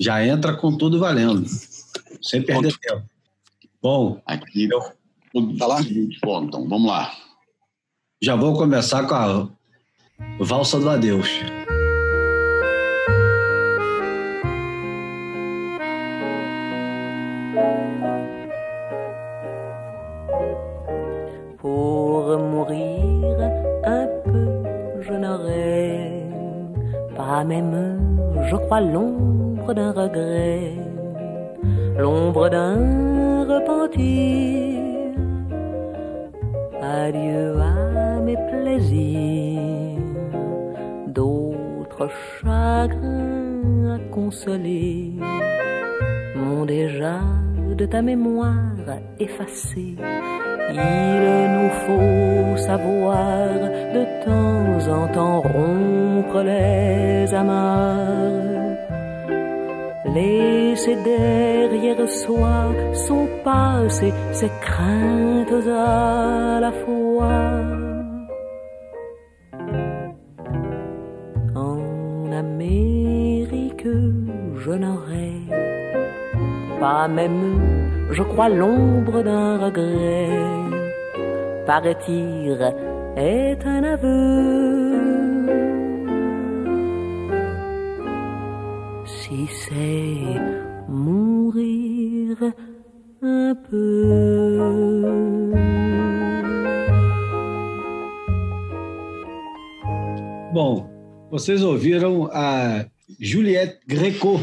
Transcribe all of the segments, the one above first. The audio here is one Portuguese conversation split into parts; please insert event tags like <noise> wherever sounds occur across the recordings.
Já entra com tudo valendo, sem perder Ponto. tempo. Bom, Aqui, Eu- tá lá? Bom, então, vamos lá. já vou começar com a valsa do adeus. Pour mourir un peu, je n'aurai pas même, je crois, l'ombre d'un regret, l'ombre d'un repentir. Adieu à mes plaisirs, d'autres chagrins à consoler m'ont déjà de ta mémoire effacé. Il nous faut savoir de temps en temps rompre les amarres. Laisser derrière soi son passé, ses craintes à la fois. En Amérique, je n'aurai pas même, je crois, l'ombre d'un regret. Partir est un aveu. Si c'est mourir un peu. Bom, vocês ouviram a Juliette Greco,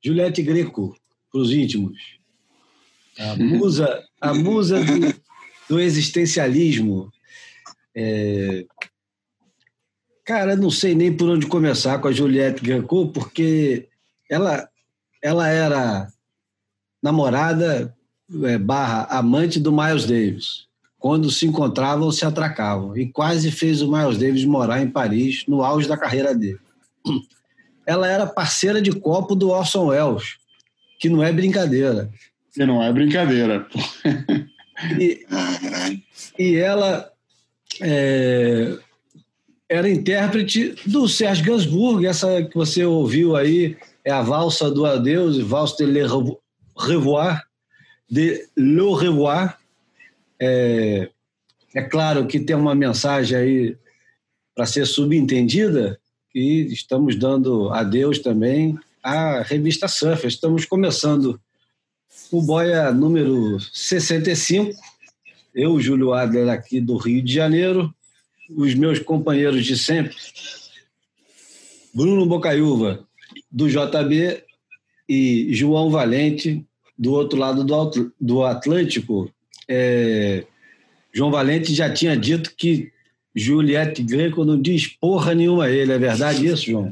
Juliette Greco, para os íntimos. A musa, a musa do, do existencialismo. É, Cara, não sei nem por onde começar com a Juliette Greco, porque ela, ela era namorada é, barra amante do Miles Davis. Quando se encontravam, se atracavam. E quase fez o Miles Davis morar em Paris, no auge da carreira dele. <clears throat> Ela era parceira de copo do Orson Welles, que não é brincadeira. E não é brincadeira. E, e ela é, era intérprete do Serge Gainsbourg, essa que você ouviu aí é a valsa do adeus, valsa de le revoir, de le revoir. É, é claro que tem uma mensagem aí para ser subentendida e estamos dando adeus também à revista Surfer. Estamos começando o Boia número 65. Eu, Júlio Adler, aqui do Rio de Janeiro. Os meus companheiros de sempre, Bruno Bocaiúva, do JB, e João Valente, do outro lado do, do Atlântico. É, João Valente já tinha dito que Juliette Greco não diz porra nenhuma a ele. É verdade isso, João?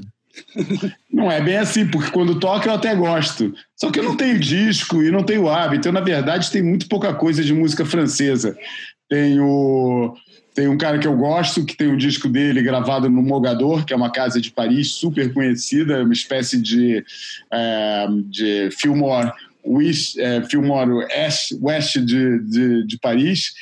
<laughs> Não é bem assim, porque quando toca eu até gosto. Só que eu não tenho disco e não tenho hábito. Eu, na verdade, tem muito pouca coisa de música francesa. Tenho, tem um cara que eu gosto, que tem o disco dele gravado no Mogador, que é uma casa de Paris super conhecida, uma espécie de, é, de Fillmore, West, é, Fillmore West, West de, de, de Paris,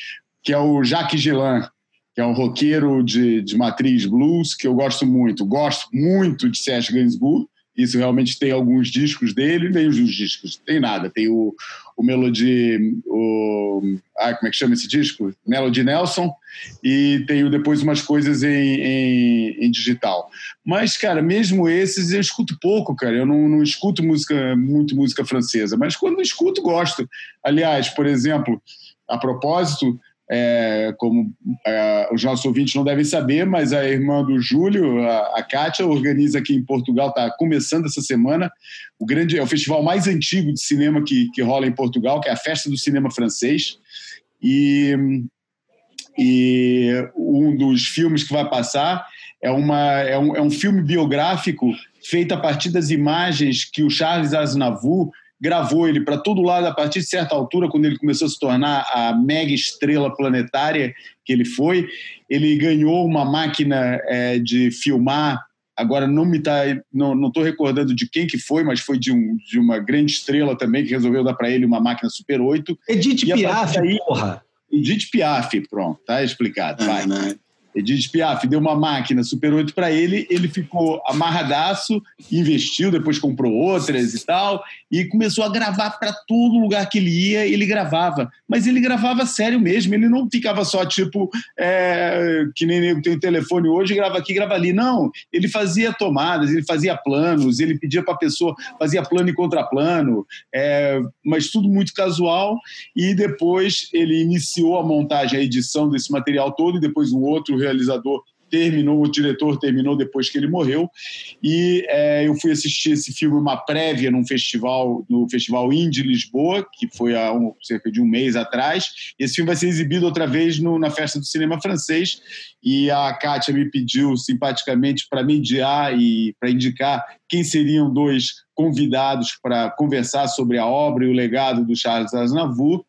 que é o Jacques Gillan que é um roqueiro de, de matriz blues, que eu gosto muito. Gosto muito de Serge Gainsbourg, isso realmente tem alguns discos dele, nem os discos, tem nada. Tem o, o Melody, o, ah, como é que chama esse disco? Melody Nelson, e tenho depois umas coisas em, em, em digital. Mas, cara, mesmo esses eu escuto pouco, cara. Eu não, não escuto música, muito música francesa, mas quando escuto, gosto. Aliás, por exemplo, a propósito, é, como é, os nossos ouvintes não devem saber, mas a irmã do Júlio, a, a Kátia, organiza aqui em Portugal, está começando essa semana, o grande, é o festival mais antigo de cinema que, que rola em Portugal, que é a Festa do Cinema Francês. E, e um dos filmes que vai passar é, uma, é, um, é um filme biográfico feito a partir das imagens que o Charles Aznavour gravou ele para todo lado a partir de certa altura, quando ele começou a se tornar a mega estrela planetária que ele foi. Ele ganhou uma máquina é, de filmar. Agora não me tá, não não estou recordando de quem que foi, mas foi de, um, de uma grande estrela também que resolveu dar para ele uma máquina Super 8. Edith E Piaf, daí- porra. Edith Piaf, pronto, tá explicado. Vai. Ah, né? Edith Piaf deu uma máquina Super 8 para ele, ele ficou amarradaço, investiu, depois comprou outras e tal, e começou a gravar para todo lugar que ele ia, ele gravava. Mas ele gravava sério mesmo, ele não ficava só tipo, é, que nem tem telefone hoje, grava aqui, grava ali. Não, ele fazia tomadas, ele fazia planos, ele pedia para a pessoa, fazia plano e contraplano, é, mas tudo muito casual. E depois ele iniciou a montagem, a edição desse material todo, e depois um outro realizador terminou, o diretor terminou depois que ele morreu, e é, eu fui assistir esse filme, uma prévia num festival, no Festival Indie Lisboa, que foi há um, cerca de um mês atrás, esse filme vai ser exibido outra vez no, na Festa do Cinema Francês, e a Kátia me pediu simpaticamente para mediar e para indicar quem seriam dois convidados para conversar sobre a obra e o legado do Charles Aznavour,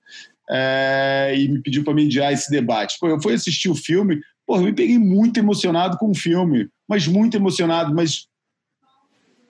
é, e me pediu para mediar esse debate. Pô, eu fui assistir o filme, pô, eu me peguei muito emocionado com o filme, mas muito emocionado, mas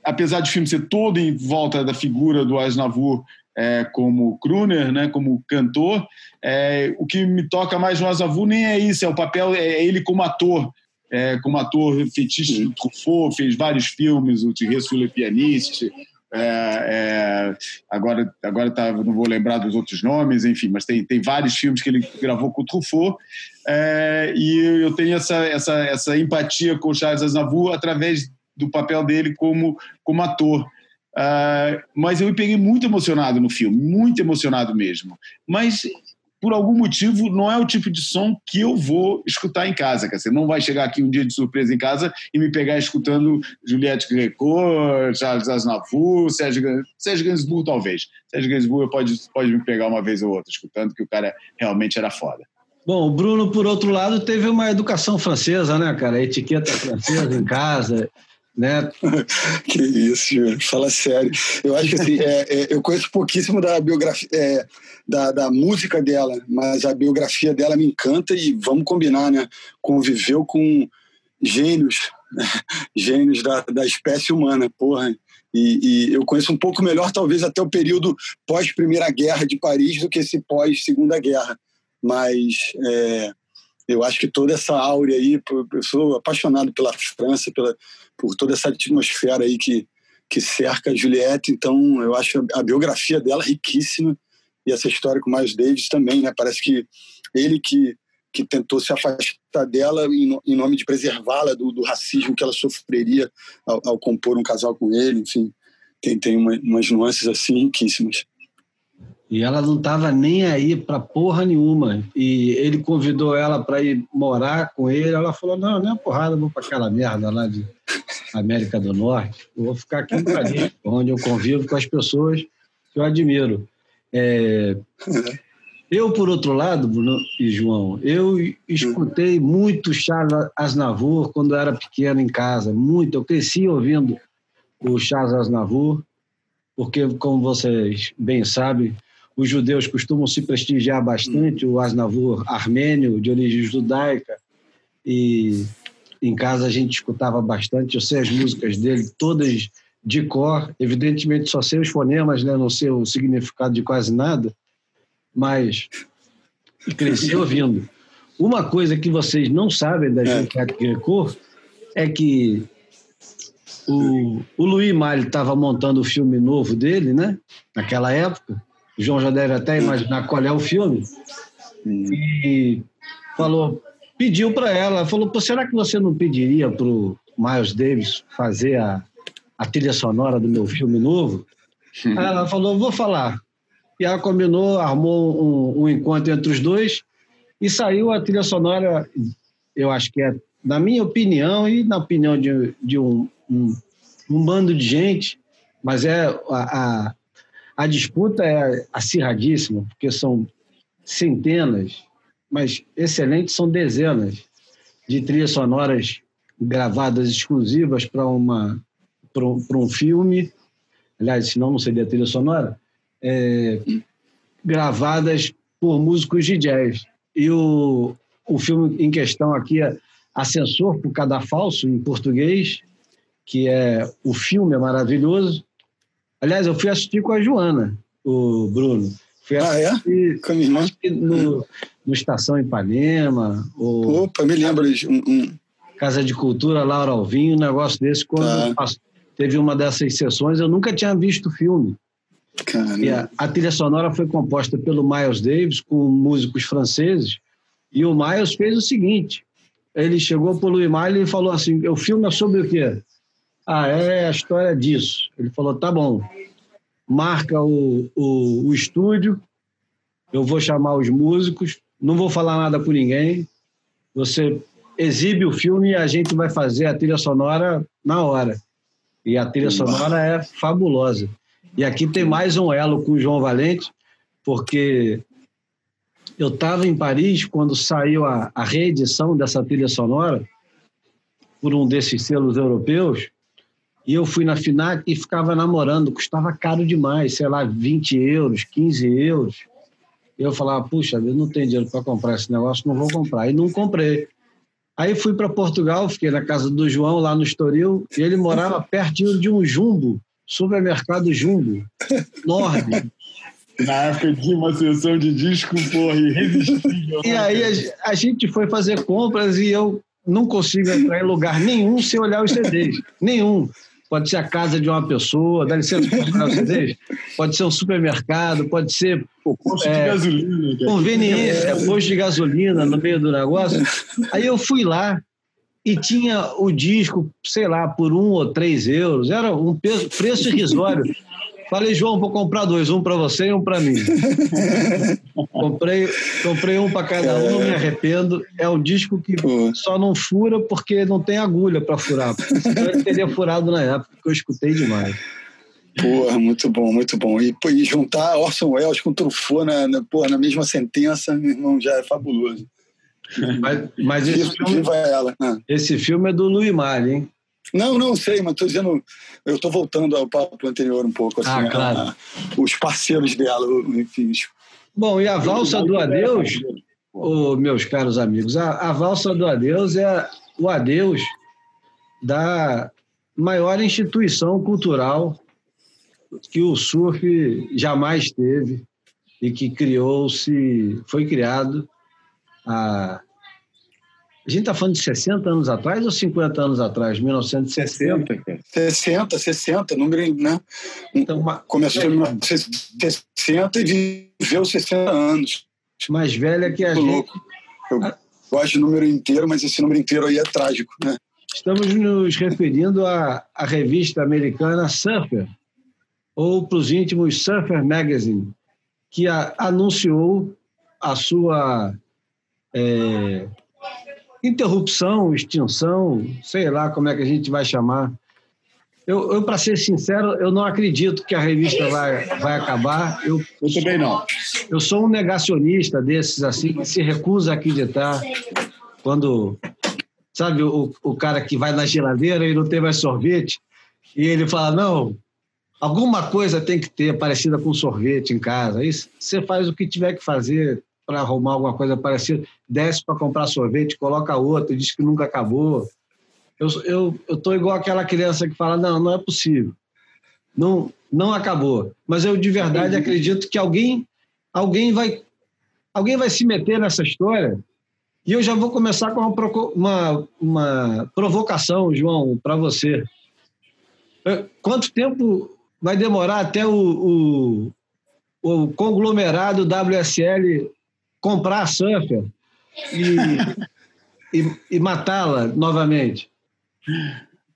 apesar de o filme ser todo em volta da figura do Aznavour é, como crooner, né, como cantor, é, o que me toca mais no Aznavour nem é isso, é o papel, é ele como ator, é, como ator fetiche Truffaut, fez vários filmes, o Thierry Le Pianiste, é, é, agora agora tá, não vou lembrar dos outros nomes, enfim, mas tem, tem vários filmes que ele gravou com o Truffaut é, e eu tenho essa, essa, essa empatia com o Charles Aznavour através do papel dele como, como ator. Uh, mas eu me peguei muito emocionado no filme, muito emocionado mesmo. Mas por algum motivo, não é o tipo de som que eu vou escutar em casa. Quer dizer, não vai chegar aqui um dia de surpresa em casa e me pegar escutando Juliette Greco, Charles Aznavour, Sérgio, Sérgio Gainsbourg, talvez. Sérgio Gainsbourg pode, pode me pegar uma vez ou outra escutando, que o cara realmente era foda. Bom, o Bruno, por outro lado, teve uma educação francesa, né, cara? Etiqueta francesa em casa né? <laughs> que isso, Júlio. Fala sério. Eu acho que assim, é, é, eu conheço pouquíssimo da biografia, é, da, da música dela, mas a biografia dela me encanta e vamos combinar, né? Conviveu com gênios, <laughs> gênios da, da espécie humana, porra. E, e, eu conheço um pouco melhor, talvez, até o período pós-Primeira Guerra de Paris do que esse pós-Segunda Guerra. Mas é, eu acho que toda essa áurea aí, eu sou apaixonado pela França, pela, por toda essa atmosfera aí que, que cerca a Juliette, então eu acho a, a biografia dela riquíssima e essa história com o Miles Davis também, né? Parece que ele que, que tentou se afastar dela em, em nome de preservá-la do, do, racismo que ela sofreria ao, ao, compor um casal com ele, enfim, tem, tem uma, umas nuances assim riquíssimas. E ela não estava nem aí para porra nenhuma. E ele convidou ela para ir morar com ele. Ela falou: Não, não é porrada, vou para aquela merda lá de América do Norte. Eu vou ficar aqui em Paris, onde eu convivo com as pessoas que eu admiro. É... Eu, por outro lado, Bruno e João, eu escutei muito Charles Aznavour quando eu era pequeno em casa, muito. Eu cresci ouvindo o Charles Aznavour, porque, como vocês bem sabem, os judeus costumam se prestigiar bastante, o Asnavur armênio, de origem judaica, e em casa a gente escutava bastante. Eu sei as músicas dele todas de cor, evidentemente só sei os fonemas, né? não sei o significado de quase nada, mas cresci ouvindo. Uma coisa que vocês não sabem da é. Juliette Greco é que o, o Louis Malle estava montando o filme novo dele, né? Naquela época, o João já deve até imaginar qual é o filme. E falou, pediu para ela, falou: será que você não pediria para o Miles Davis fazer a, a trilha sonora do meu filme novo? Aí ela falou: vou falar. E ela combinou, armou um, um, encontro entre os dois e saiu a trilha sonora, eu acho que é, na minha opinião e na opinião de, de um, um, um bando de gente, mas é a, a a disputa é acirradíssima, porque são centenas, mas excelentes são dezenas de trilhas sonoras gravadas exclusivas para uma para um, filme, aliás, senão não seria trilha sonora, é, gravadas por músicos de jazz. E o, o filme em questão aqui é Ascensor por Cada Falso, em português, que é o filme é maravilhoso, Aliás, eu fui assistir com a Joana, o Bruno. Fui ah, é? Com a minha irmã? No, no Estação Ipanema, ou Opa, me lembro de um, um- Casa de Cultura, Laura Alvinho, um negócio desse. Quando Tá. pass- teve uma dessas sessões, eu nunca tinha visto o filme. E a, a trilha sonora foi composta pelo Miles Davis, com músicos franceses, e o Miles fez o seguinte, ele chegou para o Louis Malle e falou assim, o filme é sobre o quê? Ah, é a história disso. Ele falou, tá bom, marca o, o, o estúdio, eu vou chamar os músicos, não vou falar nada com ninguém, você exibe o filme e a gente vai fazer a trilha sonora na hora. E a trilha sonora é fabulosa. E aqui tem mais um elo com o João Valente, porque eu estava em Paris quando saiu a, a reedição dessa trilha sonora por um desses selos europeus, e eu fui na FINAC e ficava namorando, custava caro demais, sei lá, 20 euros, 15 euros. E eu falava, puxa, eu não tenho dinheiro para comprar esse negócio, não vou comprar. E não comprei. Aí fui para Portugal, fiquei na casa do João, lá no Estoril, e ele morava pertinho de um jumbo, supermercado jumbo, enorme. <laughs> Na época de uma sessão de disco, porra, irresistível. E né, aí a gente foi fazer compras e eu não consigo entrar em lugar nenhum sem olhar os CDs. Nenhum. Pode ser a casa de uma pessoa, dá licença para CDs? Pode ser um supermercado, pode ser Pô, posto de é, gasolina, cara. conveniência, posto de gasolina no meio do negócio. Aí eu fui lá e tinha o disco, sei lá, por um ou três euros. Era um peso- preço irrisório. Falei, João, vou comprar dois, um para você e um para mim. <laughs> comprei, comprei um para cada um, não me arrependo. É um disco que Pô. só não fura porque não tem agulha para furar. Porque senão ele teria furado na época, que eu escutei demais. Porra, muito bom, muito bom. E, e juntar Orson Welles com Truffaut na, na, porra, na mesma sentença, meu irmão, já é fabuloso. Mas, mas esse, Viva, filme, viva ela. Ah. esse filme é do Louis Malle, hein? Não, não sei, mas estou dizendo, eu estou voltando ao papo anterior um pouco. Assim, Ah, claro. a- <laughs> os parceiros dela, enfim. Bom, e a valsa do adeus, ô, meus caros amigos, a, a valsa do adeus é o adeus da maior instituição cultural que o surf jamais teve e que criou-se, foi criado a. A gente está falando de 60 anos atrás ou 50 anos atrás? 1960. 60, cara. 60, 60, número, né? Então, Começou em 1960 e viveu 60 anos. mais velha que a Muito gente. louco. Eu gosto de número inteiro, mas esse número inteiro aí é trágico, né? Estamos nos referindo à, à revista americana Surfer, ou para os íntimos Surfer Magazine, que a- anunciou a sua é, interrupção, extinção, sei lá como é que a gente vai chamar. Eu, eu para ser sincero, eu não acredito que a revista vai, vai acabar. Eu, Eu também não. eu sou um negacionista desses assim que se recusa a acreditar quando sabe o, o cara que vai na geladeira e não tem mais sorvete e ele fala não alguma coisa tem que ter parecida com sorvete em casa aí você faz o que tiver que fazer para arrumar alguma coisa parecida desce para comprar sorvete coloca outro diz que nunca acabou. Eu eu eu tô igual aquela criança que fala não não é possível. Não não acabou. Mas eu de verdade acredito que alguém alguém vai alguém vai se meter nessa história. E eu já vou começar com uma, uma, uma provocação, João, para você. Eh, Quanto tempo vai demorar até o, o, o conglomerado WSL comprar a Surfer e, e, e matá-la novamente?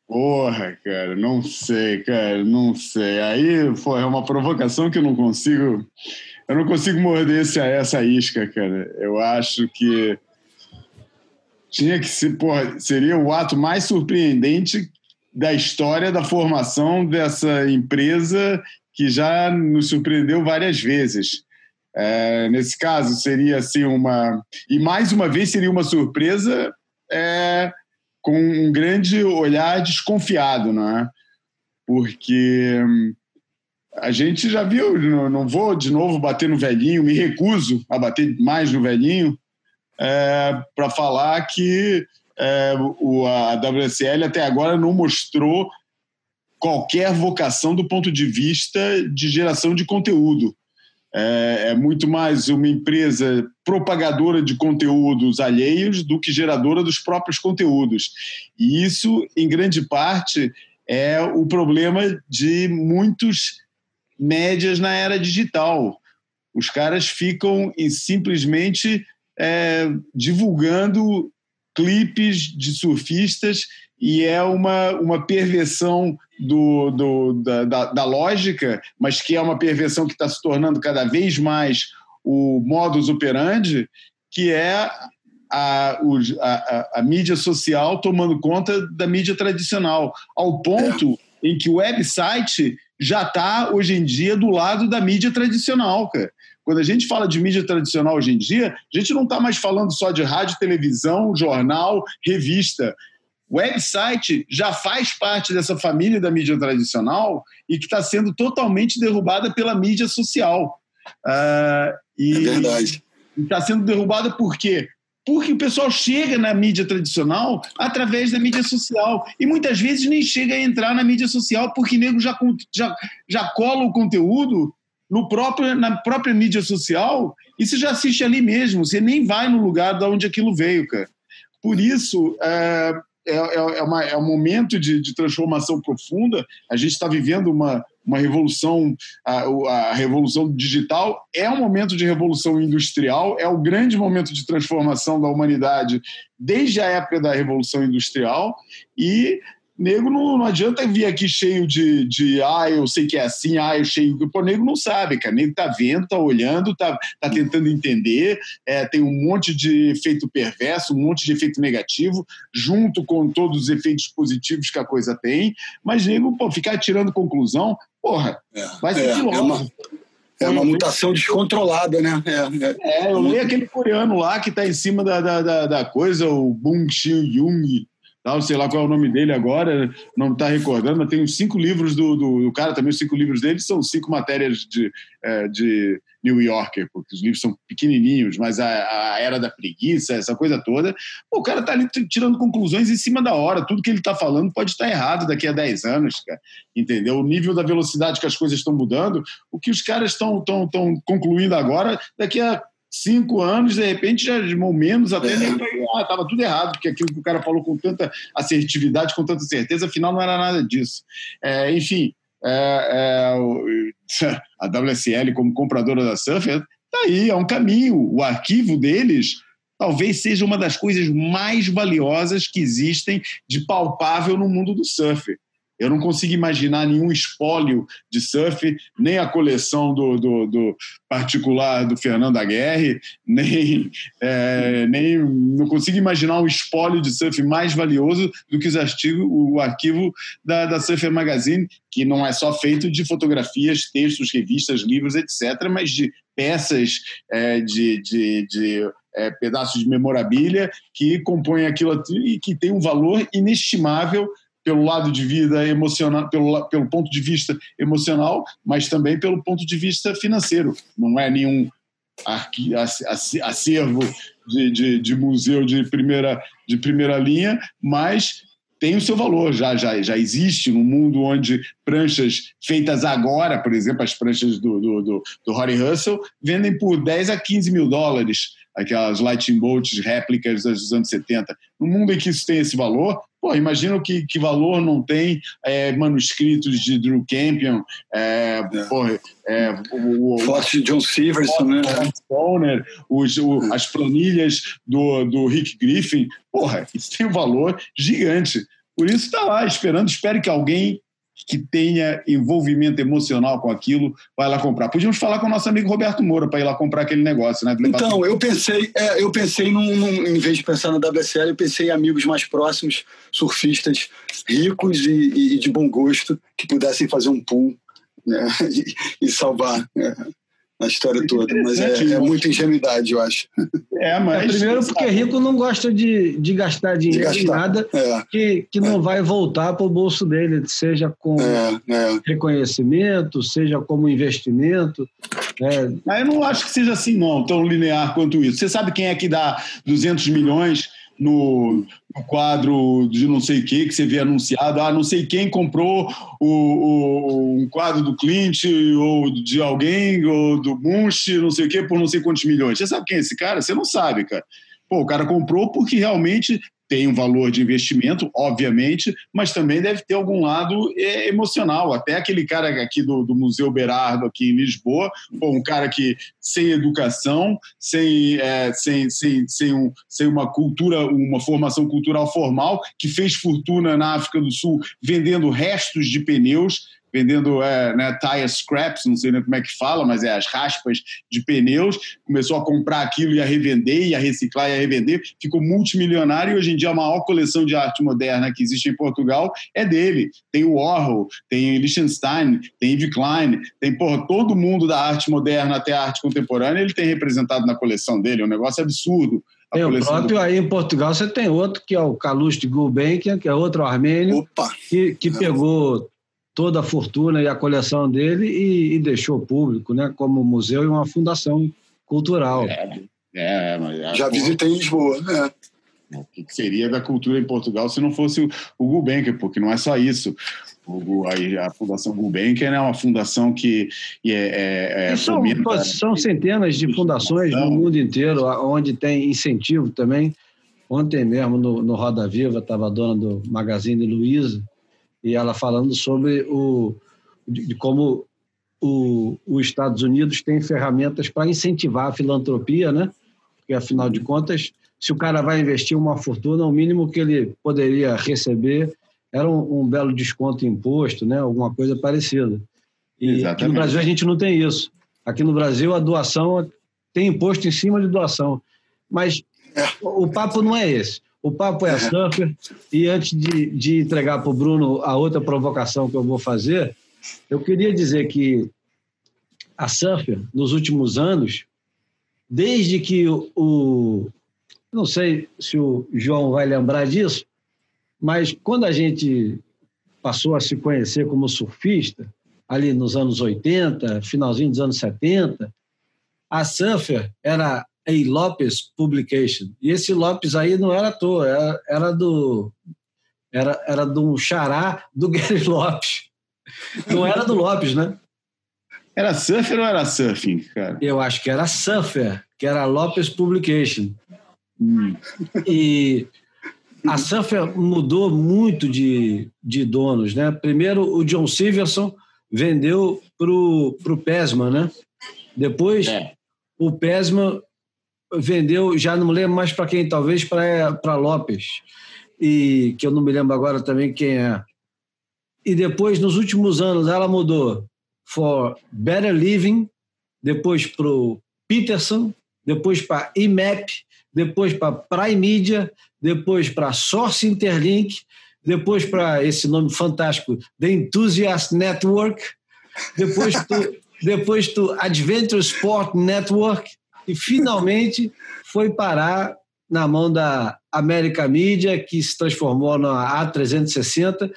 Porra, cara, não sei, cara, não sei. Aí, pô, é uma provocação que eu não consigo. Eu não consigo morder esse, essa isca, cara. Eu acho que tinha que ser, porra, seria o ato mais surpreendente da história da formação dessa empresa que já nos surpreendeu várias vezes. É, nesse caso, seria assim uma. E mais uma vez seria uma surpresa é, com um grande olhar desconfiado, não é? Porque hum, a gente já viu, não, vou de novo bater no velhinho, me recuso a bater mais no velhinho, é, para falar que é, o, a WSL até agora não mostrou qualquer vocação do ponto de vista de geração de conteúdo. É, é, muito mais uma empresa propagadora de conteúdos alheios do que geradora dos próprios conteúdos. E isso, em grande parte, é o problema de muitos médias na era digital. Os caras ficam simplesmente é, divulgando clipes de surfistas e é uma, uma perversão do, do, da, da, da lógica, mas que é uma perversão que está se tornando cada vez mais o modus operandi, que é a, a, a, mídia social tomando conta da mídia tradicional, ao ponto é. em que o website já está, hoje em dia, do lado da mídia tradicional, cara. Quando a gente fala de mídia tradicional hoje em dia, a gente não está mais falando só de rádio, televisão, jornal, revista. Website já faz parte dessa família da mídia tradicional e que está sendo totalmente derrubada pela mídia social. Uh, e, é verdade. Está sendo derrubada por quê? Porque o pessoal chega na mídia tradicional através da mídia social. E muitas vezes nem chega a entrar na mídia social porque nego já, já, já cola o conteúdo no próprio, na própria mídia social e você já assiste ali mesmo. Você nem vai no lugar de onde aquilo veio, cara. Por isso, é, é, é, é, uma, é um momento de, de transformação profunda. A gente está vivendo uma, uma revolução, a, a, revolução digital é um momento de revolução industrial, é o grande momento de transformação da humanidade desde a época da revolução industrial e nego não, não adianta vir aqui cheio de, de ah, eu sei que é assim, ah, eu cheio. Pô, nego não sabe, cara. Nego tá vendo, tá olhando, tá, tá tentando entender. É, tem um monte de efeito perverso, um monte de efeito negativo, junto com todos os efeitos positivos que a coisa tem. Mas nego, pô, ficar tirando conclusão, porra, é, vai ser é, é uma, é uma mutação descontrolada, né? É, é eu leio aquele coreano lá que está em cima da, da, da, da coisa, o Bung Xiu Jung tal, sei lá qual é o nome dele agora, não está recordando, mas tem os cinco livros do, do, do, cara, também os cinco livros dele são cinco matérias de, é, de New Yorker, porque os livros são pequenininhos, mas a, a Era da Preguiça, essa coisa toda, o cara está ali tirando conclusões em cima da hora, tudo que ele está falando pode estar errado daqui a 10 anos, cara, entendeu? O nível da velocidade que as coisas estão mudando, o que os caras estão concluindo agora, daqui a cinco anos, de repente, já menos, até é. nem ah, estava tudo errado, porque aquilo que o cara falou com tanta assertividade, com tanta certeza, afinal não era nada disso. É, enfim, é, é <laughs> a WSL como compradora da Surfer, tá aí, é um caminho. O arquivo deles talvez seja uma das coisas mais valiosas que existem de palpável no mundo do surf. Eu não consigo imaginar nenhum espólio de surf, nem a coleção do, do, do particular do Fernando Aguerre, <laughs> nem, é, nem não consigo imaginar um espólio de surf mais valioso do que os artigos, o arquivo da, da Surfer Magazine, que não é só feito de fotografias, textos, revistas, livros, etc., mas de peças, é, de, de, de é, pedaços de memorabilia que compõem aquilo e que tem um valor inestimável pelo lado de vida emocional, pelo, pelo ponto de vista emocional, mas também pelo ponto de vista financeiro. Não é nenhum acervo de, de, de museu de primeira, de primeira linha, mas tem o seu valor, já, já, já existe no mundo onde pranchas feitas agora, por exemplo, as pranchas do, do, do, do Rory Russell, vendem por 10 a 15 mil dólares, aquelas Lightning Bolts réplicas dos anos 70. No mundo em que isso tem esse valor, Pô, imagina que, que valor não tem é, manuscritos de Drew Campion, é, é. Porra, é, o, Foto de John Silverson, né? Stoner, os, o, as planilhas do, do Rick Griffin. Porra, isso tem um valor gigante. Por isso está lá, esperando, espere que alguém que tenha envolvimento emocional com aquilo, vai lá comprar. Podíamos falar com o nosso amigo Roberto Moura para ir lá comprar aquele negócio, né? Então, eu pensei, é, eu pensei num, num, em vez de pensar na WSL, eu pensei em amigos mais próximos, surfistas ricos e, e de bom gosto, que pudessem fazer um pool né? <laughs> e, e salvar. Né? A história toda, mas é, é muita ingenuidade, eu acho. É, mas. É, primeiro, porque rico não gosta de, de gastar dinheiro de gastar. em nada é. que, que não é. vai voltar para o bolso dele, seja com é, é. reconhecimento, seja como investimento. Mas eu não acho que seja assim, não, tão linear quanto isso. Você sabe quem é que dá 200 milhões no, no quadro de não sei o que que você vê anunciado, ah, não sei quem comprou o, o, um quadro do Clint ou de alguém, ou do Munch, não sei o que, por não sei quantos milhões. Você sabe quem é esse cara? Você não sabe, cara. Pô, o cara comprou porque realmente tem um valor de investimento, obviamente, mas também deve ter algum lado é, emocional. Até aquele cara aqui do, do, Museu Berardo, aqui em Lisboa, um cara que sem educação, sem, é, sem, sem, sem, um, sem uma cultura, uma formação cultural formal, que fez fortuna na África do Sul vendendo restos de pneus vendendo é, né, tire scraps, não sei nem como é que fala, mas é as raspas de pneus, começou a comprar aquilo e a revender, e a reciclar e a revender, ficou multimilionário e hoje em dia a maior coleção de arte moderna que existe em Portugal é dele. Tem o Warhol, tem Liechtenstein, tem Yves Klein, tem porra, todo mundo da arte moderna até a arte contemporânea ele tem representado na coleção dele, é um negócio absurdo. Tem o próprio do... aí em Portugal, você tem outro que é o Calouste Gulbenkian, que é outro armênio, Opa. que, que pegou toda a fortuna e a coleção dele e, e deixou público, né, como museu e uma fundação cultural. É, é mas já visitei em Lisboa, né? O que seria da cultura em Portugal se não fosse o, Gulbenkian, porque não é só isso. O, a, a Fundação Gulbenkian é uma fundação que é, é, é são, são centenas de fundações no mundo inteiro, onde tem incentivo também. Ontem mesmo, no, no Roda Viva, estava a dona do Magazine Luiza, e ela falando sobre o, de, de como o, os Estados Unidos tem ferramentas para incentivar a filantropia, né? Porque, afinal de contas, se o cara vai investir uma fortuna, o mínimo que ele poderia receber era um, um belo desconto em imposto, né? Alguma coisa parecida. E aqui no Brasil a gente não tem isso. Aqui no Brasil a doação tem imposto em cima de doação. Mas o papo não é esse. O papo é a surfer. E antes de, de entregar para o Bruno a outra provocação que eu vou fazer, eu queria dizer que a surfer, nos últimos anos, desde que o, o. Não sei se o João vai lembrar disso, mas quando a gente passou a se conhecer como surfista, ali nos anos 80, finalzinho dos anos 70, a Surfer era a Lopes Publication. E esse Lopes aí não era à toa, era, era do era, era do xará do <laughs> Gary Lopes. Não era do Lopes, né? Era Surfer ou era Surfing, cara? Eu acho que era Surfer, que era Lopes Publication. Hum. E a Surfer mudou muito de, de donos, né? Primeiro, o John Silverson vendeu para o Pesman, né? Depois, é. o Pesman vendeu, já não lembro mais para quem, talvez para Lopes, e que eu não me lembro agora também quem é. E depois, nos últimos anos, ela mudou for Better Living, depois para o Peterson, depois para IMAP, depois para Prime Media, depois para Source Interlink, depois para esse nome fantástico, The Enthusiast Network, depois do, <laughs> depois do Adventure Sport Network, e finalmente foi parar na mão da América Mídia, que se transformou na A360,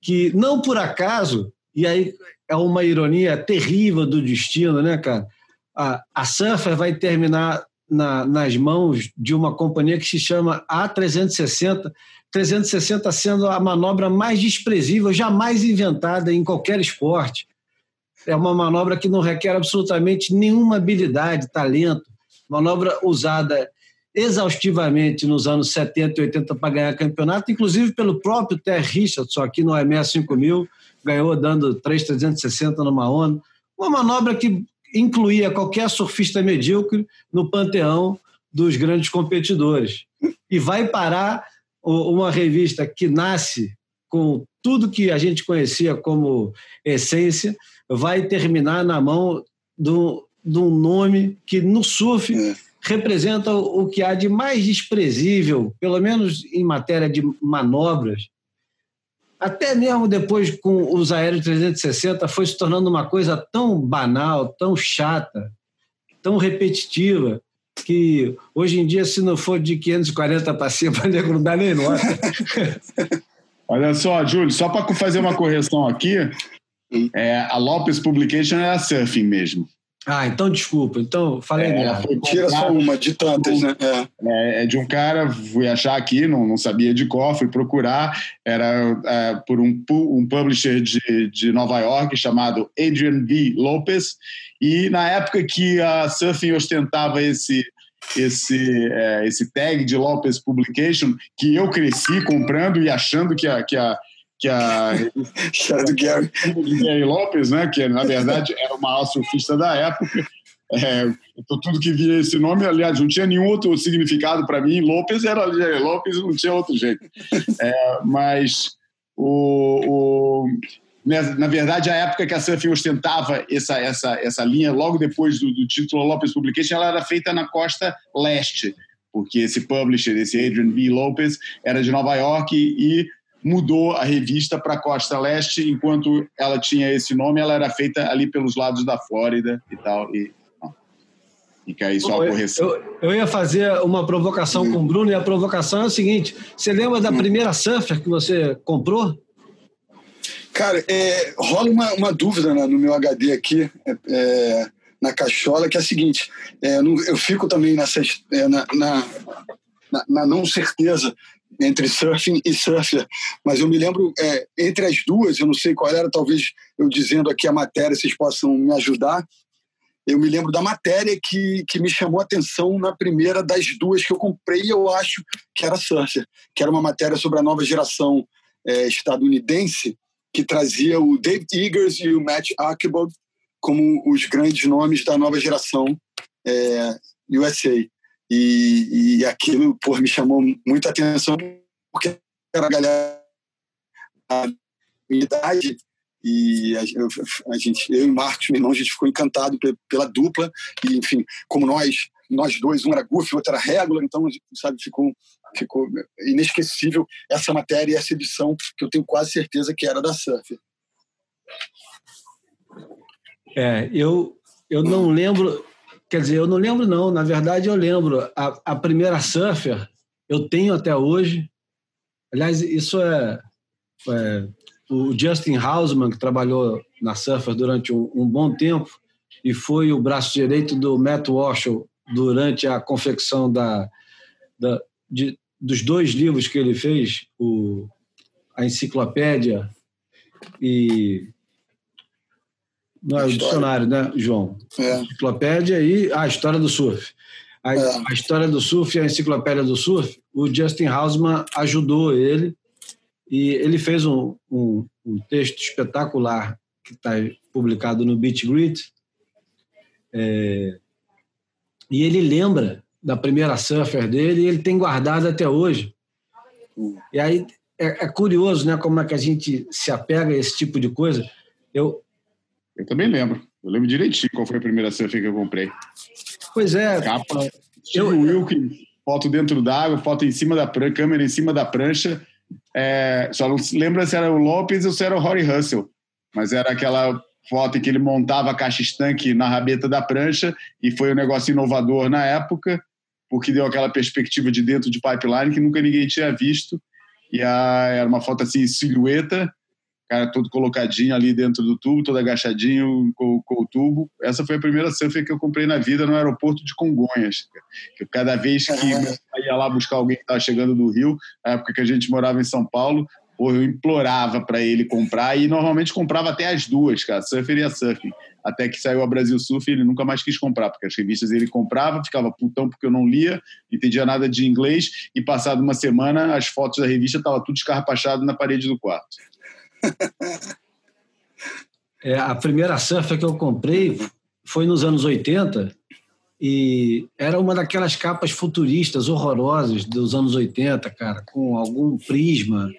que não por acaso, e aí é uma ironia terrível do destino, né, cara? A, a Surfer vai terminar na, nas mãos de uma companhia que se chama A360, 360 sendo a manobra mais desprezível jamais inventada em qualquer esporte é uma manobra que não requer absolutamente nenhuma habilidade, talento, manobra usada exaustivamente nos anos 70 e 80 para ganhar campeonato, inclusive pelo próprio Ter Richardson aqui no AMS 5000, ganhou dando 3,360 numa onda. Uma manobra que incluía qualquer surfista medíocre no panteão dos grandes competidores. E vai parar uma revista que nasce com tudo que a gente conhecia como essência, vai terminar na mão do, de um nome que no surf é. representa o que há de mais desprezível, pelo menos em matéria de manobras. Até mesmo depois com os aéreos 360 foi se tornando uma coisa tão banal, tão chata, tão repetitiva, que hoje em dia, se não for de 540 para cima, <laughs> não dá nem nota. <laughs> <laughs> Olha só, Júlio, só para fazer uma correção aqui, é, a Lopes Publication é a Surfing mesmo. Ah, então desculpa. Então, falei É, foi Tira só uma de tantas, né? É. É, é de um cara, fui achar aqui, não, não sabia de qual, fui procurar, era é, por um, um publisher de, de Nova York chamado Adrian V. Lopez, e na época que a Surfing ostentava esse, esse, é, esse tag de Lopez Publication, que eu cresci comprando e achando que a, que a, que a Cara do Gary. Gary Lopes, né, que na verdade era o maior surfista da época. É, então, tudo que via esse nome, aliás, não tinha nenhum outro significado para mim. Lopes era Gary Lopes, não tinha outro jeito. É, mas o, o- na, na verdade, a época que a Surfing ostentava essa, essa, essa linha, logo depois do, do título Lopes Publication, ela era feita na costa leste, porque esse publisher, esse Adrian B. Lopez, era de Nova York e mudou a revista para a costa leste, enquanto ela tinha esse nome, ela era feita ali pelos lados da Flórida e tal. E, ó, fica aí só a Eu, correção. eu- eu ia fazer uma provocação com o Bruno e a provocação é o seguinte: você lembra da primeira surfer que você comprou? Cara, é, rola uma, uma dúvida né, no meu HD aqui, é, é, na cachola, que é a seguinte: é, eu não- eu fico também nessa, é, na, na, na- na não certeza entre surfing e surfer, mas eu me lembro, é, entre as duas, eu não sei qual era, talvez eu dizendo aqui a matéria, vocês possam me ajudar. Eu me lembro da matéria que, que me chamou a atenção na primeira das duas que eu comprei, eu acho que era surfer, que era uma matéria sobre a nova geração é, estadunidense, que trazia o Dave Eagers e o Matt Archibald como os grandes nomes da nova geração é, USA. E, e aquilo por, me chamou muita atenção, porque era a galera da minha idade, e a, eu, a gente, eu e Marcos, meu irmão, a gente ficou encantado pe- pela dupla, e enfim, como nós, nós dois, um era Goofy, o outro era Regular, então, sabe, ficou ficou inesquecível essa matéria e essa edição que eu tenho quase certeza que era da Surf. É, eu, eu não lembro, quer dizer, eu não lembro não, na verdade eu lembro, a, a primeira surfer eu tenho até hoje, aliás, isso é, é, o Justin Hausman, que trabalhou na Surfer durante um, um bom tempo e foi o braço direito do Matt Walsh durante a confecção da, da, de, dos dois livros que ele fez, o, a enciclopédia e não é o dicionário, né, João? É. Enciclopédia e a história do surf. A, É. a história do surf e a enciclopédia do surf, o Justin Hausman ajudou ele e ele fez um, um, um texto espetacular que está publicado no Beach Grit. É, e ele lembra da primeira surfer dele e ele tem guardado até hoje. E aí é, é curioso, né, como é que a gente se apega a esse tipo de coisa. Eu, Eu também lembro. Eu lembro direitinho qual foi a primeira surf que eu comprei. pois é, Capa, Eu- Wilkins, foto dentro d'água, foto em cima da prancha, câmera em cima da prancha. É, só não lembra se era o Lopes ou se era o Rory Russell. Mas era aquela foto em que ele montava a caixa estanque na rabeta da prancha e foi um negócio inovador na época, porque deu aquela perspectiva de dentro de pipeline que nunca ninguém tinha visto. E a, era uma foto assim, silhueta, cara todo colocadinho ali dentro do tubo, todo agachadinho com, com o tubo. Essa foi a primeira surfer que eu comprei na vida no aeroporto de Congonhas. Que cada vez que pai ia lá buscar alguém que estava chegando do Rio, na época que a gente morava em São Paulo, eu implorava para ele comprar e normalmente comprava até as duas, cara, surfer e a surfing. Até que saiu a Brasil Surf e ele nunca mais quis comprar, porque as revistas ele comprava, ficava putão porque eu não lia, não entendia nada de inglês, e passado uma semana as fotos da revista estavam tudo escarrapachado na parede do quarto. É, a primeira surfer que eu comprei foi nos anos 80 e era uma daquelas capas futuristas horrorosas dos anos 80, cara, com algum prisma,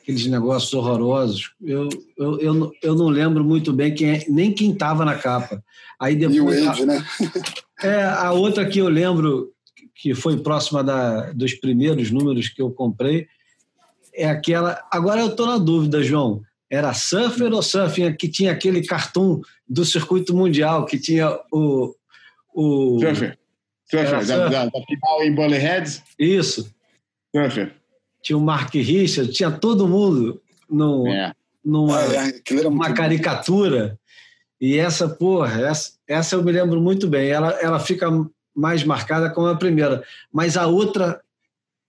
aqueles negócios horrorosos. Eu, eu, eu, não- eu não lembro muito bem quem é, nem quem estava na capa. Aí New depois Age, né? é, a outra que eu lembro que foi próxima da, dos primeiros números que eu comprei é aquela. Agora eu estou na dúvida, João. Era Surfer ou Surfing que tinha aquele cartoon do circuito mundial que tinha o. o Surfer. Surfer, da, surfer. da, da final em Bully Heads. isso. Surfer. Tinha o Mark Richard, tinha todo mundo no, É. numa É, uma caricatura. E essa, porra, essa, essa eu me lembro muito bem. Ela, ela fica mais marcada como a primeira. Mas a outra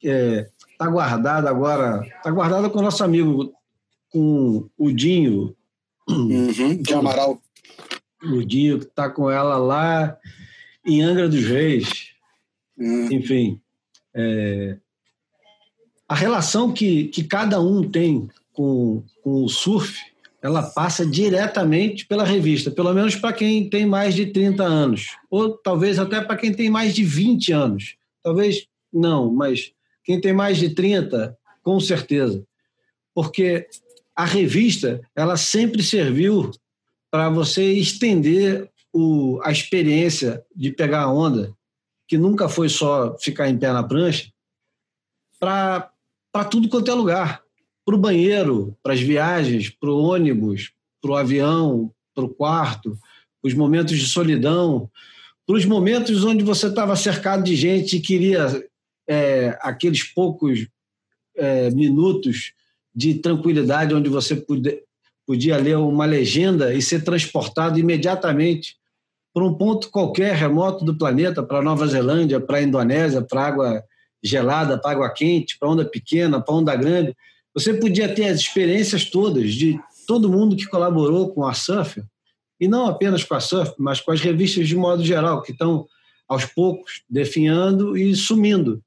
é, tá guardada agora, está guardada com o nosso amigo, com o Dinho. Uhum, de Amaral. O Dinho que está com ela lá em Angra dos Reis. Uhum. Enfim, é, a relação que, que cada um tem com, com o surf, ela passa diretamente pela revista, pelo menos para quem tem mais de 30 anos, ou talvez até para quem tem mais de 20 anos. Talvez não, mas quem tem mais de 30, com certeza. Porque a revista, ela sempre serviu para você estender o, a experiência de pegar a onda, que nunca foi só ficar em pé na prancha, para tudo quanto é lugar. Para o banheiro, para as viagens, para o ônibus, para o avião, para o quarto, os momentos de solidão, para os momentos onde você estava cercado de gente e queria é, aqueles poucos é, minutos de tranquilidade onde você podia, ler uma legenda e ser transportado imediatamente para um ponto qualquer remoto do planeta, para Nova Zelândia, para a Indonésia, para água gelada, para água quente, para onda pequena, para onda grande. Você podia ter as experiências todas de todo mundo que colaborou com a Surf, e não apenas com a Surf, mas com as revistas de modo geral, que estão aos poucos definhando e sumindo.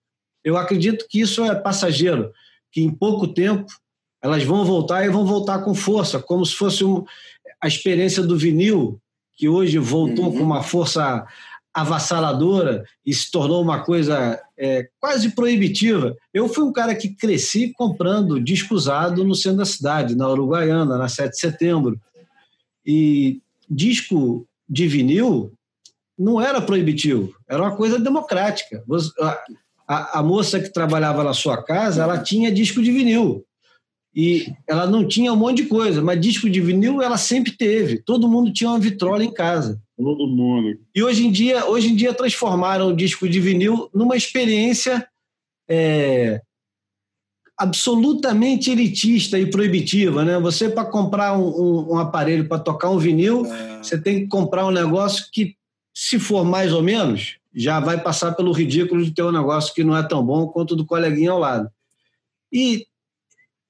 Eu acredito que isso é passageiro, que em pouco tempo elas vão voltar e vão voltar com força, como se fosse um, a experiência do vinil, que hoje voltou uhum. com uma força avassaladora e se tornou uma coisa é, quase proibitiva. Eu fui um cara que cresci comprando disco usado no centro da cidade, na Uruguaiana, na 7 de setembro. E disco de vinil não era proibitivo, era uma coisa democrática a, a moça que trabalhava na sua casa, ela tinha disco de vinil. E ela não tinha um monte de coisa, mas disco de vinil ela sempre teve. Todo mundo tinha uma vitrola em casa. Todo mundo. E hoje em dia, hoje em dia transformaram o disco de vinil numa experiência é, absolutamente elitista e proibitiva, né? Você para comprar um, um, um aparelho para tocar um vinil, é. você tem que comprar um negócio que, se for mais ou menos, já vai passar pelo ridículo de ter um negócio que não é tão bom quanto o do coleguinha ao lado. E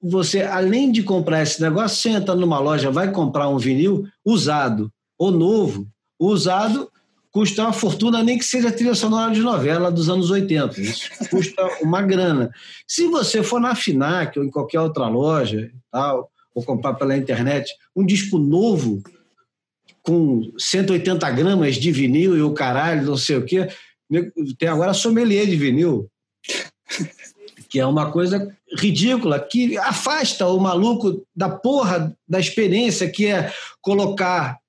você, além de comprar esse negócio, você entra numa loja, vai comprar um vinil usado ou novo. Usado custa uma fortuna, nem que seja trilha sonora de novela dos anos 80. Isso custa uma grana. Se você for na FINAC ou em qualquer outra loja, tal, ou comprar pela internet, um disco novo, com 180 gramas de vinil e o caralho, não sei o quê. Tem agora sommelier de vinil, <laughs> que é uma coisa ridícula, que afasta o maluco da porra da experiência que é colocar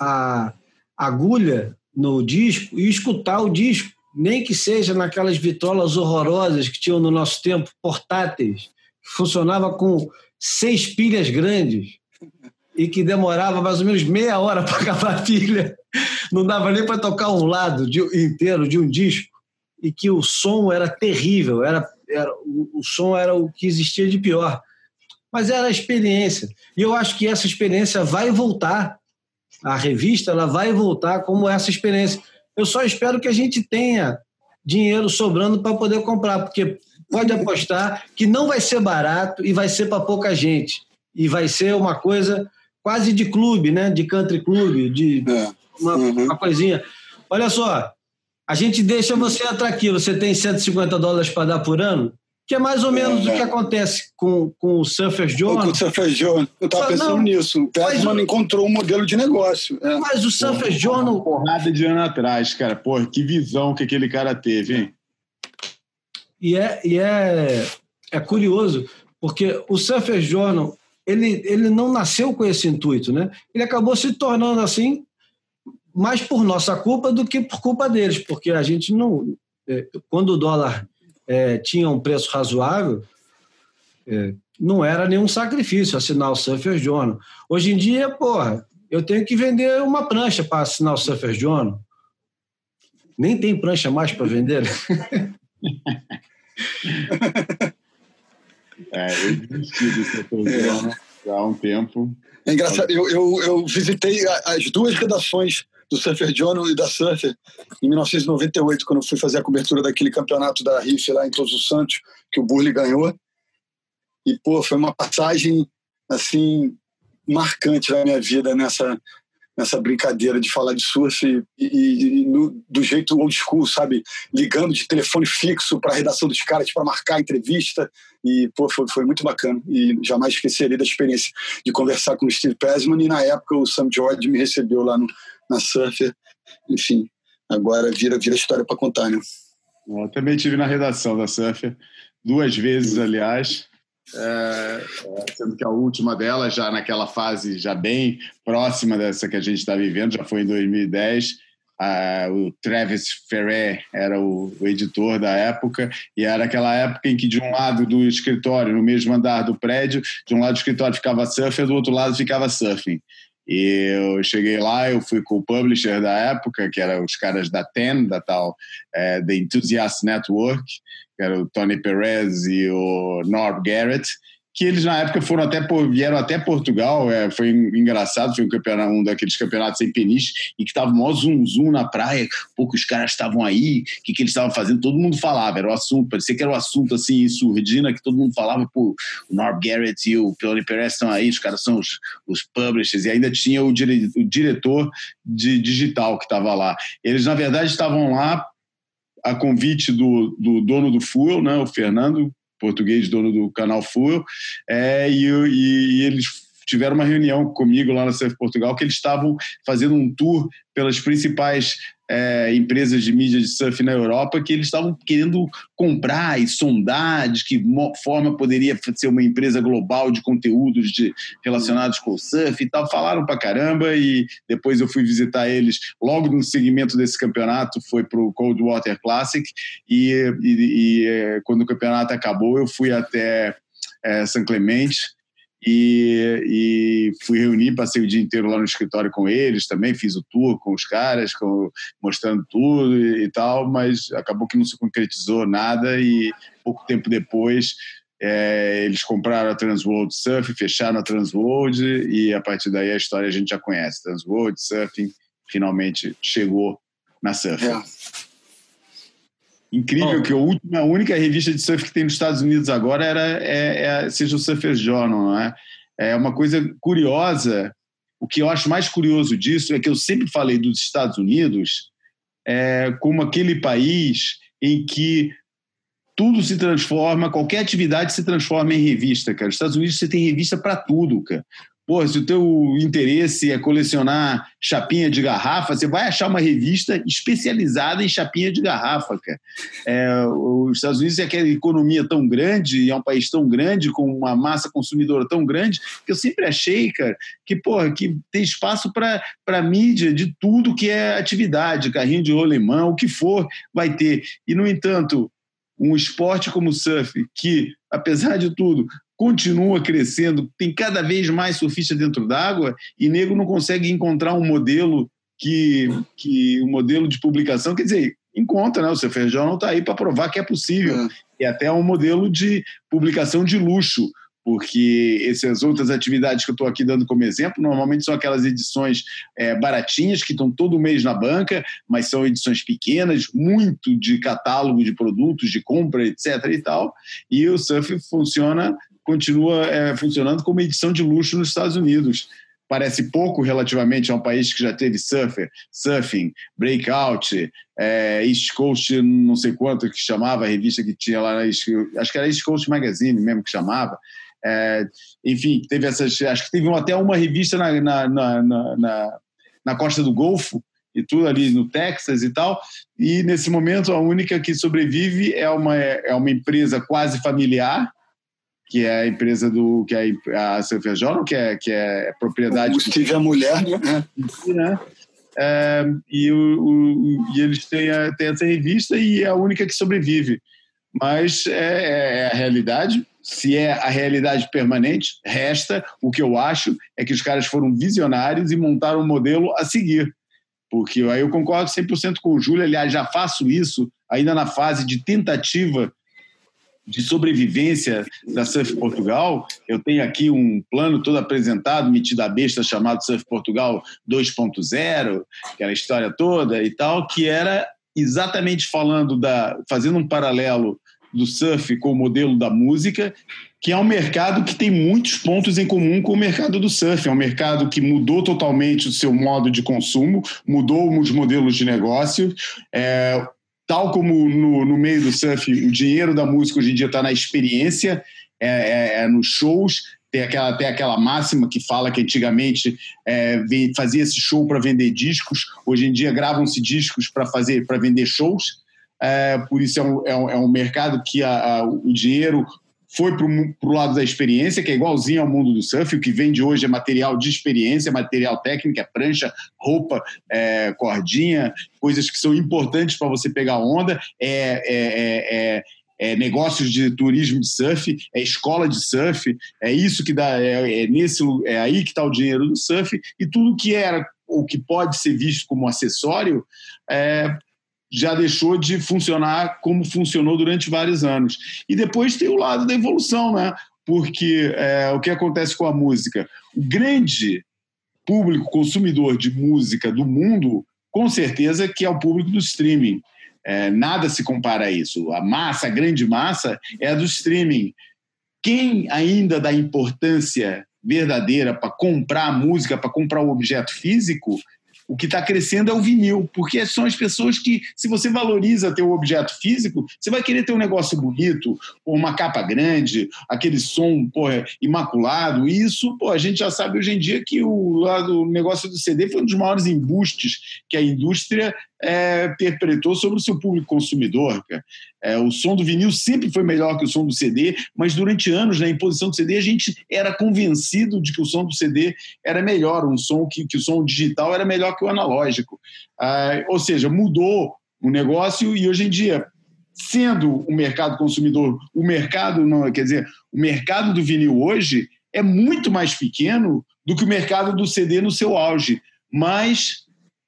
a agulha no disco e escutar o disco, nem que seja naquelas vitrolas horrorosas que tinham no nosso tempo, portáteis, que funcionava com seis pilhas grandes e que demorava mais ou menos meia hora <laughs> para acabar a pilha. Não dava nem para tocar um lado de, inteiro de um disco e que o som era terrível, era, era o, o som era o que existia de pior. Mas era a experiência. E eu acho que essa experiência vai voltar. A revista ela vai voltar como essa experiência. Eu só espero que a gente tenha dinheiro sobrando para poder comprar, porque pode apostar que não vai ser barato e vai ser para pouca gente. E vai ser uma coisa quase de clube, né? De country clube, de é. uma, uhum. uma, coisinha. Olha só, a gente deixa você entrar aqui, você tem 150 dólares para dar por ano, que é mais ou menos é. o que acontece com, com o Surfer Journal. Com o Surfer Journal, eu estava pensando não, nisso. O Persman encontrou um modelo de negócio. É. Mas o Surfer Journal... Uma porrada de ano atrás, cara. Pô, que visão que aquele cara teve, hein? E é, e é, é curioso, porque o Surfer Journal ele, ele não nasceu com esse intuito, né? Ele acabou se tornando assim mais por nossa culpa do que por culpa deles, porque a gente não... É, quando o dólar é, tinha um preço razoável, é, não era nenhum sacrifício assinar o Surfer Journal. Hoje em dia, porra, eu tenho que vender uma prancha para assinar o Surfer Journal. Nem tem prancha mais para vender. <laughs> É, eu desisti do setor é. Há um tempo. É engraçado, eu, eu, eu visitei as duas redações do Surfer Journal e da Surfer em 1998, quando fui fazer a cobertura daquele campeonato da Riff lá em Todos os Santos, que o Burley ganhou. E, pô, foi uma passagem, assim, marcante na minha vida nessa, nessa brincadeira de falar de surf e, e, e no, do jeito old school, sabe? Ligando de telefone fixo para a redação dos caras para marcar a entrevista. E, pô, foi, foi muito bacana. E jamais esquecerei da experiência de conversar com o Steve Pesman. E na época o Sam George me recebeu lá no, na Surfer. Enfim, agora vira, vira história para contar, né? Eu também tive na redação da Surfer, duas vezes, aliás. É, é, sendo que a última delas, já naquela fase já bem próxima dessa que a gente está vivendo, já foi em 2010. o Travis Ferrer era o, o, editor da época, e era aquela época em que, de um lado do escritório, no mesmo andar do prédio, de um lado do escritório ficava surfer, do outro lado ficava surfing. E eu cheguei lá, eu fui com o publisher da época, que eram os caras da TEN, da tal é, The Enthusiast Network, que era o Tony Perez e o Norb Garrett, que eles na época foram até vieram até Portugal, é, foi engraçado, foi um, campeonato, um daqueles campeonatos sem peniche e que tava mó zoom zoom na praia, pouco os caras estavam aí, o que, que eles estavam fazendo, todo mundo falava, era o assunto, parecia que era o assunto assim, surdina, que todo mundo falava, pô, o Norb Garrett e o Tony Perez estão aí, os caras são os, os publishers, e ainda tinha o, dire, o diretor de digital que estava lá. Eles, na verdade, estavam lá a convite do, do dono do Fuel, né, o Fernando, português, dono do canal Fuel, é, e, e, e eles tiveram uma reunião comigo lá na Surf Portugal que eles estavam fazendo um tour pelas principais é, empresas de mídia de surf na Europa que eles estavam querendo comprar e sondar de que forma poderia ser uma empresa global de conteúdos de, relacionados com o surf e tal. Falaram pra caramba e depois eu fui visitar eles logo no segmento desse campeonato, foi pro Coldwater Classic e, e, e é, quando o campeonato acabou eu fui até é, São Clemente e, e, fui reunir, passei o dia inteiro lá no escritório com eles também, fiz o tour com os caras, com, mostrando tudo e, e, tal, mas acabou que não se concretizou nada e pouco tempo depois é, eles compraram a Transworld Surf, fecharam a Transworld e a partir daí a história a gente já conhece. Transworld Surfing finalmente chegou na Surf. É. Incrível oh. que a, última, a única revista de surf que tem nos Estados Unidos agora era, é, é, seja o Surfer Journal, não é? É uma coisa curiosa. O que eu acho mais curioso disso é que eu sempre falei dos Estados Unidos é, como aquele país em que tudo se transforma, qualquer atividade se transforma em revista, cara. Os Estados Unidos você tem revista para tudo, cara. Pô, se o teu interesse é colecionar chapinha de garrafa, você vai achar uma revista especializada em chapinha de garrafa, cara. É, os Estados Unidos é aquela economia tão grande, é um país tão grande, com uma massa consumidora tão grande, que eu sempre achei, cara, que, porra, que tem espaço para mídia de tudo que é atividade, carrinho de rolemão, o que for, vai ter. E, no entanto, um esporte como o surf, que, apesar de tudo, continua crescendo, tem cada vez mais surfista dentro d'água e nego não consegue encontrar um modelo que, que um modelo de publicação, quer dizer, encontra, né? O seu feijão não está aí para provar que é possível. É. E até um modelo de publicação de luxo, porque essas outras atividades que eu estou aqui dando como exemplo, normalmente são aquelas edições é, baratinhas que estão todo mês na banca, mas são edições pequenas, muito de catálogo de produtos, de compra, etc. e tal. E o surf funciona continua é, funcionando como edição de luxo nos Estados Unidos. Parece pouco relativamente a um país que já teve surfer, surfing, breakout, é, East Coast, não sei quanto que chamava, a revista que tinha lá, acho que era East Coast Magazine mesmo que chamava. É, enfim, teve essas. Acho que teve até uma revista na, na, na, na, na costa do Golfo, e tudo ali no Texas e tal. E nesse momento a única que sobrevive é uma, é uma empresa quase familiar, que é a empresa do que é a Cervejono, que é que é propriedade o Steve é a mulher né, né? É, e, o, o, e eles têm, a, têm essa revista e é a única que sobrevive. Mas é, é, é, a realidade. Se é a realidade permanente resta. O que eu acho é que os caras foram visionários e montaram um modelo a seguir. Porque aí eu concordo 100% com o Júlio. Aliás já faço isso ainda na fase de tentativa de sobrevivência da Surf Portugal, eu tenho aqui um plano todo apresentado, metido a besta, chamado Surf Portugal 2.0, aquela história toda e tal, que era exatamente falando da, fazendo um paralelo do surf com o modelo da música, que é um mercado que tem muitos pontos em comum com o mercado do surf. É um mercado que mudou totalmente o seu modo de consumo, mudou os modelos de negócio. É, tal como no, no meio do surf, o dinheiro da música hoje em dia está na experiência, é, é, é, nos shows. Tem aquela, tem aquela máxima que fala que antigamente é, fazia esse show para vender discos, hoje em dia gravam-se discos para fazer para vender shows. É, por isso é um, é um, é um mercado que a, a, o dinheiro foi para o lado da experiência, que é igualzinho ao mundo do surf. O que vende hoje é material de experiência, material técnico, é prancha, roupa, é, cordinha, coisas que são importantes para você pegar onda. É, é, é, é, negócios de turismo de surf, é escola de surf, é isso que dá, é, é nesse, é aí que está o dinheiro do surf e tudo que era o que pode ser visto como acessório é, já deixou de funcionar como funcionou durante vários anos. E depois tem o lado da evolução, né? Porque é, o que acontece com a música? O grande público consumidor de música do mundo, com certeza, que é o público do streaming. É, nada se compara a isso. A massa, a grande massa, é a do streaming. Quem ainda dá importância verdadeira para comprar música, para comprar o objeto físico, o que está crescendo é o vinil, porque são as pessoas que, se você valoriza teu objeto físico, você vai querer ter um negócio bonito, uma capa grande, aquele som porra, imaculado. E isso, pô, a gente já sabe hoje em dia que o, lado, o negócio do CD foi um dos maiores embustes que a indústria é, perpetrou sobre o seu público consumidor. É, o som do vinil sempre foi melhor que o som do CD, mas durante anos, na imposição do CD, a gente era convencido de que o som do CD era melhor, um som que, que o som digital era melhor que o analógico. Ah, ou seja, mudou o negócio e hoje em dia, sendo o mercado consumidor, o mercado não, quer dizer, o mercado do vinil hoje é muito mais pequeno do que o mercado do CD no seu auge, mas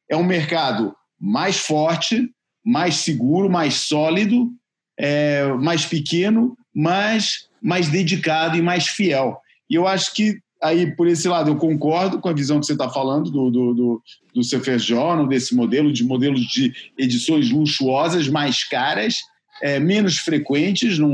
é um mercado mais forte, mais seguro, mais sólido, é, mais pequeno, mas mais dedicado e mais fiel. E eu acho que aí, por esse lado, eu concordo com a visão que você está falando do, do, do, do Journal, desse modelo, de modelos de edições luxuosas, mais caras, é, menos frequentes, não,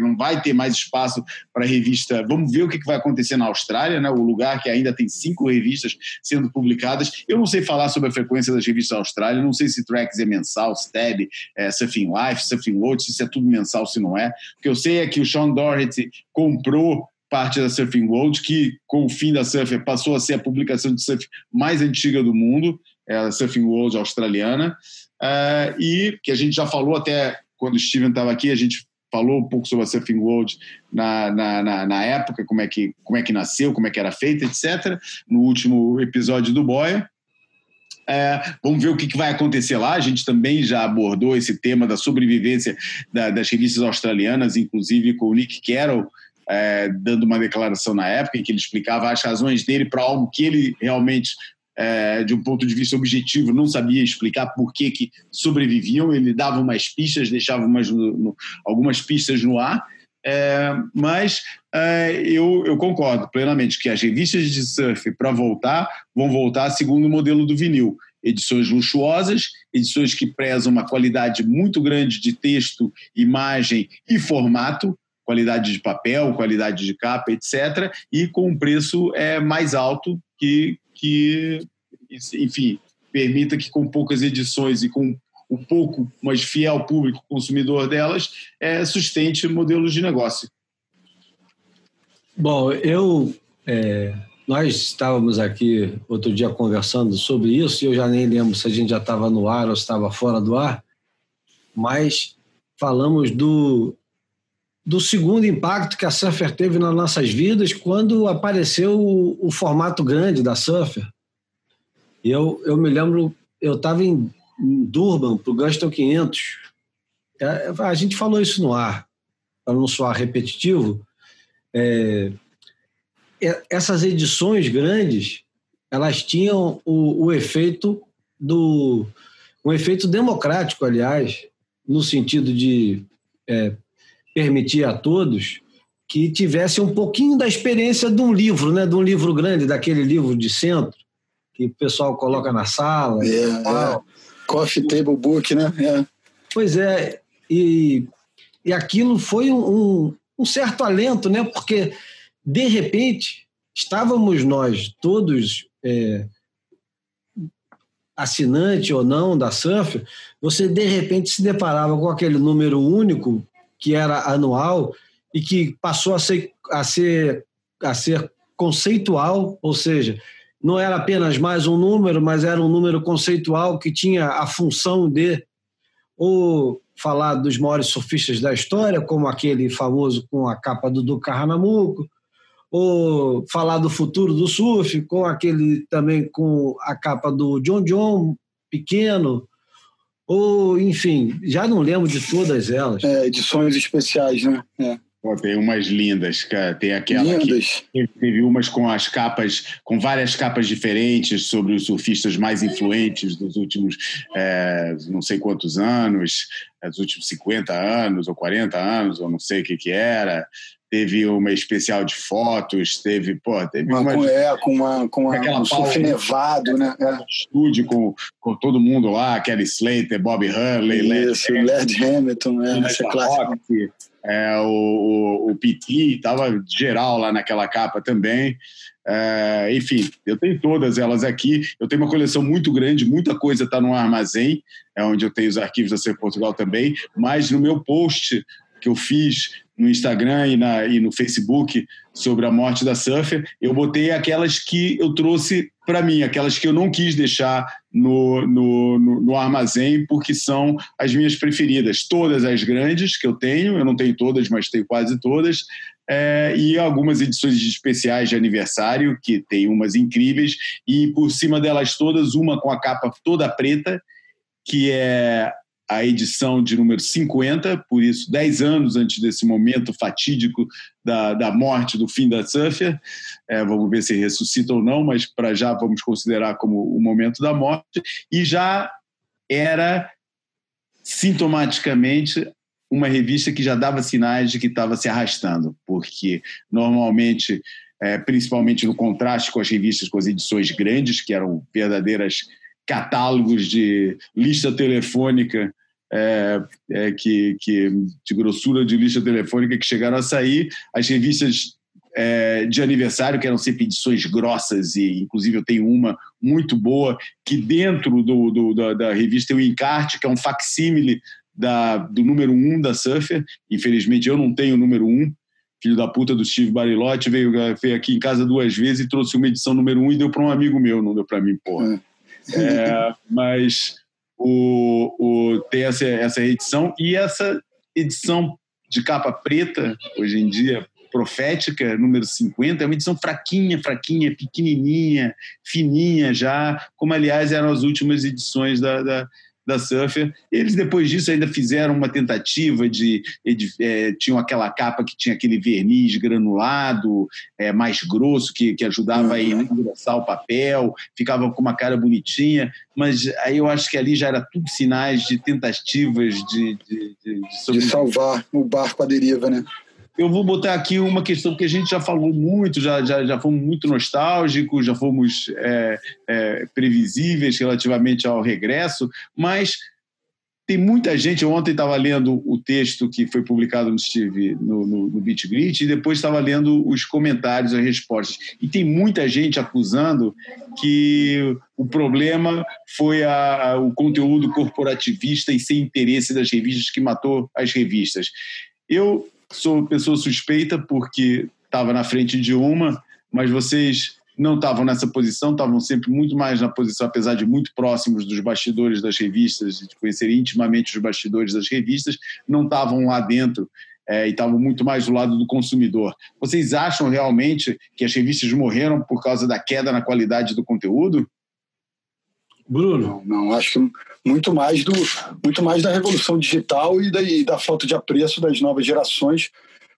não vai ter mais espaço para revista. Vamos ver o que vai acontecer na Austrália, né, o lugar que ainda tem cinco revistas sendo publicadas. Eu não sei falar sobre a frequência das revistas da Austrália, não sei se Tracks é mensal, Stab, é, Surfing Life, Surfing Load, se é tudo mensal, se não é. O que eu sei é que o Sean Doherty comprou parte da Surfing World, que com o fim da Surfer passou a ser a publicação de surf mais antiga do mundo, é a Surfing World australiana, uh, e que a gente já falou até quando o Steven estava aqui, a gente falou um pouco sobre a Surfing World na, na, na, na, época, como é, que, como é que nasceu, como é que era feita, etc., no último episódio do Boia. É, vamos ver o que, que, vai acontecer lá. A gente também já abordou esse tema da sobrevivência da, das revistas australianas, inclusive com o Nick Carroll, é, dando uma declaração na época em que ele explicava as razões dele para algo que ele realmente é, de um ponto de vista objetivo, não sabia explicar por que, que sobreviviam. Ele dava umas pistas, deixava umas, no, algumas pistas no ar, é, mas é, eu, eu, concordo plenamente que as revistas de surf, para voltar, vão voltar segundo o modelo do vinil. Edições luxuosas, edições que prezam uma qualidade muito grande de texto, imagem e formato, qualidade de papel, qualidade de capa, etc., e com um preço é, mais alto que, que, enfim, permita que com poucas edições e com o pouco, mas fiel público consumidor delas, é, sustente modelos de negócio. Bom, eu é, nós estávamos aqui outro dia conversando sobre isso e eu já nem lembro se a gente já estava no ar ou estava fora do ar, mas falamos do do segundo impacto que a Surfer teve nas nossas vidas quando apareceu o, o formato grande da Surfer. Eu, eu me lembro, eu estava em, em, Durban, para o Gaston 500. É, a gente falou isso no ar, para não soar repetitivo. É, essas edições grandes, elas tinham o, o efeito do um efeito democrático, aliás, no sentido de é, permitir a todos que tivessem um pouquinho da experiência de um livro, né? de um livro grande, daquele livro de centro, que o pessoal coloca na sala. É, é. Coffee Table Book, né? É. Pois é, e, e aquilo foi um, um certo alento, né? porque, de repente, estávamos nós todos é, assinante ou não da Surf, você de repente se deparava com aquele número único que era anual e que passou a ser, a ser, a ser conceitual, ou seja, não era apenas mais um número, mas era um número conceitual que tinha a função de ou falar dos maiores surfistas da história, como aquele famoso com a capa do Duca Hanamuco, ou falar do futuro do surf, com aquele também com a capa do John John pequeno, ou enfim, já não lembro de todas elas. É, edições especiais, né? É. Pô, tem umas lindas, cara. Tem aquela lindas. que teve umas com as capas, com várias capas diferentes sobre os surfistas mais influentes dos últimos é, não sei quantos anos, é, dos últimos 50 anos ou 40 anos, ou não sei o que que era. Teve uma especial de fotos, teve, pô, teve uma, com, é, com uma com uma, aquela um surf nevado, né? É. Estúdio com, com todo mundo lá, Kelly Slater, Bob Hurley, Isso, Led Hamilton, é, essa clássica é, o, o, o PT estava geral lá naquela capa também. É, enfim, eu tenho todas elas aqui. Eu tenho uma coleção muito grande, muita coisa está no armazém, é onde eu tenho os arquivos da Ser Portugal também. Mas no meu post que eu fiz no Instagram e, na, e no Facebook sobre a morte da Surfer, eu botei aquelas que eu trouxe para mim, aquelas que eu não quis deixar no, no, no, no, armazém, porque são as minhas preferidas. Todas as grandes que eu tenho, eu não tenho todas, mas tenho quase todas, é, e algumas edições especiais de aniversário, que tem umas incríveis, e por cima delas todas, uma com a capa toda preta, que é a edição de número 50, por isso, 10 anos antes desse momento fatídico da, da morte, do fim da Surfer. É, vamos ver se ressuscita ou não, mas para já vamos considerar como o momento da morte. E já era sintomaticamente uma revista que já dava sinais de que estava se arrastando, porque normalmente, é, principalmente no contraste com as revistas, com as edições grandes, que eram verdadeiras catálogos de lista telefônica é, é, que, que, de grossura de lista telefônica que chegaram a sair, as revistas é, de aniversário, que eram sempre edições grossas, e inclusive eu tenho uma muito boa, que dentro do, do da, da, revista tem o encarte, que é um facsímile do número 1 um da Surfer. Infelizmente eu não tenho o número 1, um, filho da puta do Steve Barilotti, veio, veio aqui em casa duas vezes e trouxe uma edição número 1 um e deu para um amigo meu, não deu para mim, porra. É. Mas o, o, tem essa, essa edição e essa edição de capa preta, hoje em dia, profética, número 50, é uma edição fraquinha, fraquinha, pequenininha, fininha já, como aliás eram as últimas edições da, da da Surfer. Eles, depois disso, ainda fizeram uma tentativa de. de é, tinham aquela capa que tinha aquele verniz granulado, é, mais grosso, que, que ajudava a uhum. engrossar o papel, ficava com uma cara bonitinha, mas aí eu acho que ali já era tudo sinais de tentativas de. De, de, de, de salvar o barco à deriva, né? Eu vou botar aqui uma questão que a gente já falou muito, já, já, já fomos muito nostálgicos, já fomos é, é, previsíveis relativamente ao regresso, mas tem muita gente. Ontem estava lendo o texto que foi publicado no Steve no, no, no e depois estava lendo os comentários, as respostas. E tem muita gente acusando que o problema foi a, a, o conteúdo corporativista e sem interesse das revistas que matou as revistas. Eu sou pessoa suspeita porque estava na frente de uma, mas vocês não estavam nessa posição, estavam sempre muito mais na posição, apesar de muito próximos dos bastidores das revistas, de conhecer intimamente os bastidores das revistas, não estavam lá dentro é, e estavam muito mais do lado do consumidor. Vocês acham realmente que as revistas morreram por causa da queda na qualidade do conteúdo? Bruno? Não, não, acho que muito mais, do, muito mais da revolução digital e da, e da falta de apreço das novas gerações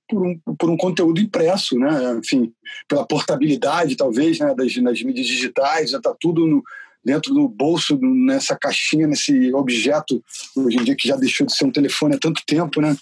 por um, por um conteúdo impresso, né? enfim, pela portabilidade, talvez, né? das, das mídias digitais, está tudo no, dentro do bolso, nessa caixinha, nesse objeto, hoje em dia que já deixou de ser um telefone há tanto tempo, né?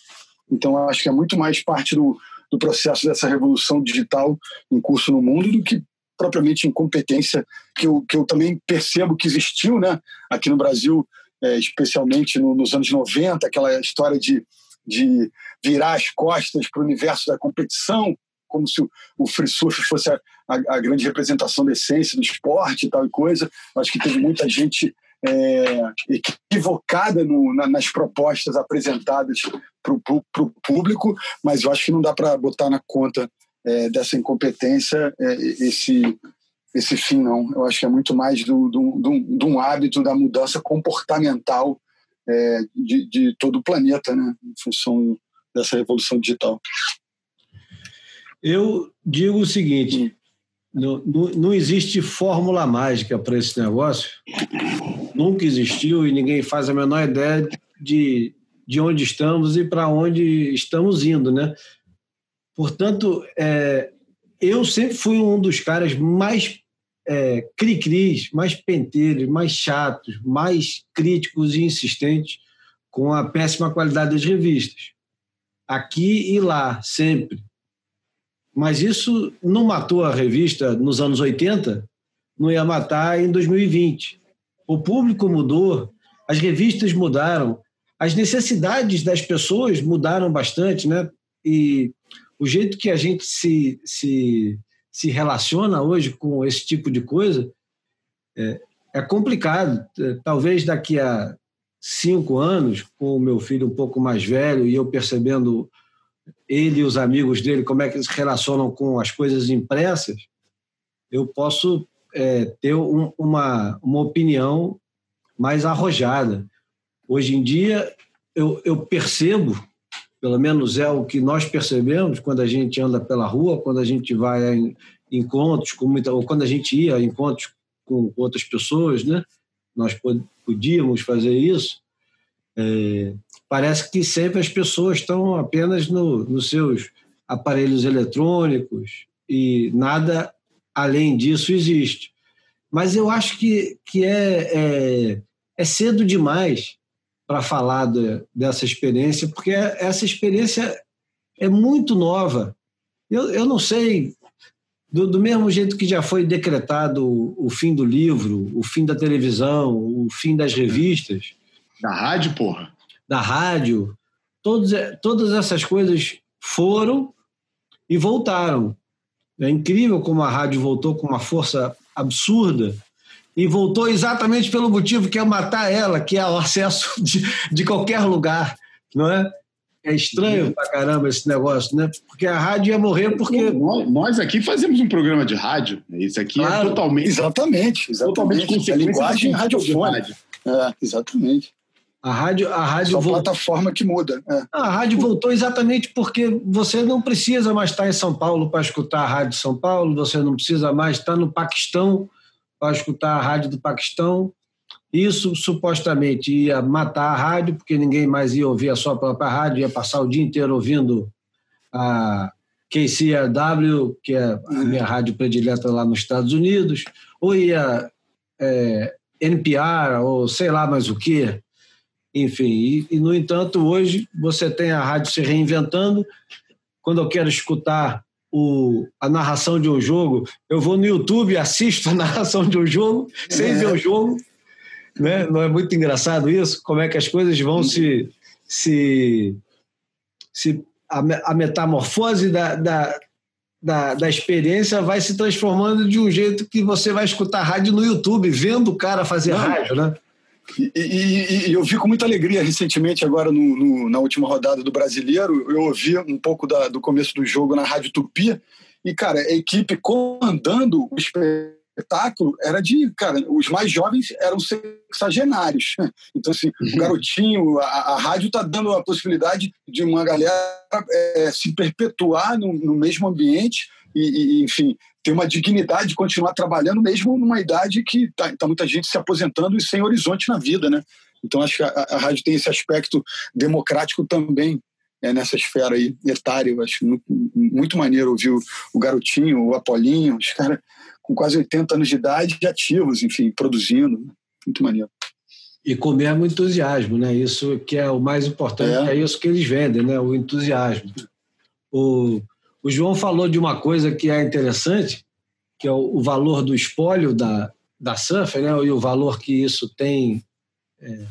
Então, acho que é muito mais parte do, do processo dessa revolução digital em curso no mundo do que propriamente incompetência que eu, que eu também percebo que existiu né, aqui no Brasil, é, especialmente no, nos anos 90, aquela história de, de virar as costas para o universo da competição, como se o, o free surf fosse a, a, a, grande representação da essência do esporte e tal e coisa. Acho que teve muita gente é, equivocada no, na, nas propostas apresentadas para o público, mas eu acho que não dá para botar na conta é, dessa incompetência é, esse, esse fim, não. Eu acho que é muito mais do, do, do, de um hábito da mudança comportamental é, de, de todo o planeta, né, em função dessa revolução digital. Eu digo o seguinte: não, não, existe fórmula mágica para esse negócio. Nunca existiu e ninguém faz a menor ideia de, de onde estamos e para onde estamos indo, né? Portanto, é, eu sempre fui um dos caras mais é, cri-cris, mais penteiros, mais chatos, mais críticos e insistentes com a péssima qualidade das revistas. Aqui e lá, sempre. Mas isso não matou a revista nos anos 80, não ia matar em 2020. O público mudou, as revistas mudaram, as necessidades das pessoas mudaram bastante, né? E o jeito que a gente se, se, se relaciona hoje com esse tipo de coisa é, é complicado. É, talvez daqui a cinco anos, com o meu filho um pouco mais velho e eu percebendo ele e os amigos dele como é que eles se relacionam com as coisas impressas, eu posso é, ter um, uma, uma opinião mais arrojada. Hoje em dia, eu, eu percebo pelo menos é o que nós percebemos quando a gente anda pela rua, quando a gente vai a encontros com muita, ou quando a gente ia a encontros com outras pessoas, né? Nós podíamos fazer isso. É, parece que sempre as pessoas estão apenas no, nos seus aparelhos eletrônicos e nada além disso existe. Mas eu acho que, que é, é, é cedo demais para falar de, dessa experiência, porque essa experiência é muito nova. Eu, eu não sei, do, do mesmo jeito que já foi decretado o, o, fim do livro, o fim da televisão, o fim das revistas. Da rádio, porra. Da rádio. Todos, todas essas coisas foram e voltaram. É incrível como a rádio voltou com uma força absurda e voltou exatamente pelo motivo que é matar ela, que é o acesso <laughs> de, de qualquer lugar, não é? É estranho pra caramba esse negócio, né? Porque a rádio ia morrer porque. Nós aqui fazemos um programa de rádio. Né? Isso aqui é claro. é totalmente. Exatamente, exatamente. Totalmente a linguagem radiofônica. É, exatamente. A rádio, a rádio Só voltou... plataforma que muda. É. A rádio voltou exatamente porque você não precisa mais estar em São Paulo para escutar a rádio São Paulo, você não precisa mais estar no Paquistão para escutar a rádio do Paquistão. Isso supostamente ia matar a rádio, porque ninguém mais ia ouvir a sua própria rádio, ia passar o dia inteiro ouvindo a KCRW, que é a uhum. minha rádio predileta lá nos Estados Unidos, ou ia é, NPR, ou sei lá mais o que. Enfim, e, e, no entanto, hoje você tem a rádio se reinventando. Quando eu quero escutar o, a narração de um jogo, eu vou no YouTube, assisto a <laughs> narração de um jogo, sem é. ver o jogo. Né? Não é muito engraçado isso? Como é que as coisas vão se. se, se a, a metamorfose da, da, da, da, experiência vai se transformando de um jeito que você vai escutar rádio no YouTube, vendo o cara fazer Não. rádio, né? E, e, e, eu vi com muita alegria recentemente, agora no, no, na última rodada do Brasileiro, eu ouvi um pouco da, do começo do jogo na Rádio Tupi, e, cara, a equipe comandando o espetáculo era de, cara, os mais jovens eram sexagenários. <laughs> Então, assim, uhum. o garotinho, a, a rádio está dando a possibilidade de uma galera é, se perpetuar no, no mesmo ambiente e, e, enfim, ter uma dignidade de continuar trabalhando, mesmo numa idade que está tá muita gente se aposentando e sem horizonte na vida, né? Então, acho que a, a rádio tem esse aspecto democrático também é, nessa esfera aí, etária. Eu acho muito, muito maneiro ouvir o, o Garotinho, o Apolinho, os caras com quase 80 anos de idade ativos, enfim, produzindo. Muito maneiro. E com o mesmo entusiasmo, né? Isso que é o mais importante, é, é isso que eles vendem, né? O entusiasmo. O, o João falou de uma coisa que é interessante, que é o, o valor do espólio da, da Surfer, né? E o valor que isso tem. É,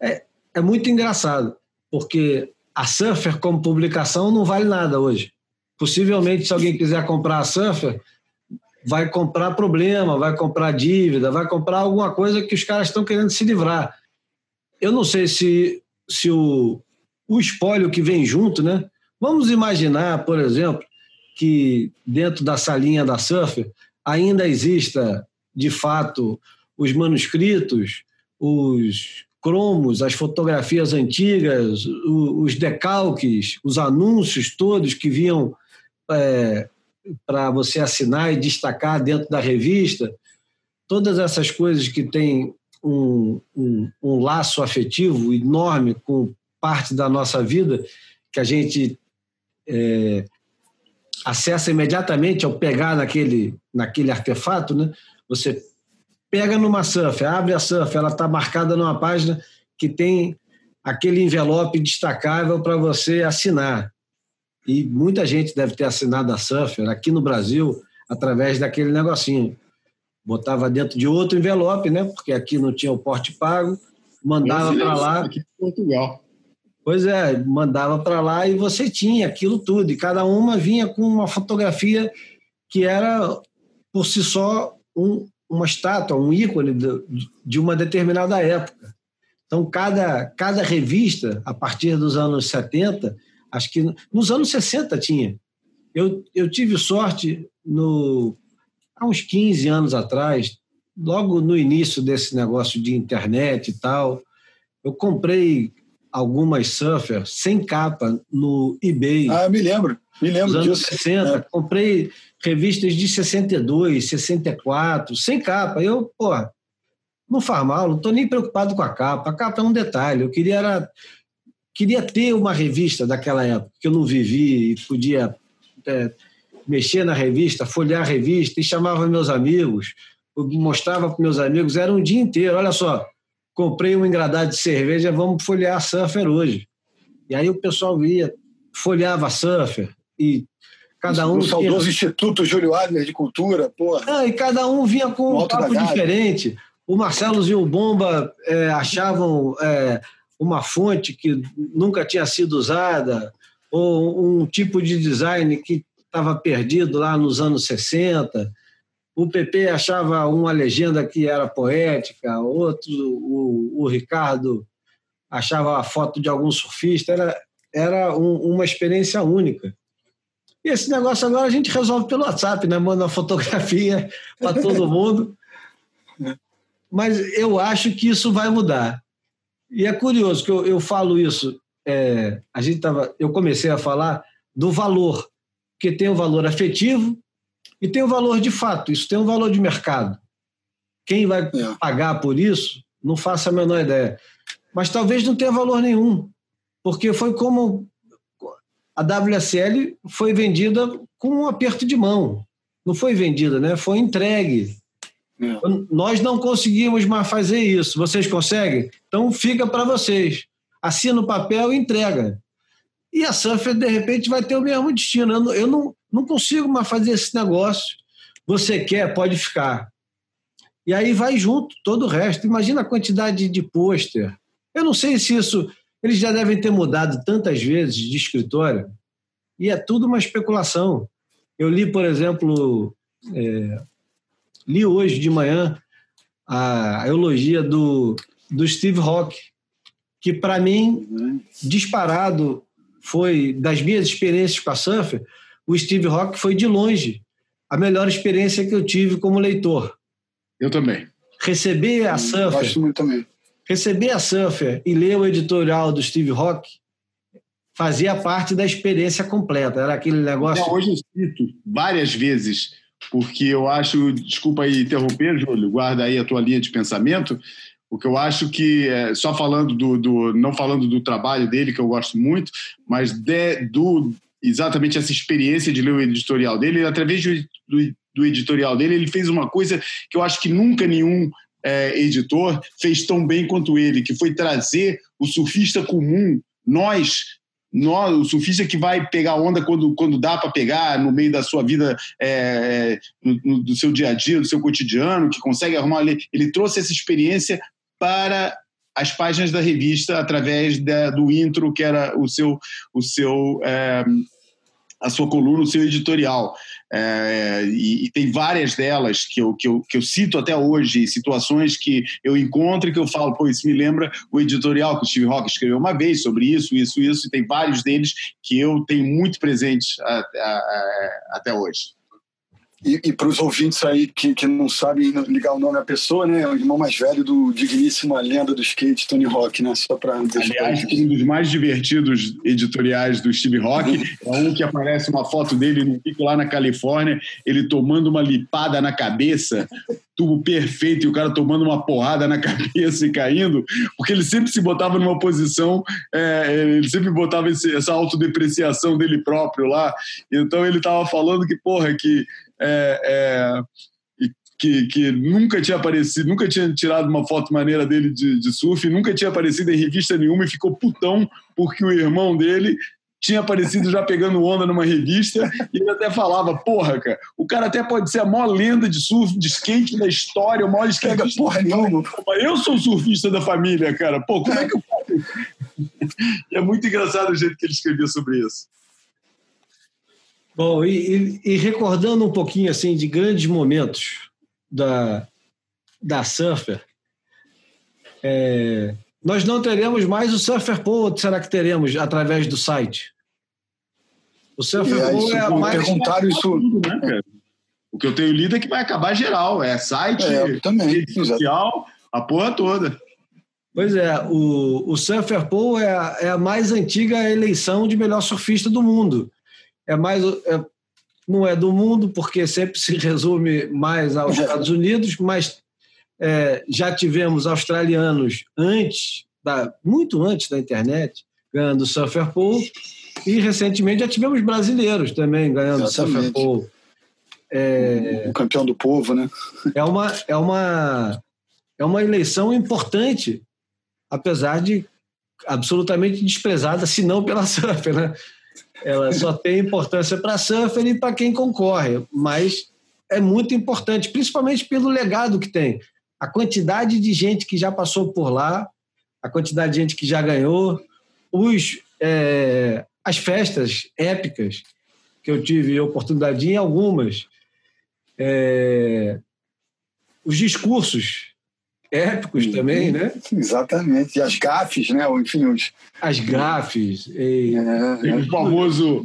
é, é muito engraçado, porque a Surfer como publicação não vale nada hoje. Possivelmente, se alguém quiser comprar a Surfer, vai comprar problema, vai comprar dívida, vai comprar alguma coisa que os caras estão querendo se livrar. Eu não sei se, se o, o espólio que vem junto, né? Vamos imaginar, por exemplo, que dentro da salinha da Surfer ainda exista, de fato, os manuscritos, os cromos, as fotografias antigas, os decalques, os anúncios todos que vinham é, para você assinar e destacar dentro da revista, todas essas coisas que têm um, um, um, laço afetivo enorme com parte da nossa vida, que a gente é, acessa imediatamente ao pegar naquele, naquele artefato, né? você pega numa surf, abre a surf, ela está marcada numa página que tem aquele envelope destacável para você assinar e muita gente deve ter assinado a Surfer aqui no Brasil através daquele negocinho. Botava dentro de outro envelope, né? Porque aqui não tinha o porte pago, mandava para lá. Aqui em Portugal. Pois é, mandava para lá e você tinha aquilo tudo. E cada uma vinha com uma fotografia que era, por si só, um, uma estátua, um ícone de, de uma determinada época. Então, cada, cada revista, a partir dos anos 70, Acho que nos anos 60 tinha. Eu, eu tive sorte no, há uns 15 anos atrás, logo no início desse negócio de internet e tal, eu comprei algumas surfers sem capa no eBay. Ah, me lembro, me lembro nos anos disso. 60. É. Comprei revistas de 62, 64, sem capa. Eu, pô, não faz mal, não estou nem preocupado com a capa. A capa é um detalhe. Eu queria era queria ter uma revista daquela época, que eu não vivi e podia é, mexer na revista, folhear a revista e chamava meus amigos, mostrava para meus amigos, era um dia inteiro. Olha só, comprei um engradado de cerveja, vamos folhear Surfer hoje. E aí o pessoal via, folheava Surfer e cada um. O saudoso Instituto Júlio Adler de Cultura, porra. Ah, e cada um vinha com um papo diferente. O Marcelo e o Bomba é, achavam. É, uma fonte que nunca tinha sido usada, ou um tipo de design que estava perdido lá nos anos 60. O PP achava uma legenda que era poética, outro, o, o Ricardo achava a foto de algum surfista, era, era um, uma experiência única. E esse negócio agora a gente resolve pelo WhatsApp, né? manda uma fotografia <laughs> para todo mundo. Mas eu acho que isso vai mudar. E é curioso que eu, eu falo isso. É, a gente tava, eu comecei a falar do valor, que tem o valor afetivo e tem o valor de fato. Isso tem um valor de mercado. Quem vai é. pagar por isso, não faço a menor ideia. Mas talvez não tenha valor nenhum, porque foi como a WSL foi vendida com um aperto de mão. Não foi vendida, né? Foi entregue. É. Nós não conseguimos mais fazer isso. Vocês conseguem? Então fica para vocês. Assina o papel e entrega. E a Surfer, de repente, vai ter o mesmo destino. Eu, não, eu não, não consigo mais fazer esse negócio. Você quer, pode ficar. E aí vai junto todo o resto. Imagina a quantidade de pôster. Eu não sei se isso. Eles já devem ter mudado tantas vezes de escritório. E é tudo uma especulação. Eu li, por exemplo, é, li hoje de manhã a elogia do, do Steve Rock, que para mim, disparado, foi das minhas experiências com a Surfer, o Steve Rock foi de longe a melhor experiência que eu tive como leitor. Eu também. Receber a Surfer. Gosto muito também. Receber a Surfer e ler o editorial do Steve Rock fazia parte da experiência completa. Era aquele negócio. hoje eu cito várias vezes porque eu acho, desculpa aí interromper, Júlio, guarda aí a tua linha de pensamento, porque eu acho que, é, só falando do, do, não falando do trabalho dele, que eu gosto muito, mas de, do exatamente essa experiência de ler o editorial dele, através do, do, do editorial dele, ele fez uma coisa que eu acho que nunca nenhum é, editor fez tão bem quanto ele, que foi trazer o surfista comum, nós, nós o surfista que vai pegar onda quando, quando dá para pegar no meio da sua vida, é, no, no, do seu dia a dia, do seu cotidiano, que consegue arrumar. Ele, ele trouxe essa experiência para as páginas da revista através da, do intro que era o seu o seu é, a sua coluna, o seu editorial. É, e, e, tem várias delas que eu, que, eu, que eu cito até hoje, situações que eu encontro e que eu falo, pô, isso me lembra o editorial que o Steve Rock escreveu uma vez sobre isso, isso, isso, e tem vários deles que eu tenho muito presentes até hoje. E, e para os ouvintes aí que, que não sabem ligar o nome à pessoa, né? É o irmão mais velho do digníssimo lenda do skate, Tony Hawk, né? Só para Aliás, um dos mais divertidos editoriais do Steve Rock é um que aparece uma foto dele no pico lá na Califórnia, ele tomando uma lipada na cabeça, tubo perfeito, e o cara tomando uma porrada na <laughs> cabeça e caindo, porque ele sempre se botava numa posição, é, ele sempre botava esse, essa autodepreciação dele próprio lá. Então ele estava falando que, porra, que é, é, que, que, nunca tinha aparecido, nunca tinha tirado uma foto maneira dele de, de, surf, nunca tinha aparecido em revista nenhuma e ficou putão porque o irmão dele tinha aparecido já pegando onda numa revista e ele até falava, porra, cara, o cara até pode ser a maior lenda de surf, de skate da história, o maior skate. porra nenhuma. Eu sou o surfista da família, cara. Pô, como é que eu <laughs> faço? é muito engraçado o jeito que ele escrevia sobre isso. Bom, e, e, e, recordando um pouquinho assim de grandes momentos da, da Surfer, é, nós não teremos mais o Surfer Pool, será que teremos através do site? O Surfer é, Pool é a mais... Perguntaram isso... né, o que eu tenho lido é que vai acabar geral, é site, é, também, rede social, a porra toda. Pois é, o, o Surfer Pool é a, é a mais antiga eleição de melhor surfista do mundo é mais é, não é do mundo porque sempre se resume mais aos Estados Unidos, mas é, já tivemos australianos antes da muito antes da internet ganhando surfer pool e recentemente já tivemos brasileiros também ganhando Exatamente. surfer pool. É, o campeão do povo, né? É uma é uma é uma eleição importante, apesar de absolutamente desprezada, se não pela <laughs> surfer, né? Ela só tem importância para surfer e para quem concorre, mas é muito importante, principalmente pelo legado que tem. A quantidade de gente que já passou por lá, a quantidade de gente que já ganhou, os, é, as festas épicas que eu tive oportunidade em algumas, é, os discursos épicos uhum. também, né? Exatamente. E as gafes, né? Enfim, os... As gafes. E... É, é. o famoso...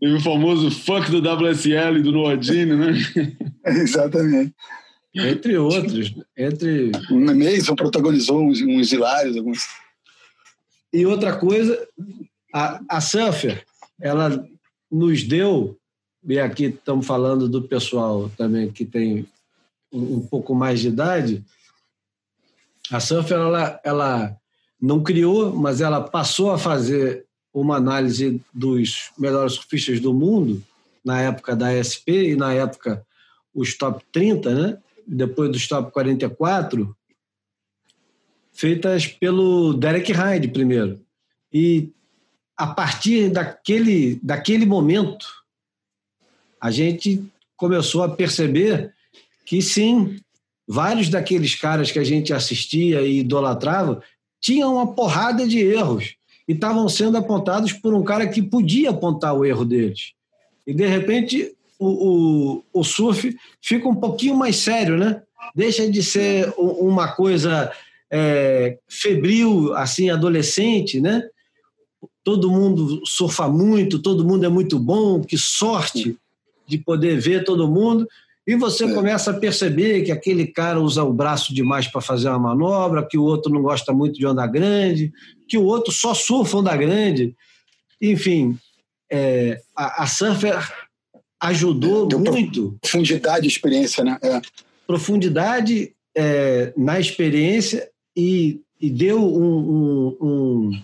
E o famoso funk do WSL do Nordine, né? <laughs> Exatamente. Entre outros. Entre... O Mason protagonizou uns, uns hilários. Alguns... E outra coisa, a, a Surfer, ela nos deu, e aqui estamos falando do pessoal também que tem um, um pouco mais de idade, a Surfer, ela, ela não criou, mas ela passou a fazer uma análise dos melhores surfistas do mundo, na época da SP e na época os top 30, né? depois dos top 44, feitas pelo Derek Hyde primeiro. E a partir daquele, daquele momento, a gente começou a perceber que sim, vários daqueles caras que a gente assistia e idolatrava tinham uma porrada de erros e estavam sendo apontados por um cara que podia apontar o erro deles. E, de repente, o, o, o surf fica um pouquinho mais sério, né? Deixa de ser uma coisa é, febril, assim, adolescente, né? Todo mundo surfa muito, todo mundo é muito bom, que sorte de poder ver todo mundo. E você é. começa a perceber que aquele cara usa o braço demais para fazer uma manobra, que o outro não gosta muito de onda grande, que o outro só surfa onda grande. Enfim, é, a, a Surfer ajudou Deu muito. Profundidade de experiência, né? É. Profundidade é, na experiência e, e deu um, um, um,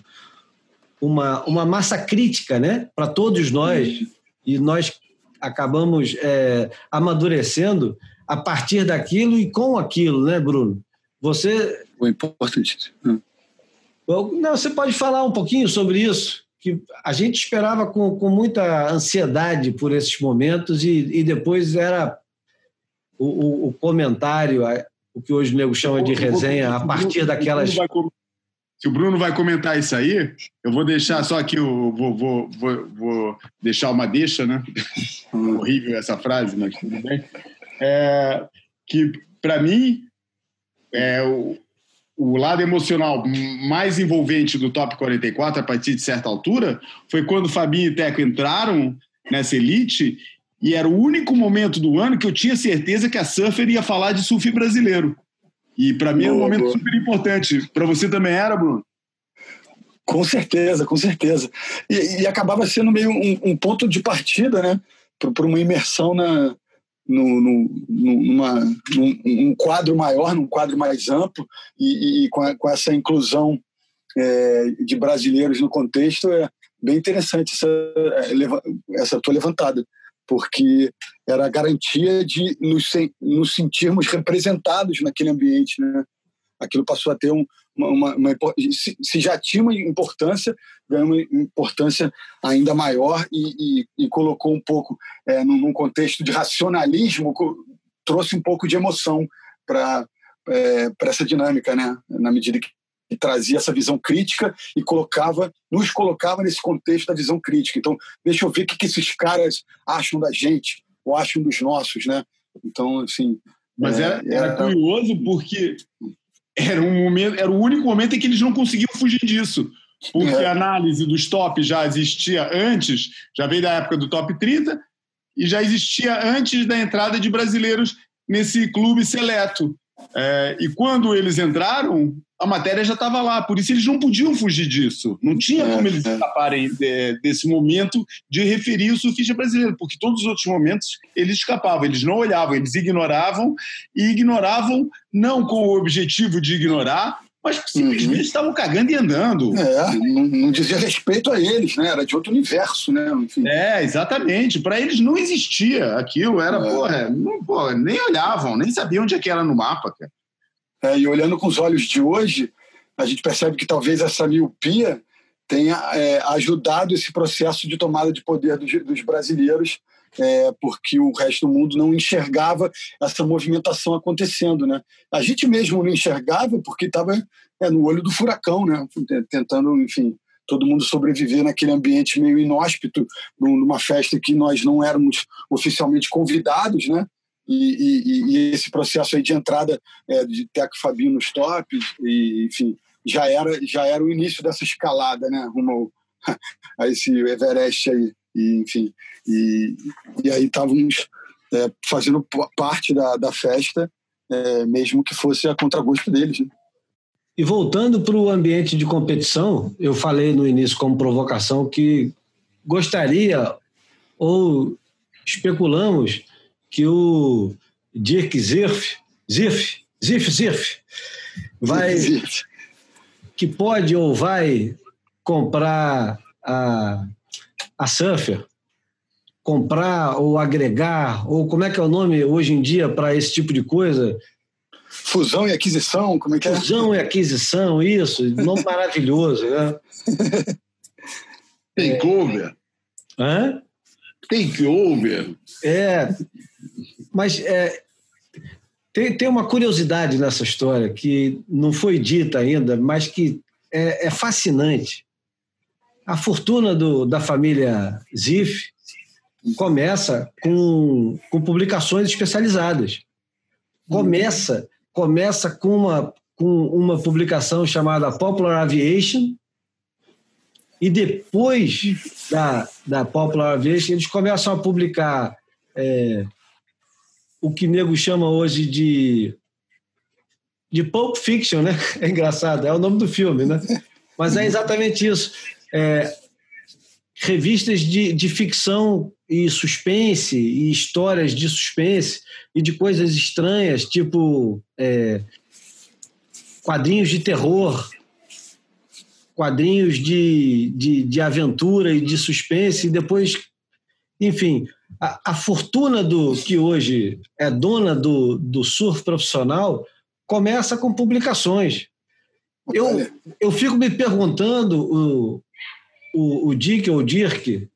uma, uma massa crítica né, para todos nós. E nós acabamos é, amadurecendo a partir daquilo e com aquilo, né, Bruno? Você. Importantíssimo. Hum. Não, você pode falar um pouquinho sobre isso? Que a gente esperava com, com muita ansiedade por esses momentos e, e depois era o, o, o comentário, o que hoje o nego chama de resenha, a partir daquelas. Se o Bruno vai comentar isso aí, eu vou deixar só aqui, vou, vou, vou, vou deixar uma deixa, né? Horrível essa frase, mas tudo bem. É, que, para mim, é, o, o lado emocional mais envolvente do Top 44, a partir de certa altura, foi quando Fabinho e Teco entraram nessa elite e era o único momento do ano que eu tinha certeza que a Surfer ia falar de surf brasileiro. E para mim era um momento super importante. Para você também era, Bruno? Com certeza, com certeza. E, e acabava sendo meio um, um, ponto de partida, né? Para uma imersão na, no, no, numa, num um quadro maior, num quadro mais amplo, e, e com, a, com, essa inclusão é, de brasileiros no contexto, é bem interessante essa, é, essa tua levantada porque era a garantia de nos, nos sentirmos representados naquele ambiente, né? Aquilo passou a ter um, uma, uma, uma se, já tinha uma importância, ganhou uma importância ainda maior e, e, e colocou um pouco é, num, num, contexto de racionalismo, trouxe um pouco de emoção para é, essa dinâmica, né? Na medida que e trazia essa visão crítica e colocava, nos colocava nesse contexto da visão crítica. Então, deixa eu ver o que, que esses caras acham da gente ou acham dos nossos, né? Então, assim. Mas é, era, era, curioso porque era um momento, era o único momento em que eles não conseguiam fugir disso. Porque é. a análise dos top já existia antes, já veio da época do top 30, e já existia antes da entrada de brasileiros nesse clube seleto. É, e quando eles entraram, a matéria já estava lá, por isso eles não podiam fugir disso. Não tinha é, como eles é. escaparem de, desse momento de referir o surfista brasileiro, porque todos os outros momentos eles escapavam, eles não olhavam, eles ignoravam e ignoravam não com o objetivo de ignorar, mas simplesmente uhum. estavam cagando e andando. É, não, não, dizia respeito a eles, né? Era de outro universo, né? Enfim. É, exatamente. Para eles não existia aquilo, era, é. porra, não, porra, nem olhavam, nem sabiam onde é que era no mapa, cara. É, e olhando com os olhos de hoje, a gente percebe que talvez essa miopia tenha é, ajudado esse processo de tomada de poder dos, dos brasileiros, é, porque o resto do mundo não enxergava essa movimentação acontecendo. Né? A gente mesmo não enxergava porque estava é, no olho do furacão, né? tentando, enfim, todo mundo sobreviver naquele ambiente meio inóspito, numa festa que nós não éramos oficialmente convidados, né? E, e, e, esse processo aí de entrada é, de Teco Fabinho nos tops, e, enfim, já era, já era o início dessa escalada, né, rumo <laughs> a esse Everest aí, e, enfim, e, e aí estávamos é, fazendo parte da, da festa, é, mesmo que fosse a contragosto deles, né? E voltando para o ambiente de competição, eu falei no início como provocação que gostaria ou especulamos que o Dirk Zirf, Zirf, Zirf, Zirf, vai, que pode ou vai comprar a, a Surfer, comprar ou agregar, ou como é que é o nome hoje em dia para esse tipo de coisa? Fusão e aquisição, como é que é? Fusão e aquisição, isso, nome maravilhoso, né? <laughs> Takeover. É. Hã? Takeover. É, mas é, tem, tem uma curiosidade nessa história que não foi dita ainda, mas que é, é fascinante. A fortuna do, da família Ziff começa com, com publicações especializadas. Começa, começa com, uma, com uma publicação chamada Popular Aviation, e depois da, da Popular Aviation, eles começam a publicar é, o que nego chama hoje de de Pulp Fiction, né? <laughs> É engraçado, é o nome do filme, né? Mas é exatamente isso. É, revistas de, de ficção e suspense, e histórias de suspense, e de coisas estranhas, tipo é, quadrinhos de terror, quadrinhos de, de, de aventura e de suspense, e depois, enfim, a, a, fortuna do que hoje é dona do, do surf profissional começa com publicações. Eu, eu fico me perguntando, o, o, o Dick ou o Dirk,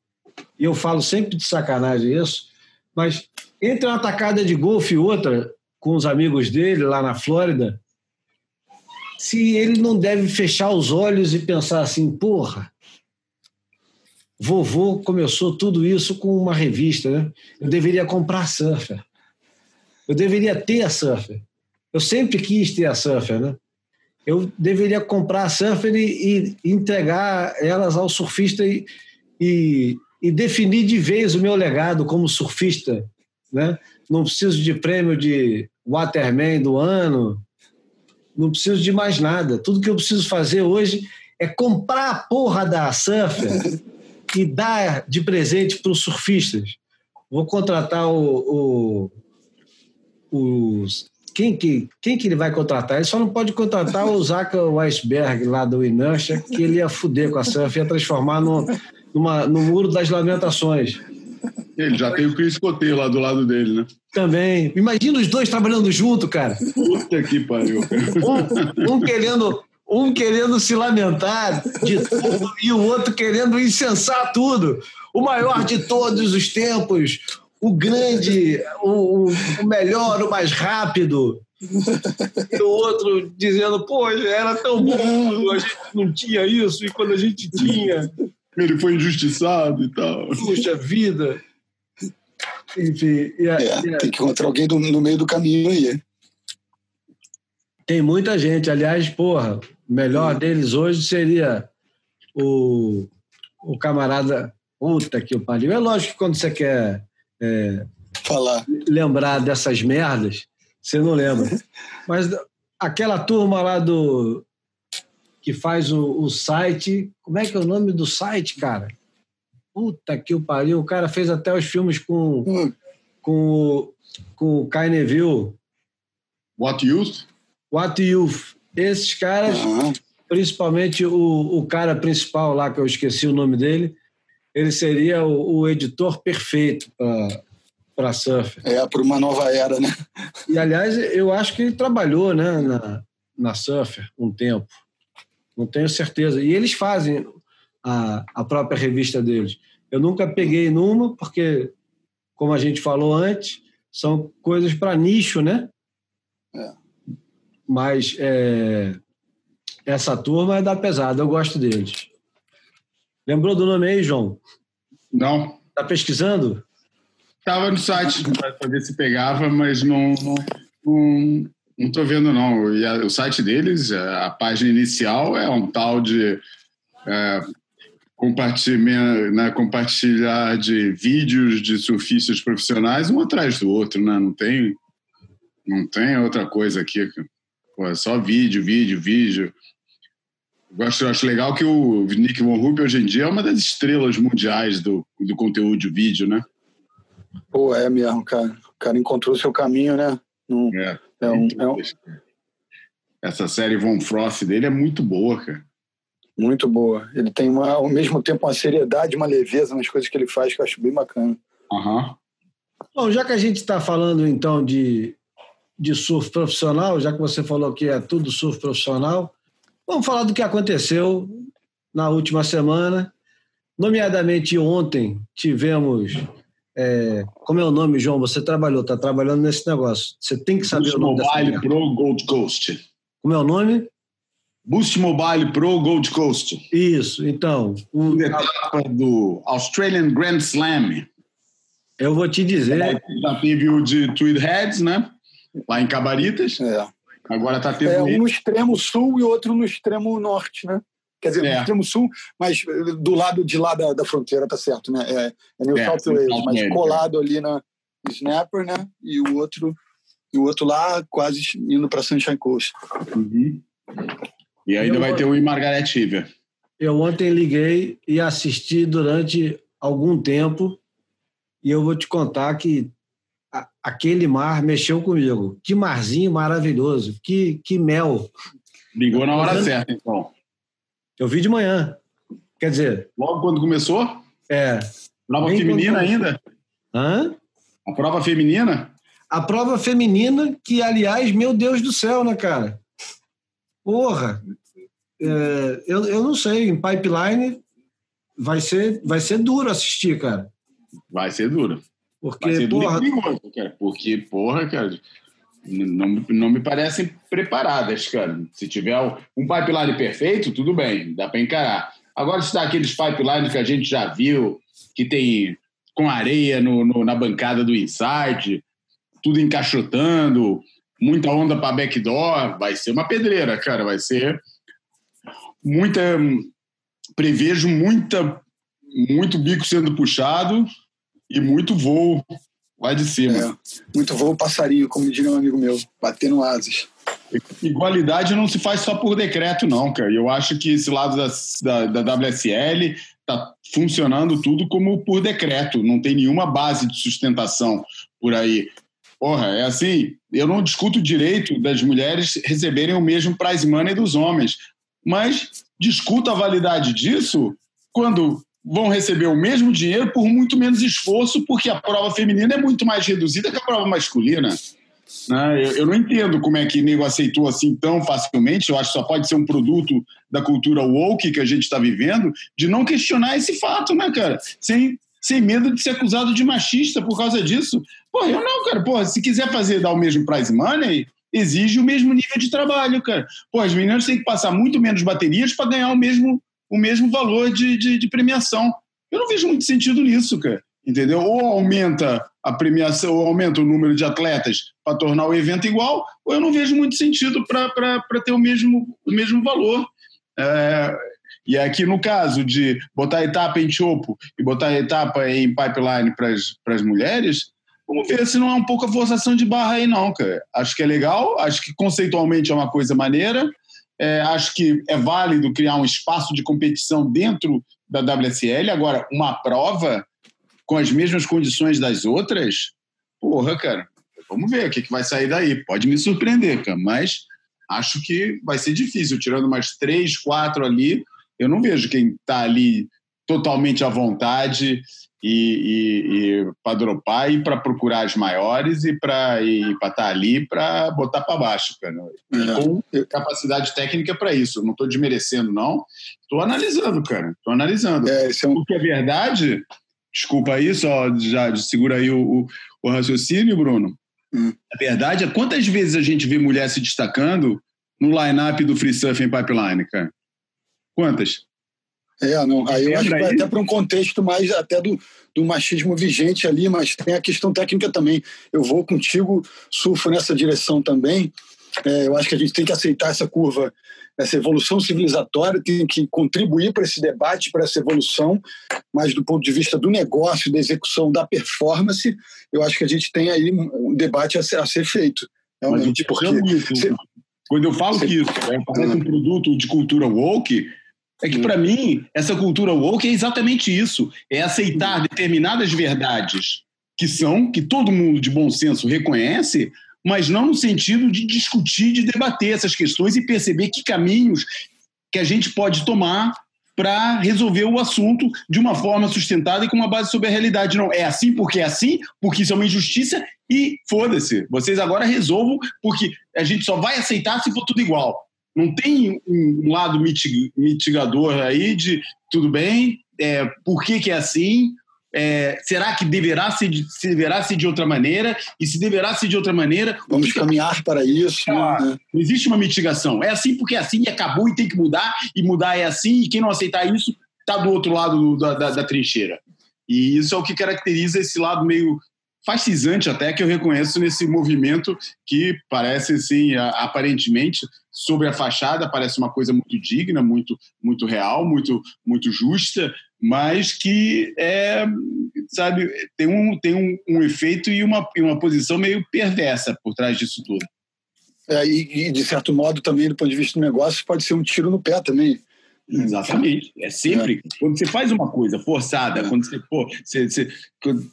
e eu falo sempre de sacanagem isso, mas entre uma tacada de golfe e outra, com os amigos dele lá na Flórida, se ele não deve fechar os olhos e pensar assim, porra, vovô começou tudo isso com uma revista, né? Eu deveria comprar a Surfer. Eu deveria ter a Surfer. Eu sempre quis ter a Surfer, né? Eu deveria comprar a Surfer e, e entregar elas ao surfista e, e, e, definir de vez o meu legado como surfista, né? Não preciso de prêmio de Waterman do ano, não preciso de mais nada. Tudo que eu preciso fazer hoje é comprar a porra da Surfer <laughs> e dar de presente para os surfistas. Vou contratar o, o, os. Quem que, quem que ele vai contratar? Ele só não pode contratar o Zaka Weisberg lá do Inertia, que ele ia fuder com a surf, ia transformar no, numa, no muro das lamentações. Ele já tem o Chris Coteiro lá do lado dele, né? Também. Imagina os dois trabalhando junto, cara. Puta que pariu. Um, um querendo um querendo se lamentar de tudo e o outro querendo incensar tudo. O maior de todos os tempos, o grande, o, o melhor, o mais rápido. E o outro dizendo, pô, era tão bom, a gente não tinha isso, e quando a gente tinha. Ele foi injustiçado e tal. Puxa vida. Enfim. E a, é, e a... Tem que encontrar alguém do, no meio do caminho aí. Tem muita gente. Aliás, porra, o melhor deles hoje seria o, o camarada. Puta que o pariu. É lógico que quando você quer é, falar lembrar dessas merdas, você não lembra. <laughs> Mas aquela turma lá do que faz o, o, site. Como é que é o nome do site, cara? Puta que o pariu. O cara fez até os filmes com, hum. com, com o Kai Neville. What Youth? What Youth. Esses caras, uhum. principalmente o, o cara principal lá, que eu esqueci o nome dele, ele seria o, o editor perfeito para surf. É, para uma nova era, né? E, aliás, eu acho que ele trabalhou né, na, na Surfer um tempo. Não tenho certeza. E eles fazem a, a própria revista deles. Eu nunca peguei numa, porque, como a gente falou antes, são coisas para nicho, né? É. Mas é, essa turma é da pesada, eu gosto deles. Lembrou do nome aí, João? Não. Tá pesquisando? Estava no site para ver se pegava, mas não não, não, não tô vendo não. E a, o site deles, a, página inicial é um tal de é, compartilhar, né, compartilhar de vídeos de surfistas profissionais um atrás do outro, né? Não tem não tem outra coisa aqui. Pô, é só vídeo, vídeo, vídeo. Eu gosto, acho legal que o Nick Von Rupp hoje em dia é uma das estrelas mundiais do, do conteúdo de vídeo, né? Pô, é mesmo, cara. O cara encontrou seu caminho, né? É, é, um, é um... Essa série Von Frost dele é muito boa, cara. Muito boa. Ele tem uma, ao mesmo tempo uma seriedade, uma leveza nas coisas que ele faz que eu acho bem bacana. Uhum. Bom, já que a gente está falando então de de surf profissional, já que você falou que é tudo surf profissional, vamos falar do que aconteceu na última semana. Nomeadamente ontem tivemos. É, como é o nome, João? Você trabalhou, está trabalhando nesse negócio. Você tem que saber Boost o nome Mobile Pro Gold Coast. Como é o nome? Boost Mobile Pro Gold Coast. Isso, então. O... Etapa do Australian Grand Slam. Eu vou te dizer. Já teve o de Tweed Heads, né? lá em Cabaritas. É. Agora está tendo. É um no extremo sul e outro no extremo norte, né? Quer dizer, é. no extremo sul, mas do lado de lá da, da fronteira, tá certo, né? É, é New é, South Wales, mas colado ali na Snapper, né? E o outro, e o outro lá, quase indo para Sunshine Coast. Uhum. E ainda eu, vai ter o em Margaret River. Eu ontem liguei e assisti durante algum tempo, e eu vou te contar que aquele mar mexeu comigo. Que marzinho maravilhoso, que, que mel. Ligou na hora certa, então. Eu vi de manhã. Quer dizer. Logo quando começou? É. Prova feminina quando... ainda? Hã? A prova feminina? a prova feminina, que, aliás, meu Deus do céu, né, cara? Porra! É, eu, eu não sei, em pipeline vai ser, vai ser duro assistir, cara. Vai ser duro. Porque, Vai ser duro porra, e perigoso, cara. Porque, porra, cara, não, não me parecem preparadas, cara. Se tiver um pipeline perfeito, tudo bem, dá para encarar. Agora, se dá aqueles pipelines que a gente já viu, que tem com areia no, no- na bancada do inside, tudo encaixotando, muita onda para backdoor, vai ser uma pedreira, cara. Vai ser muita. Prevejo muita, muito bico sendo puxado e muito voo lá de cima. É, muito voo passarinho, como diria um amigo meu, batendo asas. Igualdade não se faz só por decreto, não, cara. Eu acho que esse lado da, da, da WSL tá funcionando tudo como por decreto. Não tem nenhuma base de sustentação por aí. Porra, é assim, eu não discuto o direito das mulheres receberem o mesmo prize money dos homens, mas discuto a validade disso quando vão receber o mesmo dinheiro por muito menos esforço, porque a prova feminina é muito mais reduzida que a prova masculina. Né? Eu, eu não entendo como é que nego aceitou assim tão facilmente. Eu acho que só pode ser um produto da cultura woke que a gente está vivendo, de não questionar esse fato, né, cara? Sem, sem medo de ser acusado de machista por causa disso. Pô, eu não, cara. Pô, se quiser fazer dar o mesmo prize money, exige o mesmo nível de trabalho, cara. Pô, as meninas têm que passar muito menos baterias para ganhar o mesmo, o mesmo valor de, de, de premiação. Eu não vejo muito sentido nisso, cara. Entendeu? Ou aumenta a premiação, ou aumenta o número de atletas para tornar o evento igual, ou eu não vejo muito sentido para ter o mesmo, o mesmo valor. É, e aqui, no caso de botar a etapa em chopo e botar a etapa em pipeline para as mulheres, vamos ver se não é um pouco a forçação de barra aí, não, cara. Acho que é legal, acho que conceitualmente é uma coisa maneira, é, acho que é válido criar um espaço de competição dentro da WSL. Agora, uma prova com as mesmas condições das outras, porra, cara, vamos ver o que, que vai sair daí. Pode me surpreender, cara, mas acho que vai ser difícil. Tirando umas três, quatro ali, eu não vejo quem está ali totalmente à vontade e, e, e para dropar e para procurar as maiores e para estar ali para botar para baixo, cara. É. Com capacidade técnica para isso. Não estou desmerecendo, não. Estou analisando, cara. Estou analisando. É, é um, Porque é verdade, desculpa aí, só já segura aí o, o, o raciocínio, Bruno. Hum. A verdade é quantas vezes a gente vê mulher se destacando no line-up do Free Surfing Pipeline, cara? Quantas? É, não. Aí eu acho que vai até para um contexto mais até do, do machismo vigente ali, mas tem a questão técnica também. Eu vou contigo, surfo nessa direção também. É, eu acho que a gente tem que aceitar essa curva, essa evolução civilizatória, tem que contribuir para esse debate, para essa evolução, mas do ponto de vista do negócio, da execução, da performance, eu acho que a gente tem aí um debate a ser, a ser feito. Realmente, te porque isso. Cê- Quando eu falo Cê- que isso é, parece um produto de cultura woke, é que para mim essa cultura woke é exatamente isso: é aceitar determinadas verdades que são, que todo mundo de bom senso reconhece, mas não no sentido de discutir, de debater essas questões e perceber que caminhos que a gente pode tomar para resolver o assunto de uma forma sustentada e com uma base sobre a realidade. Não, é assim porque é assim, porque isso é uma injustiça e foda-se. Vocês agora resolvam, porque a gente só vai aceitar se for tudo igual. Não tem um lado mitig- mitigador aí de tudo bem, é, por que, que é assim, é, será que deverá ser, de, se deverá ser de outra maneira? E se deverá ser de outra maneira, vamos que caminhar para isso. Ah, né? não existe uma mitigação. É assim porque é assim e acabou e tem que mudar, e mudar é assim, e quem não aceitar isso está do outro lado do- da, da- da trincheira. E isso é o que caracteriza esse lado meio fascisante até que eu reconheço nesse movimento que parece assim aparentemente sobre a fachada parece uma coisa muito digna muito muito real muito muito justa mas que é sabe tem um tem um, um efeito e uma, e uma posição meio perversa por trás disso tudo É, e, e, de certo modo, também, do ponto de vista do negócio, pode ser um tiro no pé também. Exatamente. É sempre. Quando você faz uma coisa forçada, quando você. Pô, você, você- quando-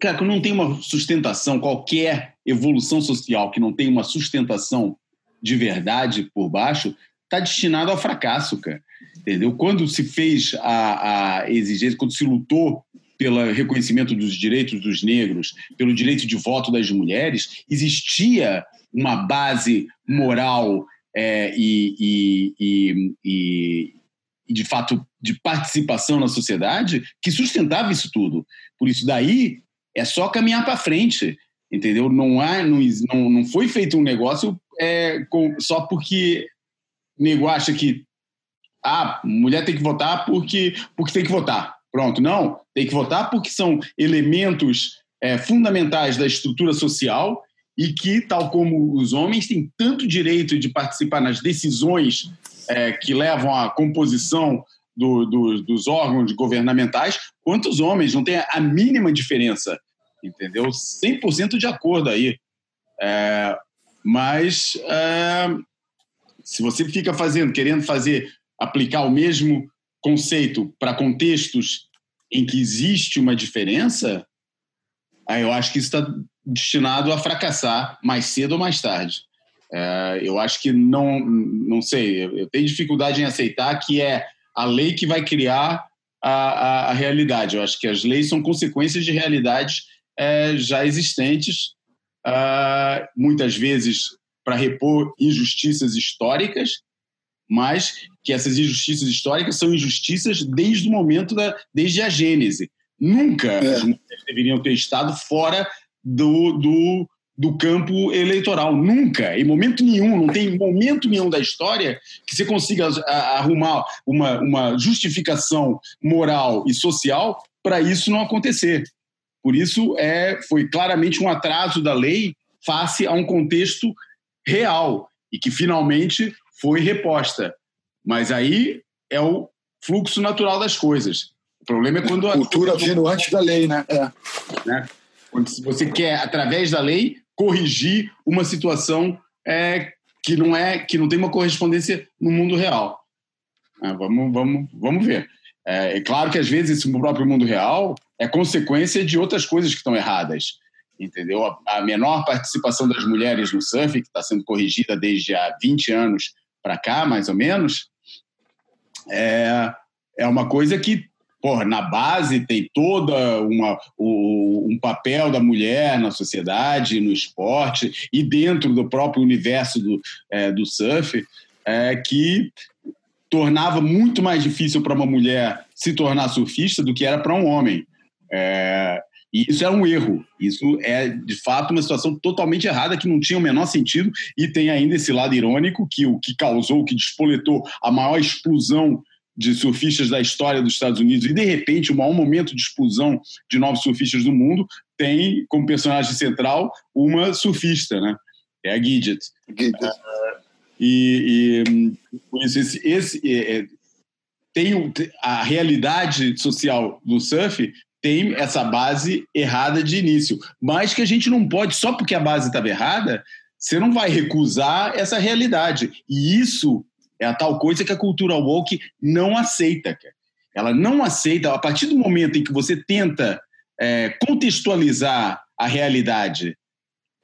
cara, quando não tem uma sustentação, qualquer evolução social que não tem uma sustentação de verdade por baixo, está destinado ao fracasso, cara. Entendeu? Quando se fez a, a exigência, quando se lutou pelo reconhecimento dos direitos dos negros, pelo direito de voto das mulheres, existia uma base moral é, e, e, e, e, de fato, de participação na sociedade que sustentava isso tudo. Por isso, daí é só caminhar para frente, entendeu? Não, há, não, não, não foi feito um negócio é, com, só porque nego acha que ah, mulher tem que votar porque, porque tem que votar. Pronto, não. Tem que votar porque são elementos é, fundamentais da estrutura social e que, tal como os homens, têm tanto direito de participar nas decisões é, que levam à composição do, do, dos órgãos governamentais, quanto os homens. Não tem a mínima diferença, entendeu? 100% de acordo aí. É, mas é, se você fica fazendo, querendo fazer, aplicar o mesmo conceito para contextos em que existe uma diferença, aí eu acho que isso está destinado a fracassar mais cedo ou mais tarde. É, eu acho que não, não sei, eu tenho dificuldade em aceitar que é a lei que vai criar a, a, a realidade. Eu acho que as leis são consequências de realidades é, já existentes, uh, muitas vezes para repor injustiças históricas, mas que essas injustiças históricas são injustiças desde o momento da, desde a gênese. Nunca é. as mulheres deveriam ter estado fora do, do, do campo eleitoral. Nunca, em momento nenhum, não tem momento nenhum da história que você consiga arrumar uma, uma justificação moral e social para isso não acontecer. Por isso, é, foi claramente um atraso da lei face a um contexto real e que finalmente foi reposta. Mas aí é o fluxo natural das coisas. O problema é quando a cultura vindo antes da lei, né? É. né? Quando você quer através da lei corrigir uma situação é, que não é que não tem uma correspondência no mundo real. É, vamos, vamos, vamos ver. É, é, claro que às vezes esse próprio mundo real é consequência de outras coisas que estão erradas entendeu? A, a menor participação das mulheres no surf, que está sendo corrigida desde há 20 anos para cá, mais ou menos, é, é uma coisa que, porra, na base tem toda uma, o, um papel da mulher na sociedade, no esporte e dentro do próprio universo do, é, do surf, é, que tornava muito mais difícil para uma mulher se tornar surfista do que era para um homem. É, e isso é um erro. Isso é, de fato, uma situação totalmente errada, que não tinha o menor sentido, e tem ainda esse lado irônico, que o que causou, o que despoletou a maior explosão de surfistas da história dos Estados Unidos, e de repente o maior momento de explosão de novos surfistas do mundo, tem como personagem central uma surfista, né? É a Gidget. Gidget. Uh, e, e por isso, esse, esse é, é tem a realidade social do surf tem essa base errada de início. Mas que a gente não pode, só porque a base estava errada, você não vai recusar essa realidade. E isso é a tal coisa que a cultura woke não aceita. Ela não aceita, a partir do momento em que você tenta é, contextualizar a realidade,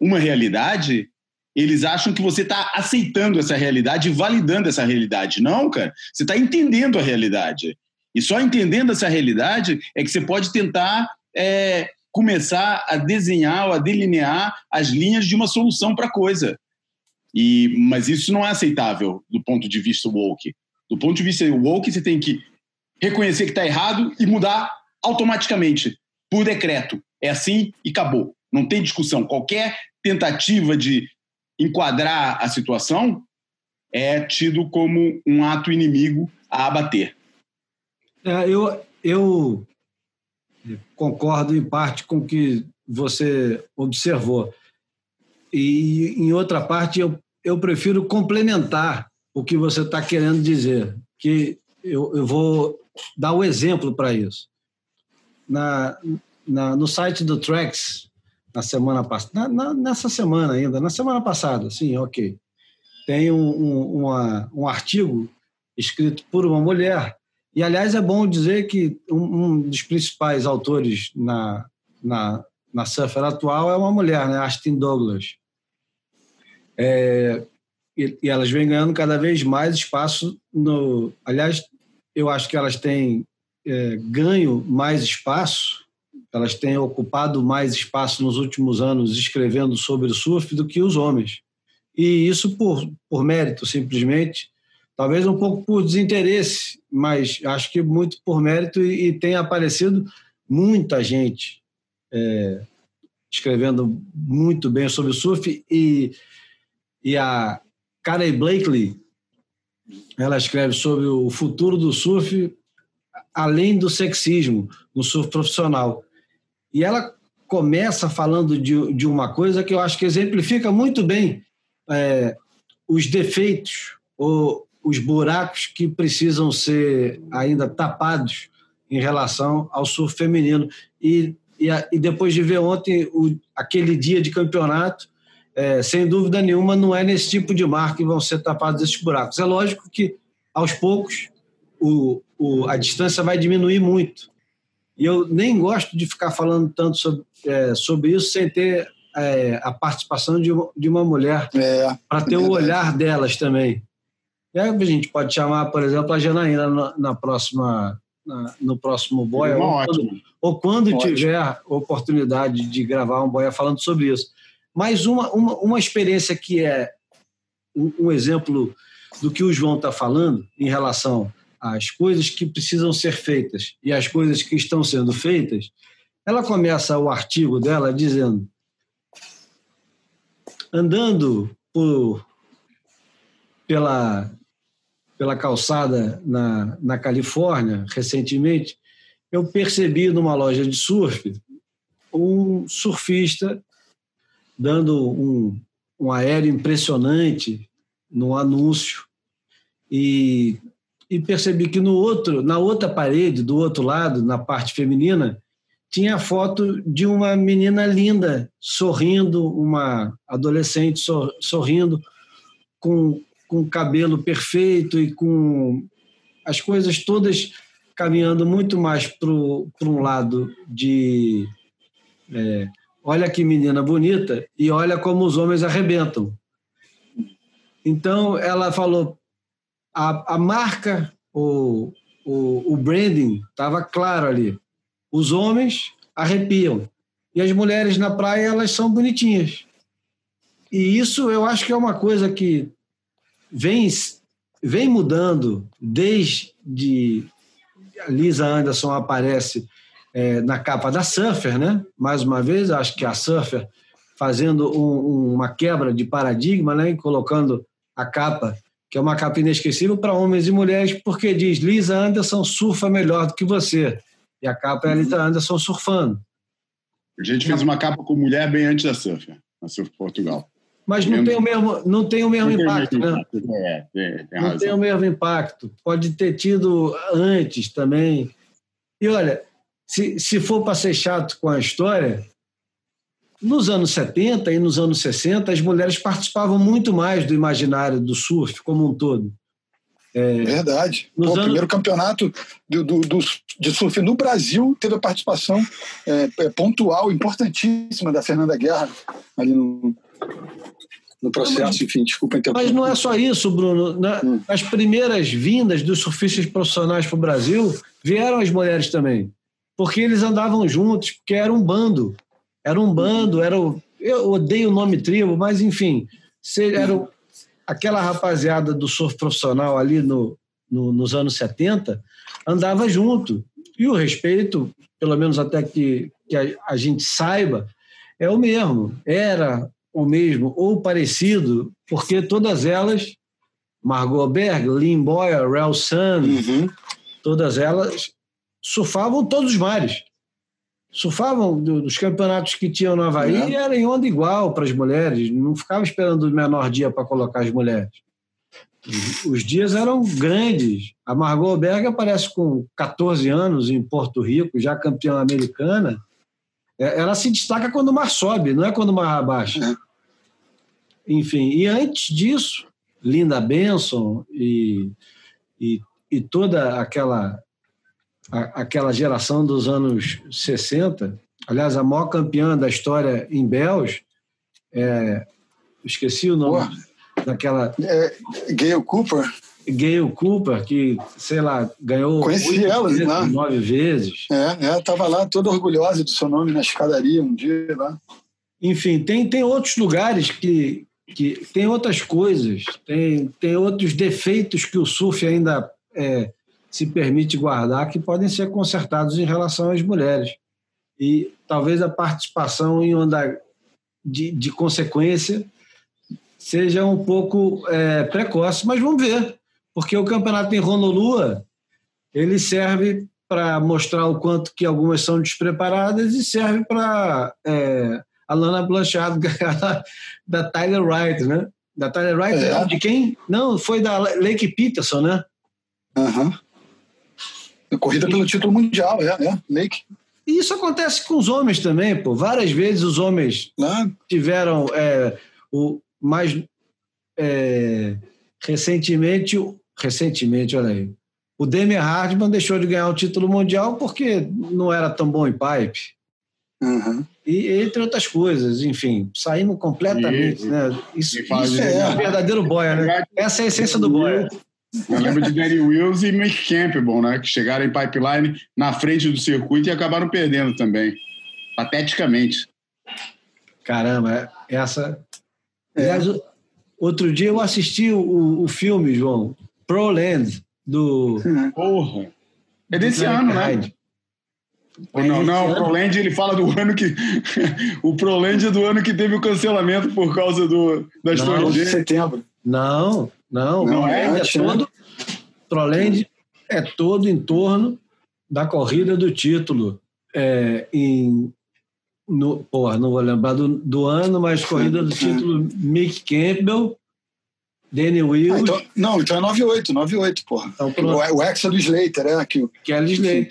uma realidade, eles acham que você está aceitando essa realidade e validando essa realidade. Não, cara, você está entendendo a realidade. E só entendendo essa realidade é que você pode tentar é, começar a desenhar ou a delinear as linhas de uma solução para a coisa. E, mas isso não é aceitável do ponto de vista woke. Do ponto de vista woke, você tem que reconhecer que está errado e mudar automaticamente, por decreto. É assim e acabou. Não tem discussão. Qualquer tentativa de enquadrar a situação é tido como um ato inimigo a abater. É, eu, eu concordo em parte com o que você observou. E, em outra parte, eu, eu prefiro complementar o que você está querendo dizer, que eu, eu vou dar o um exemplo para isso. Na, na, no site do Trax, na semana passada, nessa semana ainda, na semana passada, sim, ok, tem um, um, uma, um artigo escrito por uma mulher e, aliás, é bom dizer que um, dos principais autores na, na, na surfer atual é uma mulher, né? Astin Douglas. É, e, e, elas vêm ganhando cada vez mais espaço no... Aliás, eu acho que elas têm é, ganho mais espaço elas têm ocupado mais espaço nos últimos anos escrevendo sobre o surf do que os homens. E isso por, por mérito, simplesmente. Talvez um pouco por desinteresse, mas acho que muito por mérito e, e tem aparecido muita gente é, escrevendo muito bem sobre o surf e, e a Carey Blakely ela escreve sobre o futuro do surf além do sexismo no surf profissional. E ela começa falando de, de uma coisa que eu acho que exemplifica muito bem é, os defeitos ou os buracos que precisam ser ainda tapados em relação ao surf feminino. E, e, e depois de ver ontem o, aquele dia de campeonato, é, sem dúvida nenhuma, não é nesse tipo de mar que vão ser tapados esses buracos. É lógico que, aos poucos, o, o, a distância vai diminuir muito. E eu nem gosto de ficar falando tanto sobre, é, sobre isso sem ter é, a participação de, de uma mulher, é, para ter o olhar delas também. E aí a gente pode chamar, por exemplo, a Janaína na, na próxima, na, no próximo boia, ou quando, ou quando tiver oportunidade de gravar um boia falando sobre isso. Mas uma, uma, uma experiência que é um, um exemplo do que o João está falando em relação as coisas que precisam ser feitas e as coisas que estão sendo feitas, ela começa o artigo dela dizendo: andando por, pela, pela calçada na, na Califórnia recentemente, eu percebi numa loja de surf um surfista dando um, um aéreo impressionante no anúncio e e percebi que no outro, na outra parede, do outro lado, na parte feminina, tinha a foto de uma menina linda, sorrindo, uma adolescente sorrindo, com, com cabelo perfeito e com as coisas todas caminhando muito mais para um lado de é, olha que menina bonita e olha como os homens arrebentam. Então ela falou: a, a marca, o, o, o branding estava claro ali. Os homens arrepiam e as mulheres na praia elas são bonitinhas. E isso eu acho que é uma coisa que vem, vem mudando desde a Lisa Anderson aparece é, na capa da Surfer, né? Mais uma vez, acho que a Surfer fazendo um, uma quebra de paradigma, né? colocando a capa que é uma capa inesquecível para homens e mulheres, porque diz Lisa Anderson surfa melhor do que você. E a capa é a Lisa Anderson surfando. A gente fez uma capa com mulher bem antes da surf, na Surf Portugal. Mas não tem o mesmo, não tem o mesmo impacto, né? É, tem, tem não tem o mesmo impacto. Pode ter tido antes também. E olha, se, se for para ser chato com a história, nos anos 70 e nos anos 60, as mulheres participavam muito mais do imaginário do surf como um todo. É, Verdade. Pô, anos... O primeiro campeonato do, do, do, de surf no Brasil teve a participação é, é, pontual, importantíssima da Fernanda Guerra ali no, no processo, mas, enfim, desculpa interromper. Mas não é só isso, Bruno. Na, hum. As primeiras vindas dos surfistas profissionais para o Brasil vieram as mulheres também, porque eles andavam juntos, porque era um bando. Era um bando, era o, eu odeio o nome tribo, mas enfim, era o, aquela rapaziada do surf profissional ali no, no, nos anos 70 andava junto. E o respeito, pelo menos até que, que a, a gente saiba, é o mesmo. Era o mesmo ou parecido, porque todas elas, Margot Berg, Lynn Boyer, Rel Sun, uhum. todas elas surfavam todos os mares surfavam dos campeonatos que tinham no Havaí é. e era em onda igual para as mulheres, não ficava esperando o menor dia para colocar as mulheres. Os dias eram grandes. A Margot Berg aparece com 14 anos em Porto Rico, já campeã americana. É, ela se destaca quando o mar sobe, não é quando o mar abaixa. É. Enfim, e antes disso, Linda Benson e, e, e toda aquela aquela geração dos anos 60, aliás, a maior campeã da história em Bells, é, esqueci o nome Pô, daquela. É, Gail Cooper. Gayle Cooper, que, sei lá, ganhou Conheci ela, vezes, lá. nove vezes. É, ela estava lá toda orgulhosa do seu nome na escadaria um dia lá. Enfim, tem, tem outros lugares que, que tem outras coisas, tem, tem outros defeitos que o surf ainda é, se permite guardar que podem ser consertados em relação às mulheres. E talvez a participação em onda de, de consequência seja um pouco é, precoce, mas vamos ver, porque o campeonato em Honolulu ele serve para mostrar o quanto que algumas são despreparadas e serve para é, a Lana Blanchard <laughs> ganhar da Tyler Wright, né? Da Tyler Wright, É. de quem? Não, foi da Lake Peterson, né? Aham. Corrida pelo título mundial, é, é. Lake. E isso acontece com os homens também, pô. Várias vezes os homens Lá, tiveram é, o mais é, recentemente, recentemente, olha aí, o Demi Hardman deixou de ganhar o título mundial porque não era tão bom em pipe. aham. E entre outras coisas, enfim, saímos completamente, E- né? Isso, faz- isso é verdadeiro boia, né? Essa é a essência do boia. Eu lembro de Danny Wills e Mick Campbell, né? Que chegaram em pipeline na frente do circuito e acabaram perdendo também. Pateticamente. Caramba, essa. Aliás, o- outro dia eu assisti o, o filme, João, Proland, do. Porra. É desse do ano, né? Ou não, É não, o. Proland ele fala do ano que. <laughs> o Proland é do ano que teve o cancelamento por causa do, das Não, torres 11 de setembro. Não, não. Não, é é, antes, né? todo. Proland é todo em torno da corrida do título. É, em, no, porra, não vou lembrar do, do ano, mas corrida do título Mick Campbell, Danny Ah, Wills, então, não, então é 98, 98, porra. Então. O, o Hexa do Slater, é, que, o- Kelly Slater.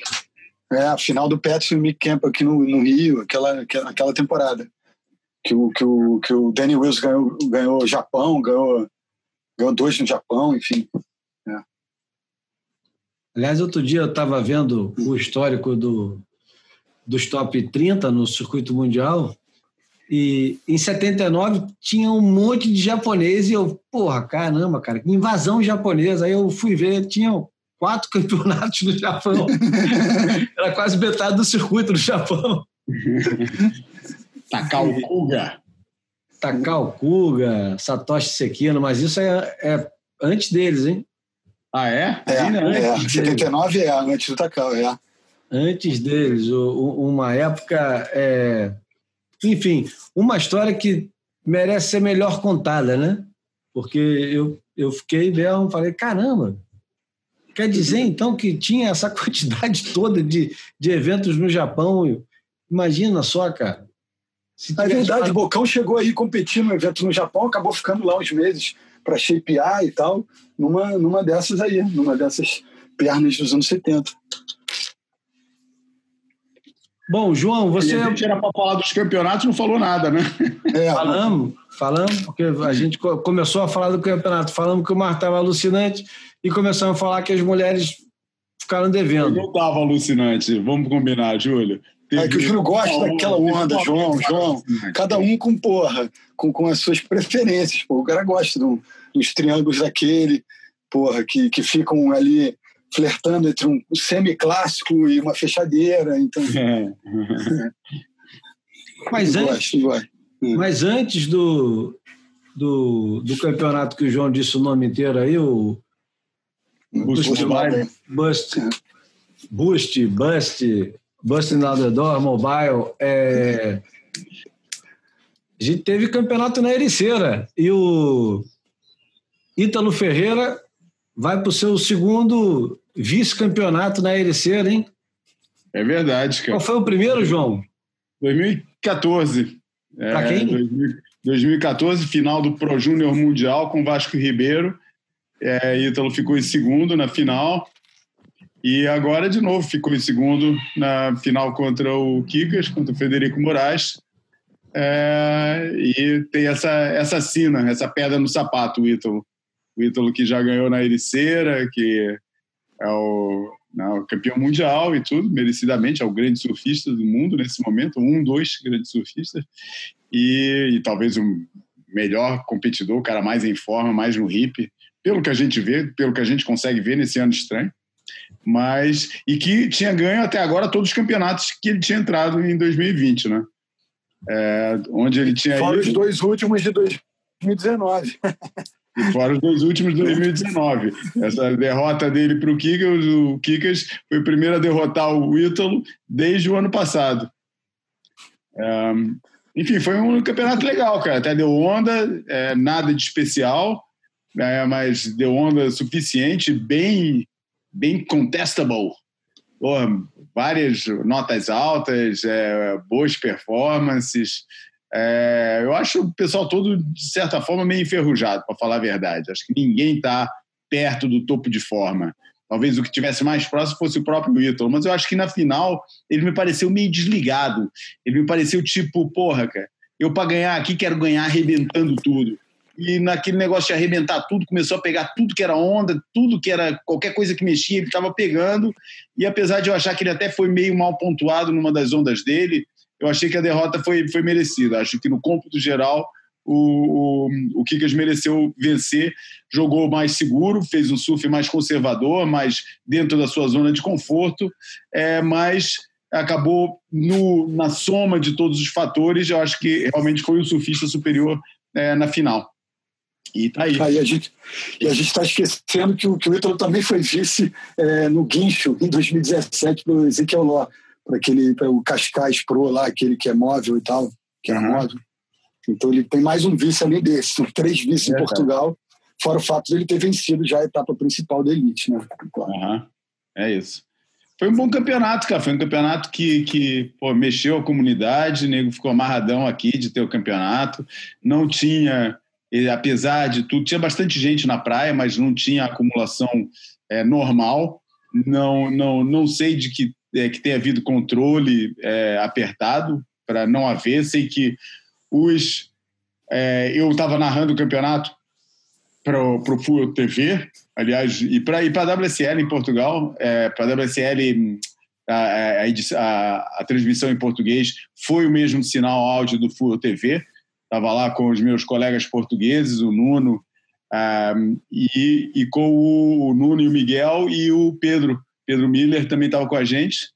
é a final do Pets e o Mick Campbell aqui no, no Rio, aquela, aquela, aquela temporada. Que o, que, o, que o Danny Wills ganhou, ganhou Japão, ganhou, ganhou dois no Japão, enfim. Aliás, outro dia eu estava vendo o histórico do, dos top 30 no circuito mundial e em 79 tinha um monte de japonês e eu, porra, caramba, cara, que invasão japonesa. Aí eu fui ver, tinham quatro <laughs> campeonatos no Japão. Era quase metade do circuito no Japão. Takao Kuga. Takao Kuga, Satoshi Sekino, mas isso é, é antes deles, hein? Ah, é? É, é, Antes 79 é, antes do Takao, é. antes deles, o- o- uma época. é, Enfim, uma história que merece ser melhor contada, né? Porque eu, eu fiquei mesmo, falei, caramba, quer dizer então que tinha essa <laughs> quantidade toda de, de eventos no Japão? Imagina só, cara. Se É verdade, o Bocão chegou aí competir no evento no Japão, acabou ficando lá uns meses para shapear e tal, numa, numa dessas aí, numa dessas pernas dos anos 70. Bom, João, você. E a gente era para falar dos campeonatos, não falou nada, né? É, Falamos, falamos, porque a gente co- começou a falar do campeonato, falamos que o mar estava alucinante e começamos a falar que as mulheres ficaram devendo. Não estava alucinante. Vamos combinar, Júlio. É que o Júlio gosta daquela onda, João, João. Cada um com, porra, com, com as suas preferências. Pô. O cara gosta do- dos triângulos daquele, porra, que, que ficam ali flertando entre um semi-clássico e uma fechadeira. Então, <laughs> É. Mas antes, gosto, gosto. mas antes do, do, do campeonato que o João disse o nome inteiro aí, o Boost Boost Mobile. Bust, Boost, Bust, Bust in the Door, Mobile, é, a gente teve campeonato na Ericeira e o Ítalo Ferreira vai para o seu segundo vice-campeonato na Ericeira, hein? É verdade, cara. Qual foi o primeiro, João? 2014. Pra É, quem? 2000 2014, final do Pro Júnior Mundial com Vasco Ribeiro. É, Ítalo ficou em segundo na final. E agora, de novo, ficou em segundo na final contra o Kikas, contra o Federico Moraes. É, e tem essa, essa sina, essa pedra no sapato, o Ítalo. O Ítalo que já ganhou na Ericeira, que é o, não, o campeão mundial e tudo, merecidamente, é o grande surfista do mundo nesse momento, um, dois grandes surfistas, e, e talvez o melhor competidor, o cara mais em forma, mais no hip, pelo que a gente vê, pelo que a gente consegue ver nesse ano estranho. Mas, e que tinha ganho até agora todos os campeonatos que ele tinha entrado em 2020, né? É, onde ele tinha. Fora ido... os dois últimos de 2019. E fora os dois últimos de 2019. Essa derrota dele para o Kikas, o Kikas foi o primeiro a derrotar o Ítalo desde o ano passado. É, enfim, foi um campeonato legal, cara. Até deu onda, é, nada de especial, é, mas deu onda suficiente, bem, bem contestable. Várias notas altas, é, boas performances. É, eu acho o pessoal todo, de certa forma, meio enferrujado, para falar a verdade. Acho que ninguém está perto do topo de forma. Talvez o que tivesse mais próximo fosse o próprio Ítalo, mas eu acho que na final ele me pareceu meio desligado. Ele me pareceu tipo, porra, cara, eu para ganhar aqui quero ganhar arrebentando tudo. E naquele negócio de arrebentar tudo, começou a pegar tudo que era onda, tudo que era qualquer coisa que mexia, ele estava pegando. E apesar de eu achar que ele até foi meio mal pontuado numa das ondas dele, eu achei que a derrota foi, foi merecida. Acho que no cômputo geral o, o, o Kikas mereceu vencer, jogou mais seguro, fez um surf mais conservador, mais dentro da sua zona de conforto, é, mas acabou no, na soma de todos os fatores, eu acho que realmente foi o surfista superior é, na final. E tá aí. Ah, e a gente está esquecendo que o, que o Ítalo também foi vice é, no guincho em 2017 do Ezequiel Ló para aquele pra o Cascais Pro lá, aquele que é móvel e tal, que é móvel. Então ele tem mais um vice além desse, são três vices é, em Portugal, fora o fato de ele ter vencido já a etapa principal da elite, né? Claro. Uhum. É isso. Foi um bom campeonato, cara. Foi um campeonato que, que pô, mexeu a comunidade, o nego ficou amarradão aqui de ter o campeonato. Não tinha, apesar de tudo, tinha bastante gente na praia, mas não tinha acumulação é, normal. Não, não, não sei de que é, que tenha havido controle é, apertado para não haver. Sei que os. É, eu estava narrando o campeonato para o Full TV, aliás, e para e a WSL em Portugal, é, para a WSL. A, a, a, a, transmissão em português foi o mesmo sinal áudio do Full TV. Estava lá com os meus colegas portugueses, o Nuno, um, e, e, com o, o Nuno e o Miguel e o Pedro, Pedro Miller também estava com a gente.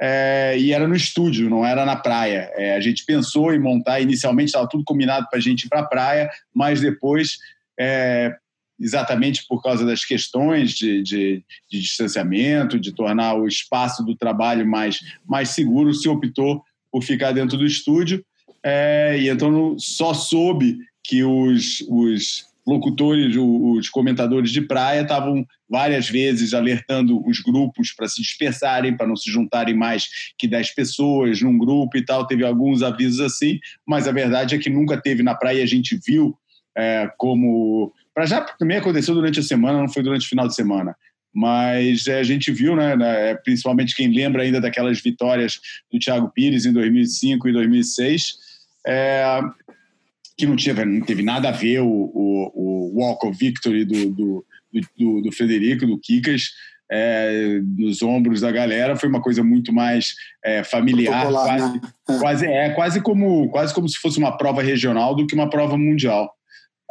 É, e era no estúdio, não era na praia. É, a gente pensou em montar, inicialmente estava tudo combinado para a gente ir para a praia, mas depois, é, exatamente por causa das questões de, de, de, distanciamento, de tornar o espaço do trabalho mais, mais seguro, se optou por ficar dentro do estúdio. É, e então só soube que os, os locutores, os comentadores de praia estavam várias vezes alertando os grupos para se dispersarem, para não se juntarem mais que 10 pessoas num grupo e tal. Teve alguns avisos assim, mas a verdade é que nunca teve na praia. A gente viu é, como. Para já também aconteceu durante a semana, não foi durante o final de semana. Mas é, a gente viu, né, né, principalmente quem lembra ainda daquelas vitórias do Thiago Pires em 2005 e 2006, é, que não, tinha, não teve nada a ver o, o, o Walk of Victory do, do, do, do Frederico, do Kikas, é, nos ombros da galera foi uma coisa muito mais é, familiar, quase, né? quase, é quase como quase como se fosse uma prova regional do que uma prova mundial.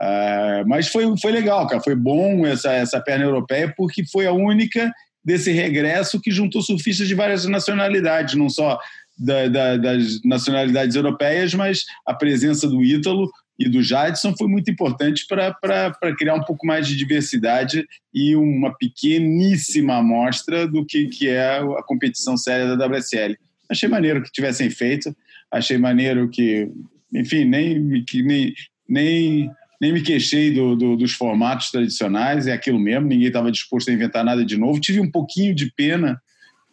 É, mas foi, foi legal, cara. Foi bom essa, essa perna europeia porque foi a única desse regresso que juntou surfistas de várias nacionalidades, não só da, da, das nacionalidades europeias, mas a presença do Ítalo e do Jadson foi muito importante para criar um pouco mais de diversidade e uma pequeníssima amostra do que, que é a competição séria da WSL. Achei maneiro que tivessem feito, achei maneiro que, enfim, nem, nem, nem, nem me queixei do, do, dos formatos tradicionais, é aquilo mesmo, ninguém estava disposto a inventar nada de novo. Tive um pouquinho de pena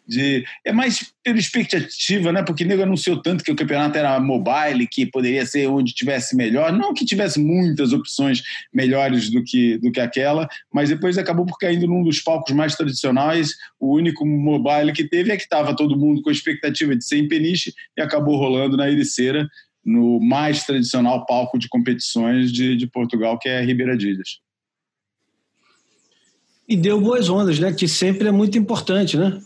de é mais pela expectativa, né? Porque nego anunciou tanto que o campeonato era mobile, que poderia ser onde tivesse melhor, não que tivesse muitas opções melhores do que do que aquela, mas depois acabou por caindo num dos palcos mais tradicionais. O único mobile que teve é que estava todo mundo com a expectativa de ser em Peniche e acabou rolando na Ericeira, no mais tradicional palco de competições de, de Portugal, que é Ribeira Dias. E deu boas ondas, né? Que sempre é muito importante, né?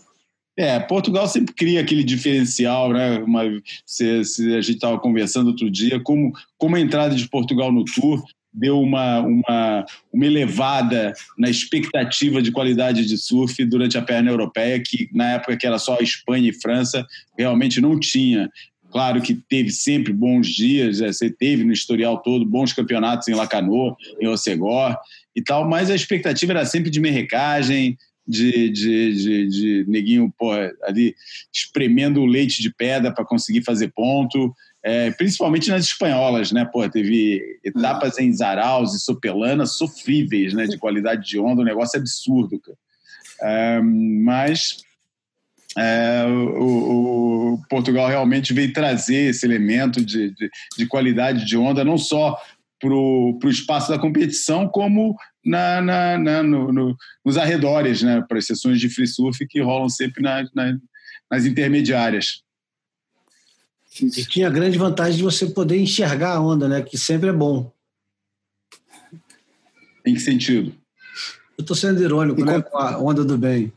É, Portugal sempre cria aquele diferencial, né? Uma, se, se a gente estava conversando outro dia, como, como a entrada de Portugal no Tour deu uma, uma, uma elevada na expectativa de qualidade de surf durante a perna europeia, que na época que era só Espanha e França, realmente não tinha. Claro que teve sempre bons dias, é, você teve no historial todo bons campeonatos em Lacanô, em Ocegor e tal, mas a expectativa era sempre de merrecagem, de, de, de, de neguinho porra, ali espremendo o leite de pedra para conseguir fazer ponto, é, principalmente nas espanholas, né? Pô, teve etapas em Zaraus e Sopelana sofríveis, né? De qualidade de onda, um negócio absurdo, cara. É, mas é, o, o, Portugal realmente veio trazer esse elemento de, de, de qualidade de onda, não só para o espaço da competição, como na, na, na no, no, nos arredores, né, para as sessões de free surf que rolam sempre na, nas intermediárias. E tinha a grande vantagem de você poder enxergar a onda, né, que sempre é bom. Em que sentido? Eu estou sendo irônico, e né, com a onda do bem.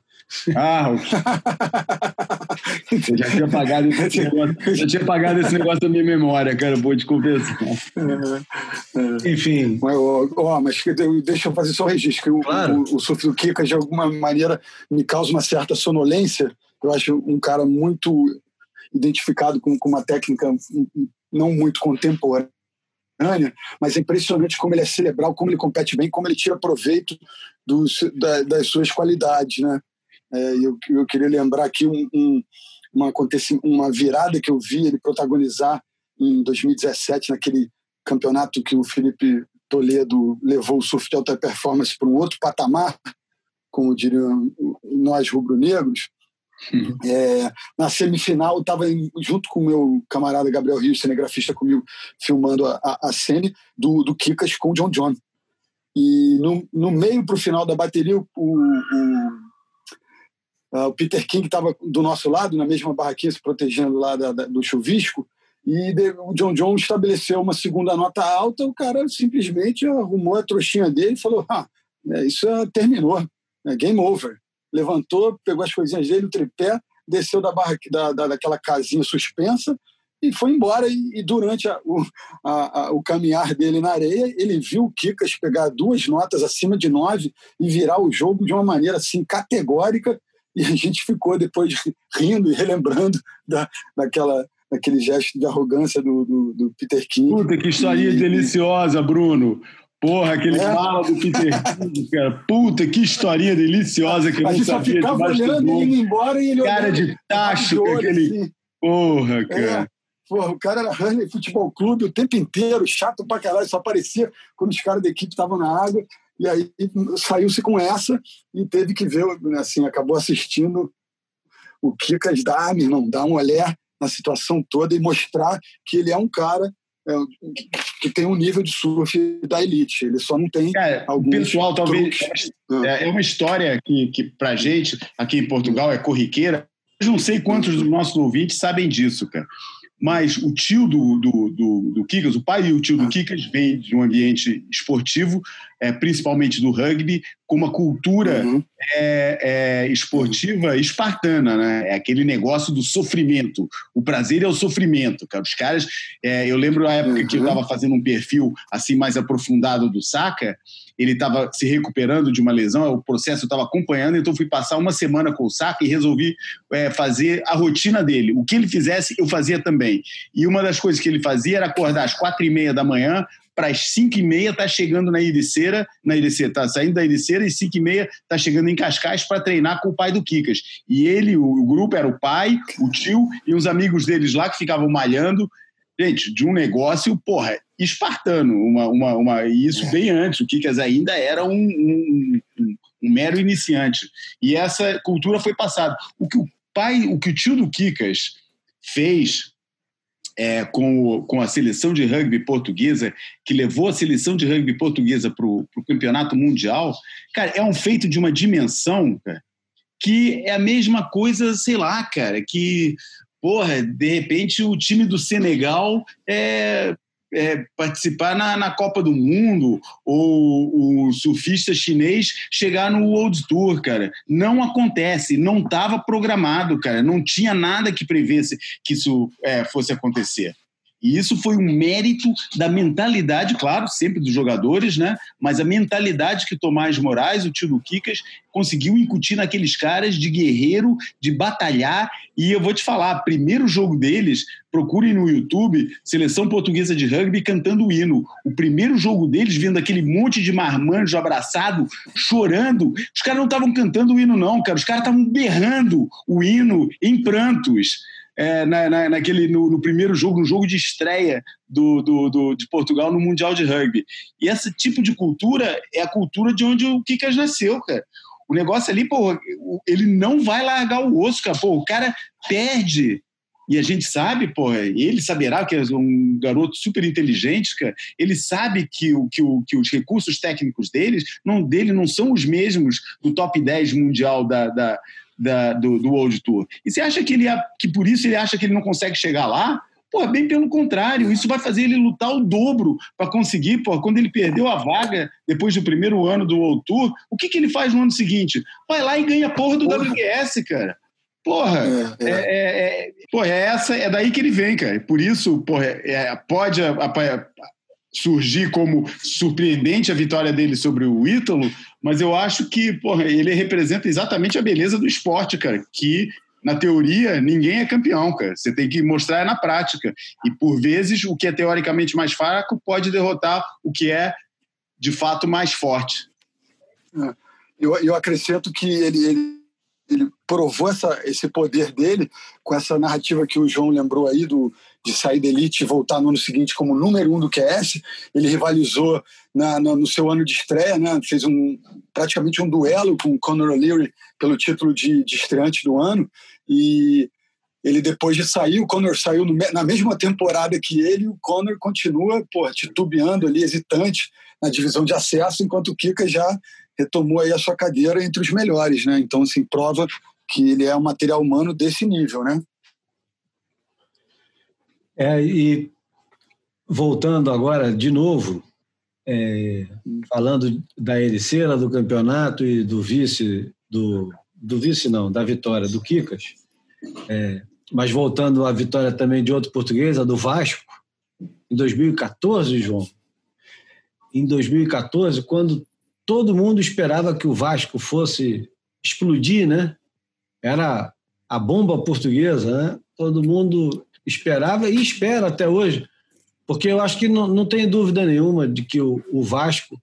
Ah, <laughs> eu já tinha apagado esse <laughs> negócio, já tinha apagado esse negócio da minha memória, cara, vou te confessar. É, é. Enfim. Mas, ó, mas deixa eu fazer só um registro. O, claro. o, o do Kika, de alguma maneira, me causa uma certa sonolência. Eu acho um cara muito identificado com, com uma técnica não muito contemporânea mas é impressionante como ele é cerebral, como ele compete bem, como ele tira proveito dos, da, das suas qualidades, né? É, eu, eu queria lembrar aqui um, um, uma, uma virada que eu vi ele protagonizar em 2017, naquele campeonato que o Felipe Toledo levou o surf de alta performance para um outro patamar, como diriam nós rubro-negros. Uhum. É, na semifinal, estava junto com o meu camarada Gabriel Rios, cinegrafista comigo, filmando a, a, a cena do, do Kikas com o John John. E no, no meio para o final da bateria, o, o Uh, o Peter King estava do nosso lado, na mesma barraquinha, se protegendo lá da, da, do chuvisco, e de, o John John estabeleceu uma segunda nota alta, o cara simplesmente arrumou a trouxinha dele e falou: ah, é, isso é, terminou, é game over. Levantou, pegou as coisinhas dele, o tripé, desceu da barra, da, da, daquela casinha suspensa e foi embora. E, e durante a, o, a, a, o caminhar dele na areia, ele viu o Kikas pegar duas notas acima de nove e virar o jogo de uma maneira assim categórica e a gente ficou depois <laughs> rindo e relembrando da, daquela, daquele gesto de arrogância do, do, do Peter King. Puta, que historinha e, deliciosa, Bruno! Porra, aquele é. fala do Peter <laughs> King, cara. Puta, que historinha deliciosa que eu não sabia. A gente só ficava olhando e indo embora e ele Cara de tacho, com aquele... Assim. Porra, é. cara. É. Porra, o cara era Honey Futebol Clube o tempo inteiro, chato pra caralho, só aparecia quando os caras da equipe estavam na água. E aí saiu-se com essa e teve que ver, assim, acabou assistindo o Kikas dar, meu irmão, dar um olhar na situação toda e mostrar que ele é um cara é, que tem um nível de surf da elite. Ele só não tem. É, o pessoal, talvez. É, é, uma história que, que para gente, aqui em Portugal, é corriqueira. Eu não sei quantos dos nossos ouvintes sabem disso, cara mas o tio do, do, do, do Kikas, o pai e o tio do Kikas, vêm de um ambiente esportivo, é, principalmente do rugby, com uma cultura uhum. é, é, esportiva espartana, né? É aquele negócio do sofrimento. O prazer é o sofrimento, cara. Os caras, é, eu lembro na época uhum. que eu estava fazendo um perfil assim mais aprofundado do Saka, ele estava se recuperando de uma lesão, o processo estava acompanhando, então fui passar uma semana com o Saka e resolvi é, fazer a rotina dele. O que ele fizesse, eu fazia também. E uma das coisas que ele fazia era acordar às quatro e meia da manhã, para as 5 e meia tá chegando na Iriceira, na Iriceira, tá saindo da Iriceira e 5 e meia tá chegando em Cascais para treinar com o pai do Kikas. E ele, o, grupo era o pai, o tio e uns amigos deles lá que ficavam malhando. Gente, de um negócio, porra, espartano, uma, uma, uma, isso é. bem antes. O Kikas ainda era um, um, um, um, mero iniciante. E essa cultura foi passada. O que o pai, o que o tio do Kikas fez é, com, o, com a seleção de rugby portuguesa, que levou a seleção de rugby portuguesa para o campeonato mundial, cara, é um feito de uma dimensão, cara, que é a mesma coisa, sei lá, cara, que porra, de repente o time do Senegal é, é, participar na, na, Copa do Mundo ou o surfista chinês chegar no World Tour, cara. Não acontece, não estava programado, cara. Não tinha nada que prevesse que isso é, fosse acontecer. E isso foi um mérito da mentalidade, claro, sempre dos jogadores, né? Mas a mentalidade que Tomás Moraes, o tio do Kikas, conseguiu incutir naqueles caras de guerreiro, de batalhar. E eu vou te falar, primeiro jogo deles, procurem no YouTube, Seleção Portuguesa de Rugby cantando o hino. O primeiro jogo deles, vendo aquele monte de marmanjo abraçado, chorando. Os caras não estavam cantando o hino, não, cara. Os caras estavam berrando o hino em prantos é, na, na, naquele, no, no, primeiro jogo, no jogo de estreia do, do, do, de Portugal no Mundial de Rugby. E esse tipo de cultura é a cultura de onde o Kikas nasceu, cara. O negócio ali, pô, ele não vai largar o osso, cara. Pô, o cara perde. E a gente sabe, pô, ele saberá que é um garoto super inteligente, cara. Ele sabe que, o, que, o, que os recursos técnicos deles, não, dele não são os mesmos do top 10 mundial da, da da, do, do World Tour. E você acha que, ele, que por isso ele acha que ele não consegue chegar lá? Pô, bem pelo contrário, isso vai fazer ele lutar o dobro para conseguir. Pô, quando ele perdeu a vaga depois do primeiro ano do World Tour, o que, que ele faz no ano seguinte? Vai lá e ganha a porra do porra. WQS, cara. Porra, é, é. É, é, porra, é essa, é daí que ele vem, cara. Por isso, porra, é, pode a, a, surgir como surpreendente a vitória dele sobre o Ítalo, mas eu acho que porra, ele representa exatamente a beleza do esporte, cara, que na teoria ninguém é campeão, cara. Você tem que mostrar na prática. E por vezes o que é teoricamente mais fraco pode derrotar o que é de fato mais forte. É. Eu, eu acrescento que ele, ele, ele provou essa, esse poder dele com essa narrativa que o João lembrou aí do de sair da elite e voltar no ano seguinte como número um do QS. Ele rivalizou na, no seu ano de estreia, né? fez um, praticamente um duelo com Conor O'Leary pelo título de, de estreante do ano. E ele depois de sair, o Conor saiu no, na mesma temporada que ele, o Conor continua pô, titubeando ali, hesitante na divisão de acesso, enquanto o Kika já retomou aí a sua cadeira entre os melhores, né? Então, assim, prova que ele é um material humano desse nível, né? É, e voltando agora de novo, é, falando da Ericeira, do campeonato e do vice, do, do vice não, da vitória do Kikas, é, mas voltando à vitória também de outro português, a do Vasco, em 2014, João. Em 2014, quando todo mundo esperava que o Vasco fosse explodir, né? Era a bomba portuguesa, né? Todo mundo esperava e espera até hoje, porque eu acho que não, não tem dúvida nenhuma de que o, o Vasco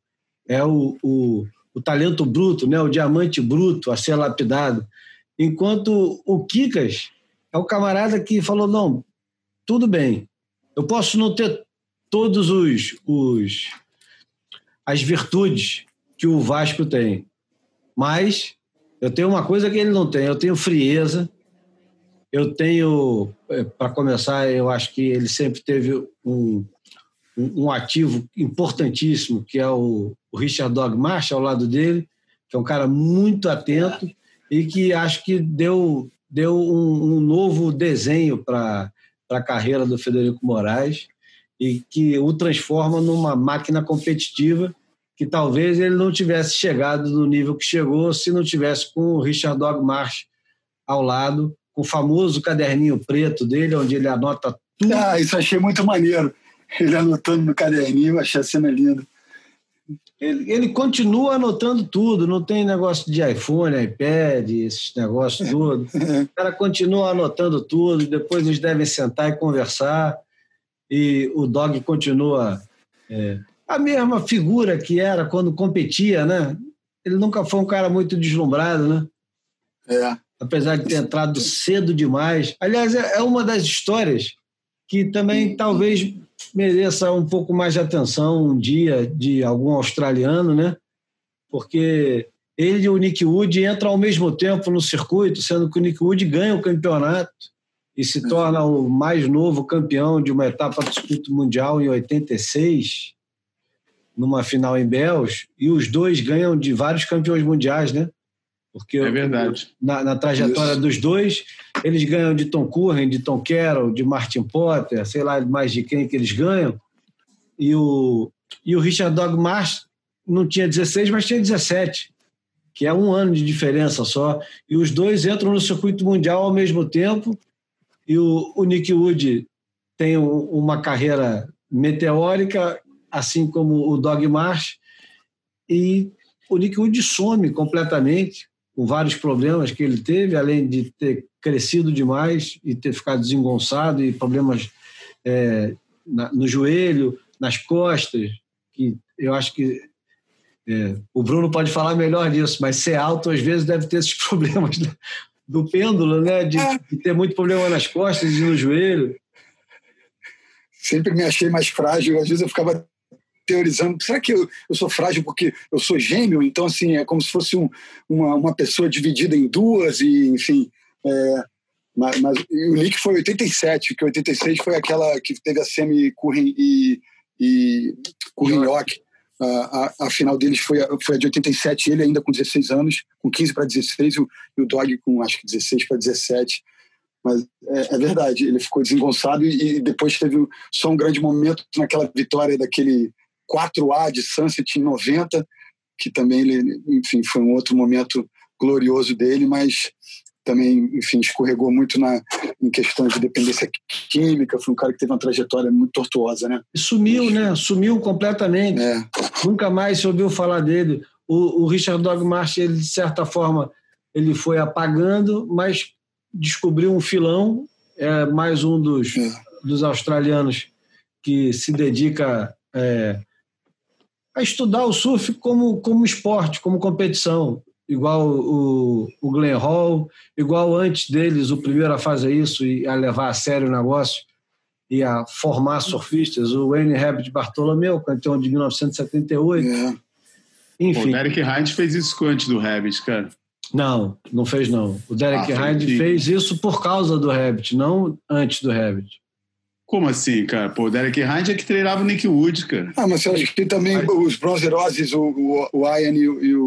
é o, o, o, talento bruto, né? o diamante bruto a ser lapidado, enquanto o Kikas é o camarada que falou, não, tudo bem, eu posso não ter todos os, os as virtudes que o Vasco tem, mas eu tenho uma coisa que ele não tem, eu tenho frieza, eu tenho, é, para começar, eu acho que ele sempre teve um, um ativo importantíssimo, que é o, o Richard Dog Marsh ao lado dele, que é um cara muito atento e que acho que deu, deu um, um novo desenho para a carreira do Federico Moraes e que o transforma numa máquina competitiva que talvez ele não tivesse chegado no nível que chegou se não tivesse com o Richard Dog Marsh ao lado o famoso caderninho preto dele, onde ele anota tudo. Ah, isso achei muito maneiro. Ele anotando no caderninho, achei a cena linda. Ele, ele, continua anotando tudo, não tem negócio de iPhone, iPad, esses negócios <laughs> todos. o cara continua anotando tudo, depois eles devem sentar e conversar, e o dog continua é, a mesma figura que era quando competia, né? Ele nunca foi um cara muito deslumbrado, né? É apesar de ter entrado cedo demais. Aliás, é, é uma das histórias que também talvez mereça um pouco mais de atenção um dia de algum australiano, né? Porque ele e o Nick Wood entram ao mesmo tempo no circuito, sendo que o Nick Wood ganha o campeonato e se torna o mais novo campeão de uma etapa do circuito mundial em 86, numa final em Bells, e os dois ganham de vários campeões mundiais, né? Porque é verdade. Na, na trajetória Isso. dos dois, eles ganham de Tom Curren, de Tom Carroll, de Martin Potter, sei lá mais de quem que eles ganham. E o, e o Richard Dog Marsh não tinha 16, mas tinha 17, que é um ano de diferença só. E os dois entram no circuito mundial ao mesmo tempo. E o, o Nick Wood tem um, uma carreira meteórica, assim como o Dog March, e o Nick Wood some completamente, com vários problemas que ele teve, além de ter crescido demais e ter ficado desengonçado e problemas é, na, no joelho, nas costas, que eu acho que é, o Bruno pode falar melhor disso, mas ser alto às vezes deve ter esses <laughs> problemas do, do pêndulo, né? De, é. de, ter muito problema nas costas e no joelho. Sempre me achei mais frágil, às vezes eu ficava teorizando, será que eu, eu sou frágil porque eu sou gêmeo? Então, assim, é como se fosse um, uma, uma pessoa dividida em duas e, enfim... É, mas, mas o Nick foi 87, que 86 foi aquela que teve a semi Curren e, e Curren York. A, a, a, final deles foi a, foi a de 87, ele ainda com 16 anos, com 15 para 16, e o, e o Dog com acho que 16 para 17. Mas é, é, verdade, ele ficou desengonçado e, e, depois teve só um grande momento naquela vitória daquele 4A de Sunset em 90, que também ele, enfim, foi um outro momento glorioso dele, mas também, enfim, escorregou muito na, em questões de dependência química, foi um cara que teve uma trajetória muito tortuosa, né? Sumiu, né? Sumiu completamente. É. Nunca mais se ouviu falar dele. O, o Richard Dogmarsh, ele, de certa forma, ele foi apagando, mas descobriu um filão, é mais um dos, é. dos australianos que se dedica é, a estudar o surf como, como esporte, como competição igual o, o Glenn Hall, igual antes deles, o primeiro a fazer isso e a levar a sério o negócio e a formar surfistas, o Wayne Rabbit Bartolomeu, campeão de 1978. É. Enfim. o Derek Hind fez isso antes do Rabbit, cara. Não, não fez não. O Derek ah, Hind fez isso por causa do Rabbit, não antes do Rabbit. Como assim, cara? Pô, o Derek Hind é que treinava o Nick Wood, cara. Ah, mas eu acho que também os Bronzer Ozzy, o, o, o Ian e o, e o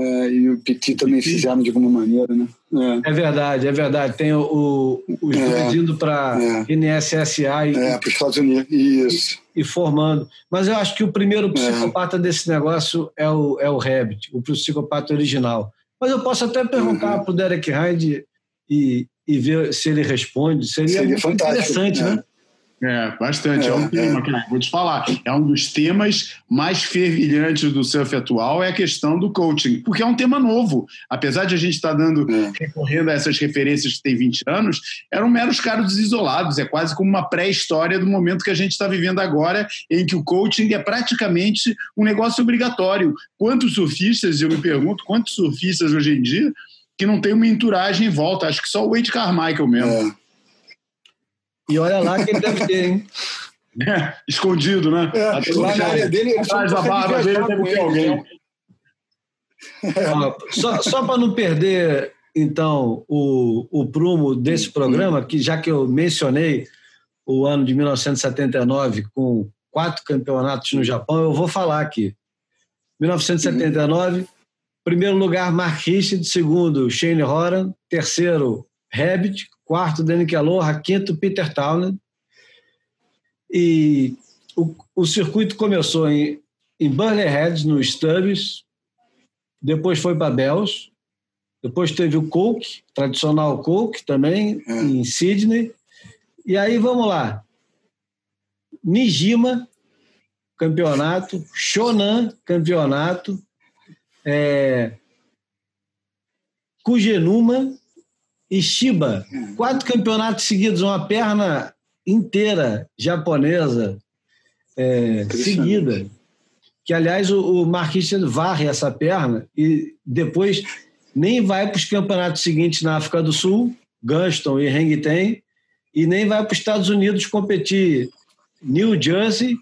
é, e o Petit também fizeram de alguma maneira, né? É, é verdade, é verdade. Tem o, o, os é, dois indo para é. NSSA e, é, para os Estados Unidos. Isso. E, e, formando. Mas eu acho que o primeiro é. psicopata desse negócio é o, é o Rabbit, o psicopata original. Mas eu posso até perguntar uhum. para o Derek Hyde e, e ver se ele responde. Seria, Seria muito interessante, né? É, bastante. É, é um tema, cara, vou te falar. É um dos temas mais fervilhantes do surf atual, é a questão do coaching, porque é um tema novo. Apesar de a gente estar tá dando, é. recorrendo a essas referências que tem 20 anos, eram meros casos isolados. É quase como uma pré-história do momento que a gente está vivendo agora, em que o coaching é praticamente um negócio obrigatório. Quantos surfistas, eu me pergunto, quantos surfistas hoje em dia que não tem uma enturagem em volta? Acho que só o Wade Carmichael mesmo. E olha lá que ele deve ter, hein? É, escondido, né? É, lá na área dele, ele atrás da barba dele deve ter alguém. só só para não perder, então, o, o prumo desse programa, que já que eu mencionei o ano de 1979 com quatro campeonatos no Japão, eu vou falar aqui. 1979, primeiro lugar Mark Richard, segundo Shane Horan, terceiro Rabbit, quarto Danny Aloha, quinto Peter Townend. E o, o circuito começou em, em Burley Heads, no Stubbs, depois foi para Bells, depois teve o Coke, tradicional Coke também, é. em Sydney. E aí vamos lá. Nijima, campeonato, Shonan, campeonato, é, Kugenuma, e Shiba, quatro campeonatos seguidos, uma perna inteira japonesa é, seguida. Que, aliás, o, o Marquinhos varre essa perna e depois nem vai para os campeonatos seguintes na África do Sul, Gunston e Hengten, e nem vai para os Estados Unidos competir New Jersey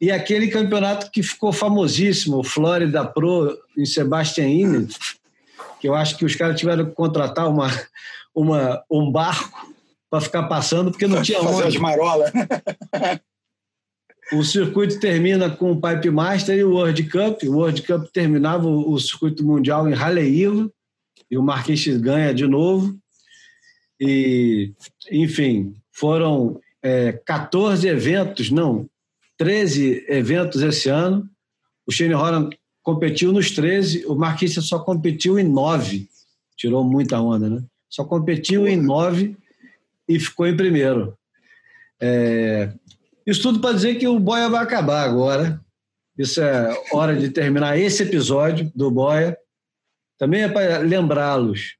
e aquele campeonato que ficou famosíssimo, o Florida Pro em Sebastian Innes, que eu acho que os caras tiveram que contratar uma, uma, um barco <laughs> para ficar passando, porque não tinha Fazer onde. marolas. o circuito termina com o Pipe Master e o World Cup. O World Cup terminava o, circuito mundial em Haleiwa e o Marquinhos ganha de novo. E, enfim, foram é, 14 eventos, não, 13 eventos esse ano. O Shane Horan competiu nos 13, o Marquinhos só competiu em 9. Tirou muita onda, né? Só competiu em nove e ficou em primeiro. É, isso tudo para dizer que o Boia vai acabar agora. Isso é hora de terminar esse episódio do Boia. Também é para lembrá-los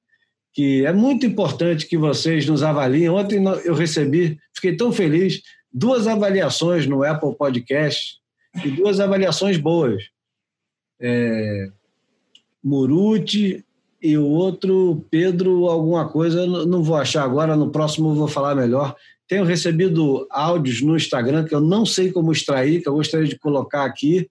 que é muito importante que vocês nos avaliem. Ontem eu recebi, fiquei tão feliz, duas avaliações no Apple Podcast e duas avaliações boas. É, Muruti e o outro Pedro alguma coisa, não vou achar agora, no próximo eu vou falar melhor. Tenho recebido áudios no Instagram que eu não sei como extrair, que eu gostaria de colocar aqui.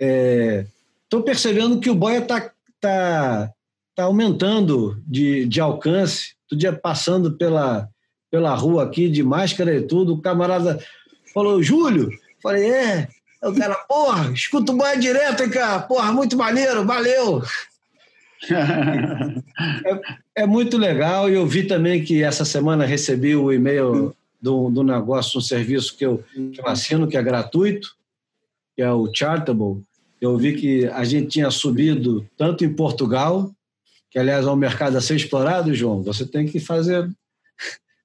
Estou é, percebendo que o Boia está tá, tá aumentando de, de alcance. Todo dia passando pela, pela rua aqui, de máscara e tudo, o camarada falou, Júlio? Falei, é. O cara, porra, escuta o Boia direto, hein, cara? Porra, muito maneiro, valeu! É, é, muito legal e eu vi também que essa semana recebi o e-mail do, do negócio, um serviço que eu, que eu assino, que é gratuito, que é o Chartable. Eu vi que a gente tinha subido tanto em Portugal, que aliás é um mercado a ser explorado, João. Você tem que fazer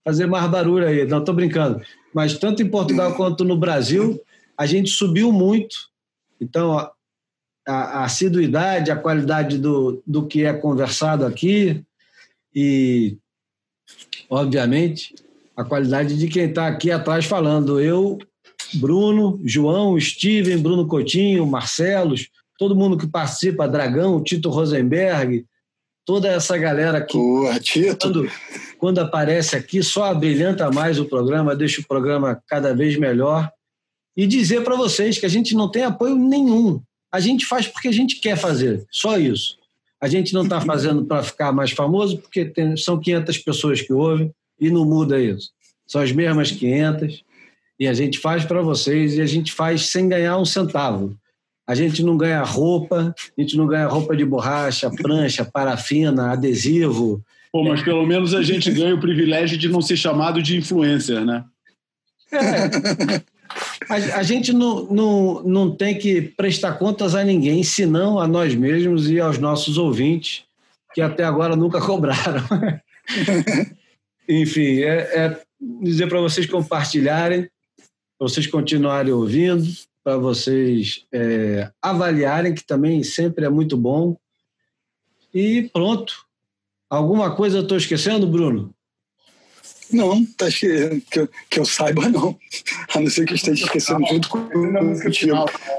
fazer mais barulho aí. Não estou brincando. Mas tanto em Portugal quanto no Brasil, a gente subiu muito. Então, a, a assiduidade, a qualidade do, do que é conversado aqui e, obviamente, a qualidade de quem está aqui atrás falando. Eu, Bruno, João, Steven, Bruno Coutinho, Marcelos, todo mundo que participa, Dragão, Tito Rosenberg, toda essa galera que Porra, Tito. Quando, quando aparece aqui só abrilhanta mais o programa, deixa o programa cada vez melhor. E dizer para vocês que a gente não tem apoio nenhum a gente faz porque a gente quer fazer, só isso. A gente não está fazendo para ficar mais famoso, porque tem, são 500 pessoas que ouvem e não muda isso. São as mesmas 500 e a gente faz para vocês e a gente faz sem ganhar um centavo. A gente não ganha roupa, a gente não ganha roupa de borracha, prancha, parafina, adesivo. Pô, mas pelo menos a gente ganha o privilégio de não ser chamado de influencer, né? É. A, a, gente não, não, não tem que prestar contas a ninguém, senão a nós mesmos e aos nossos ouvintes, que até agora nunca <laughs> cobraram. Enfim, é, é dizer para vocês compartilharem, para vocês continuarem ouvindo, para vocês é, avaliarem, que também sempre é muito bom. E pronto. Alguma coisa eu estou esquecendo, Bruno? Não, tá que, que, eu, que eu saiba, não. A não ser que eu esteja esquecendo tá junto com o time.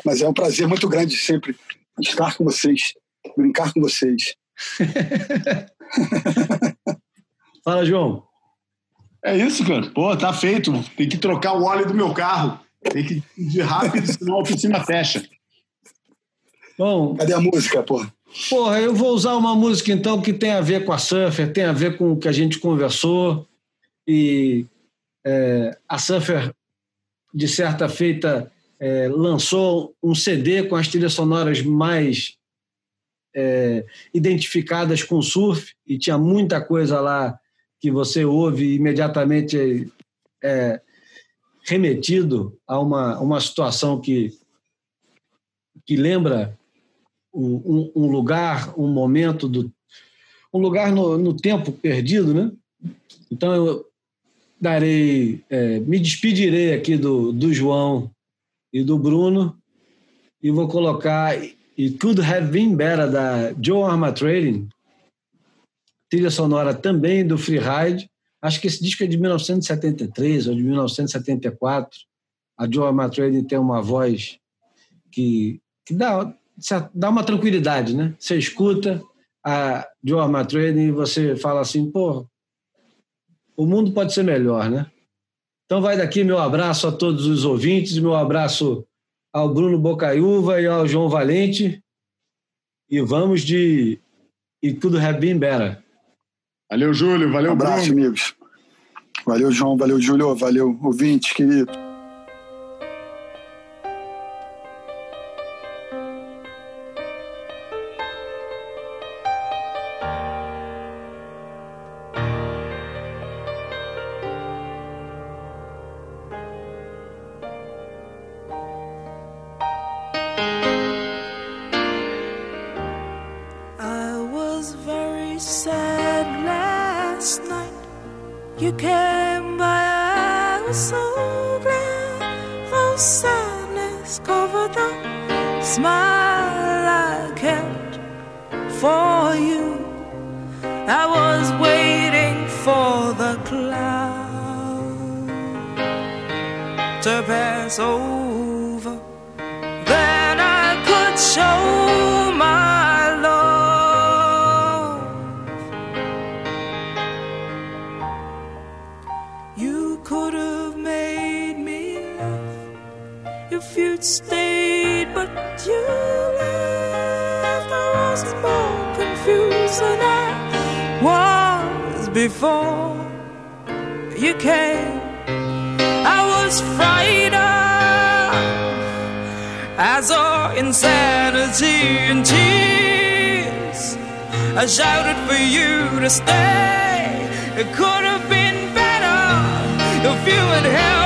Mas é um prazer muito grande sempre estar com vocês, brincar com vocês. <laughs> Fala, João. É isso, cara. Pô, tá feito. Tem que trocar o óleo do meu carro. Tem que ir rápido, <laughs> senão a oficina fecha. Bom. Cadê a música, porra? Porra, eu vou usar uma música então que tem a ver com a Surfer, tem a ver com o que a gente conversou e é, a Surfer, de certa feita, é, lançou um CD com as trilhas sonoras mais é, identificadas com surf e tinha muita coisa lá que você ouve imediatamente é, remetido a uma, uma situação que, que lembra um, um lugar, um momento, do, um lugar no, no tempo perdido, né? Então eu, darei, é, me despedirei aqui do, do João e do Bruno e vou colocar It Could Have Been Better da Joe Armatrading, trilha sonora também do Freeride. Acho que esse disco é de 1973 ou de 1974. A Joe Armatrading tem uma voz que, que dá, dá uma tranquilidade, né? Você escuta a Joe Armatrading e você fala assim, pô, o mundo pode ser melhor, né? Então vai daqui meu abraço a todos os ouvintes, meu abraço ao Bruno Bocaiúva e ao João Valente. E vamos de e tudo have been better. Valeu, Júlio. Valeu, um abraço, Bruno. amigos. Valeu, João. Valeu, Júlio. Valeu, ouvintes, querido. Sadness covered the smile I kept for you. I was waiting for the cloud to pass over. Then I could show laugh stayed, but you left. I was more confused than I was before you came. I was frightened. I saw insanity in tears. I shouted for you to stay. It could have been better if you had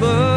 but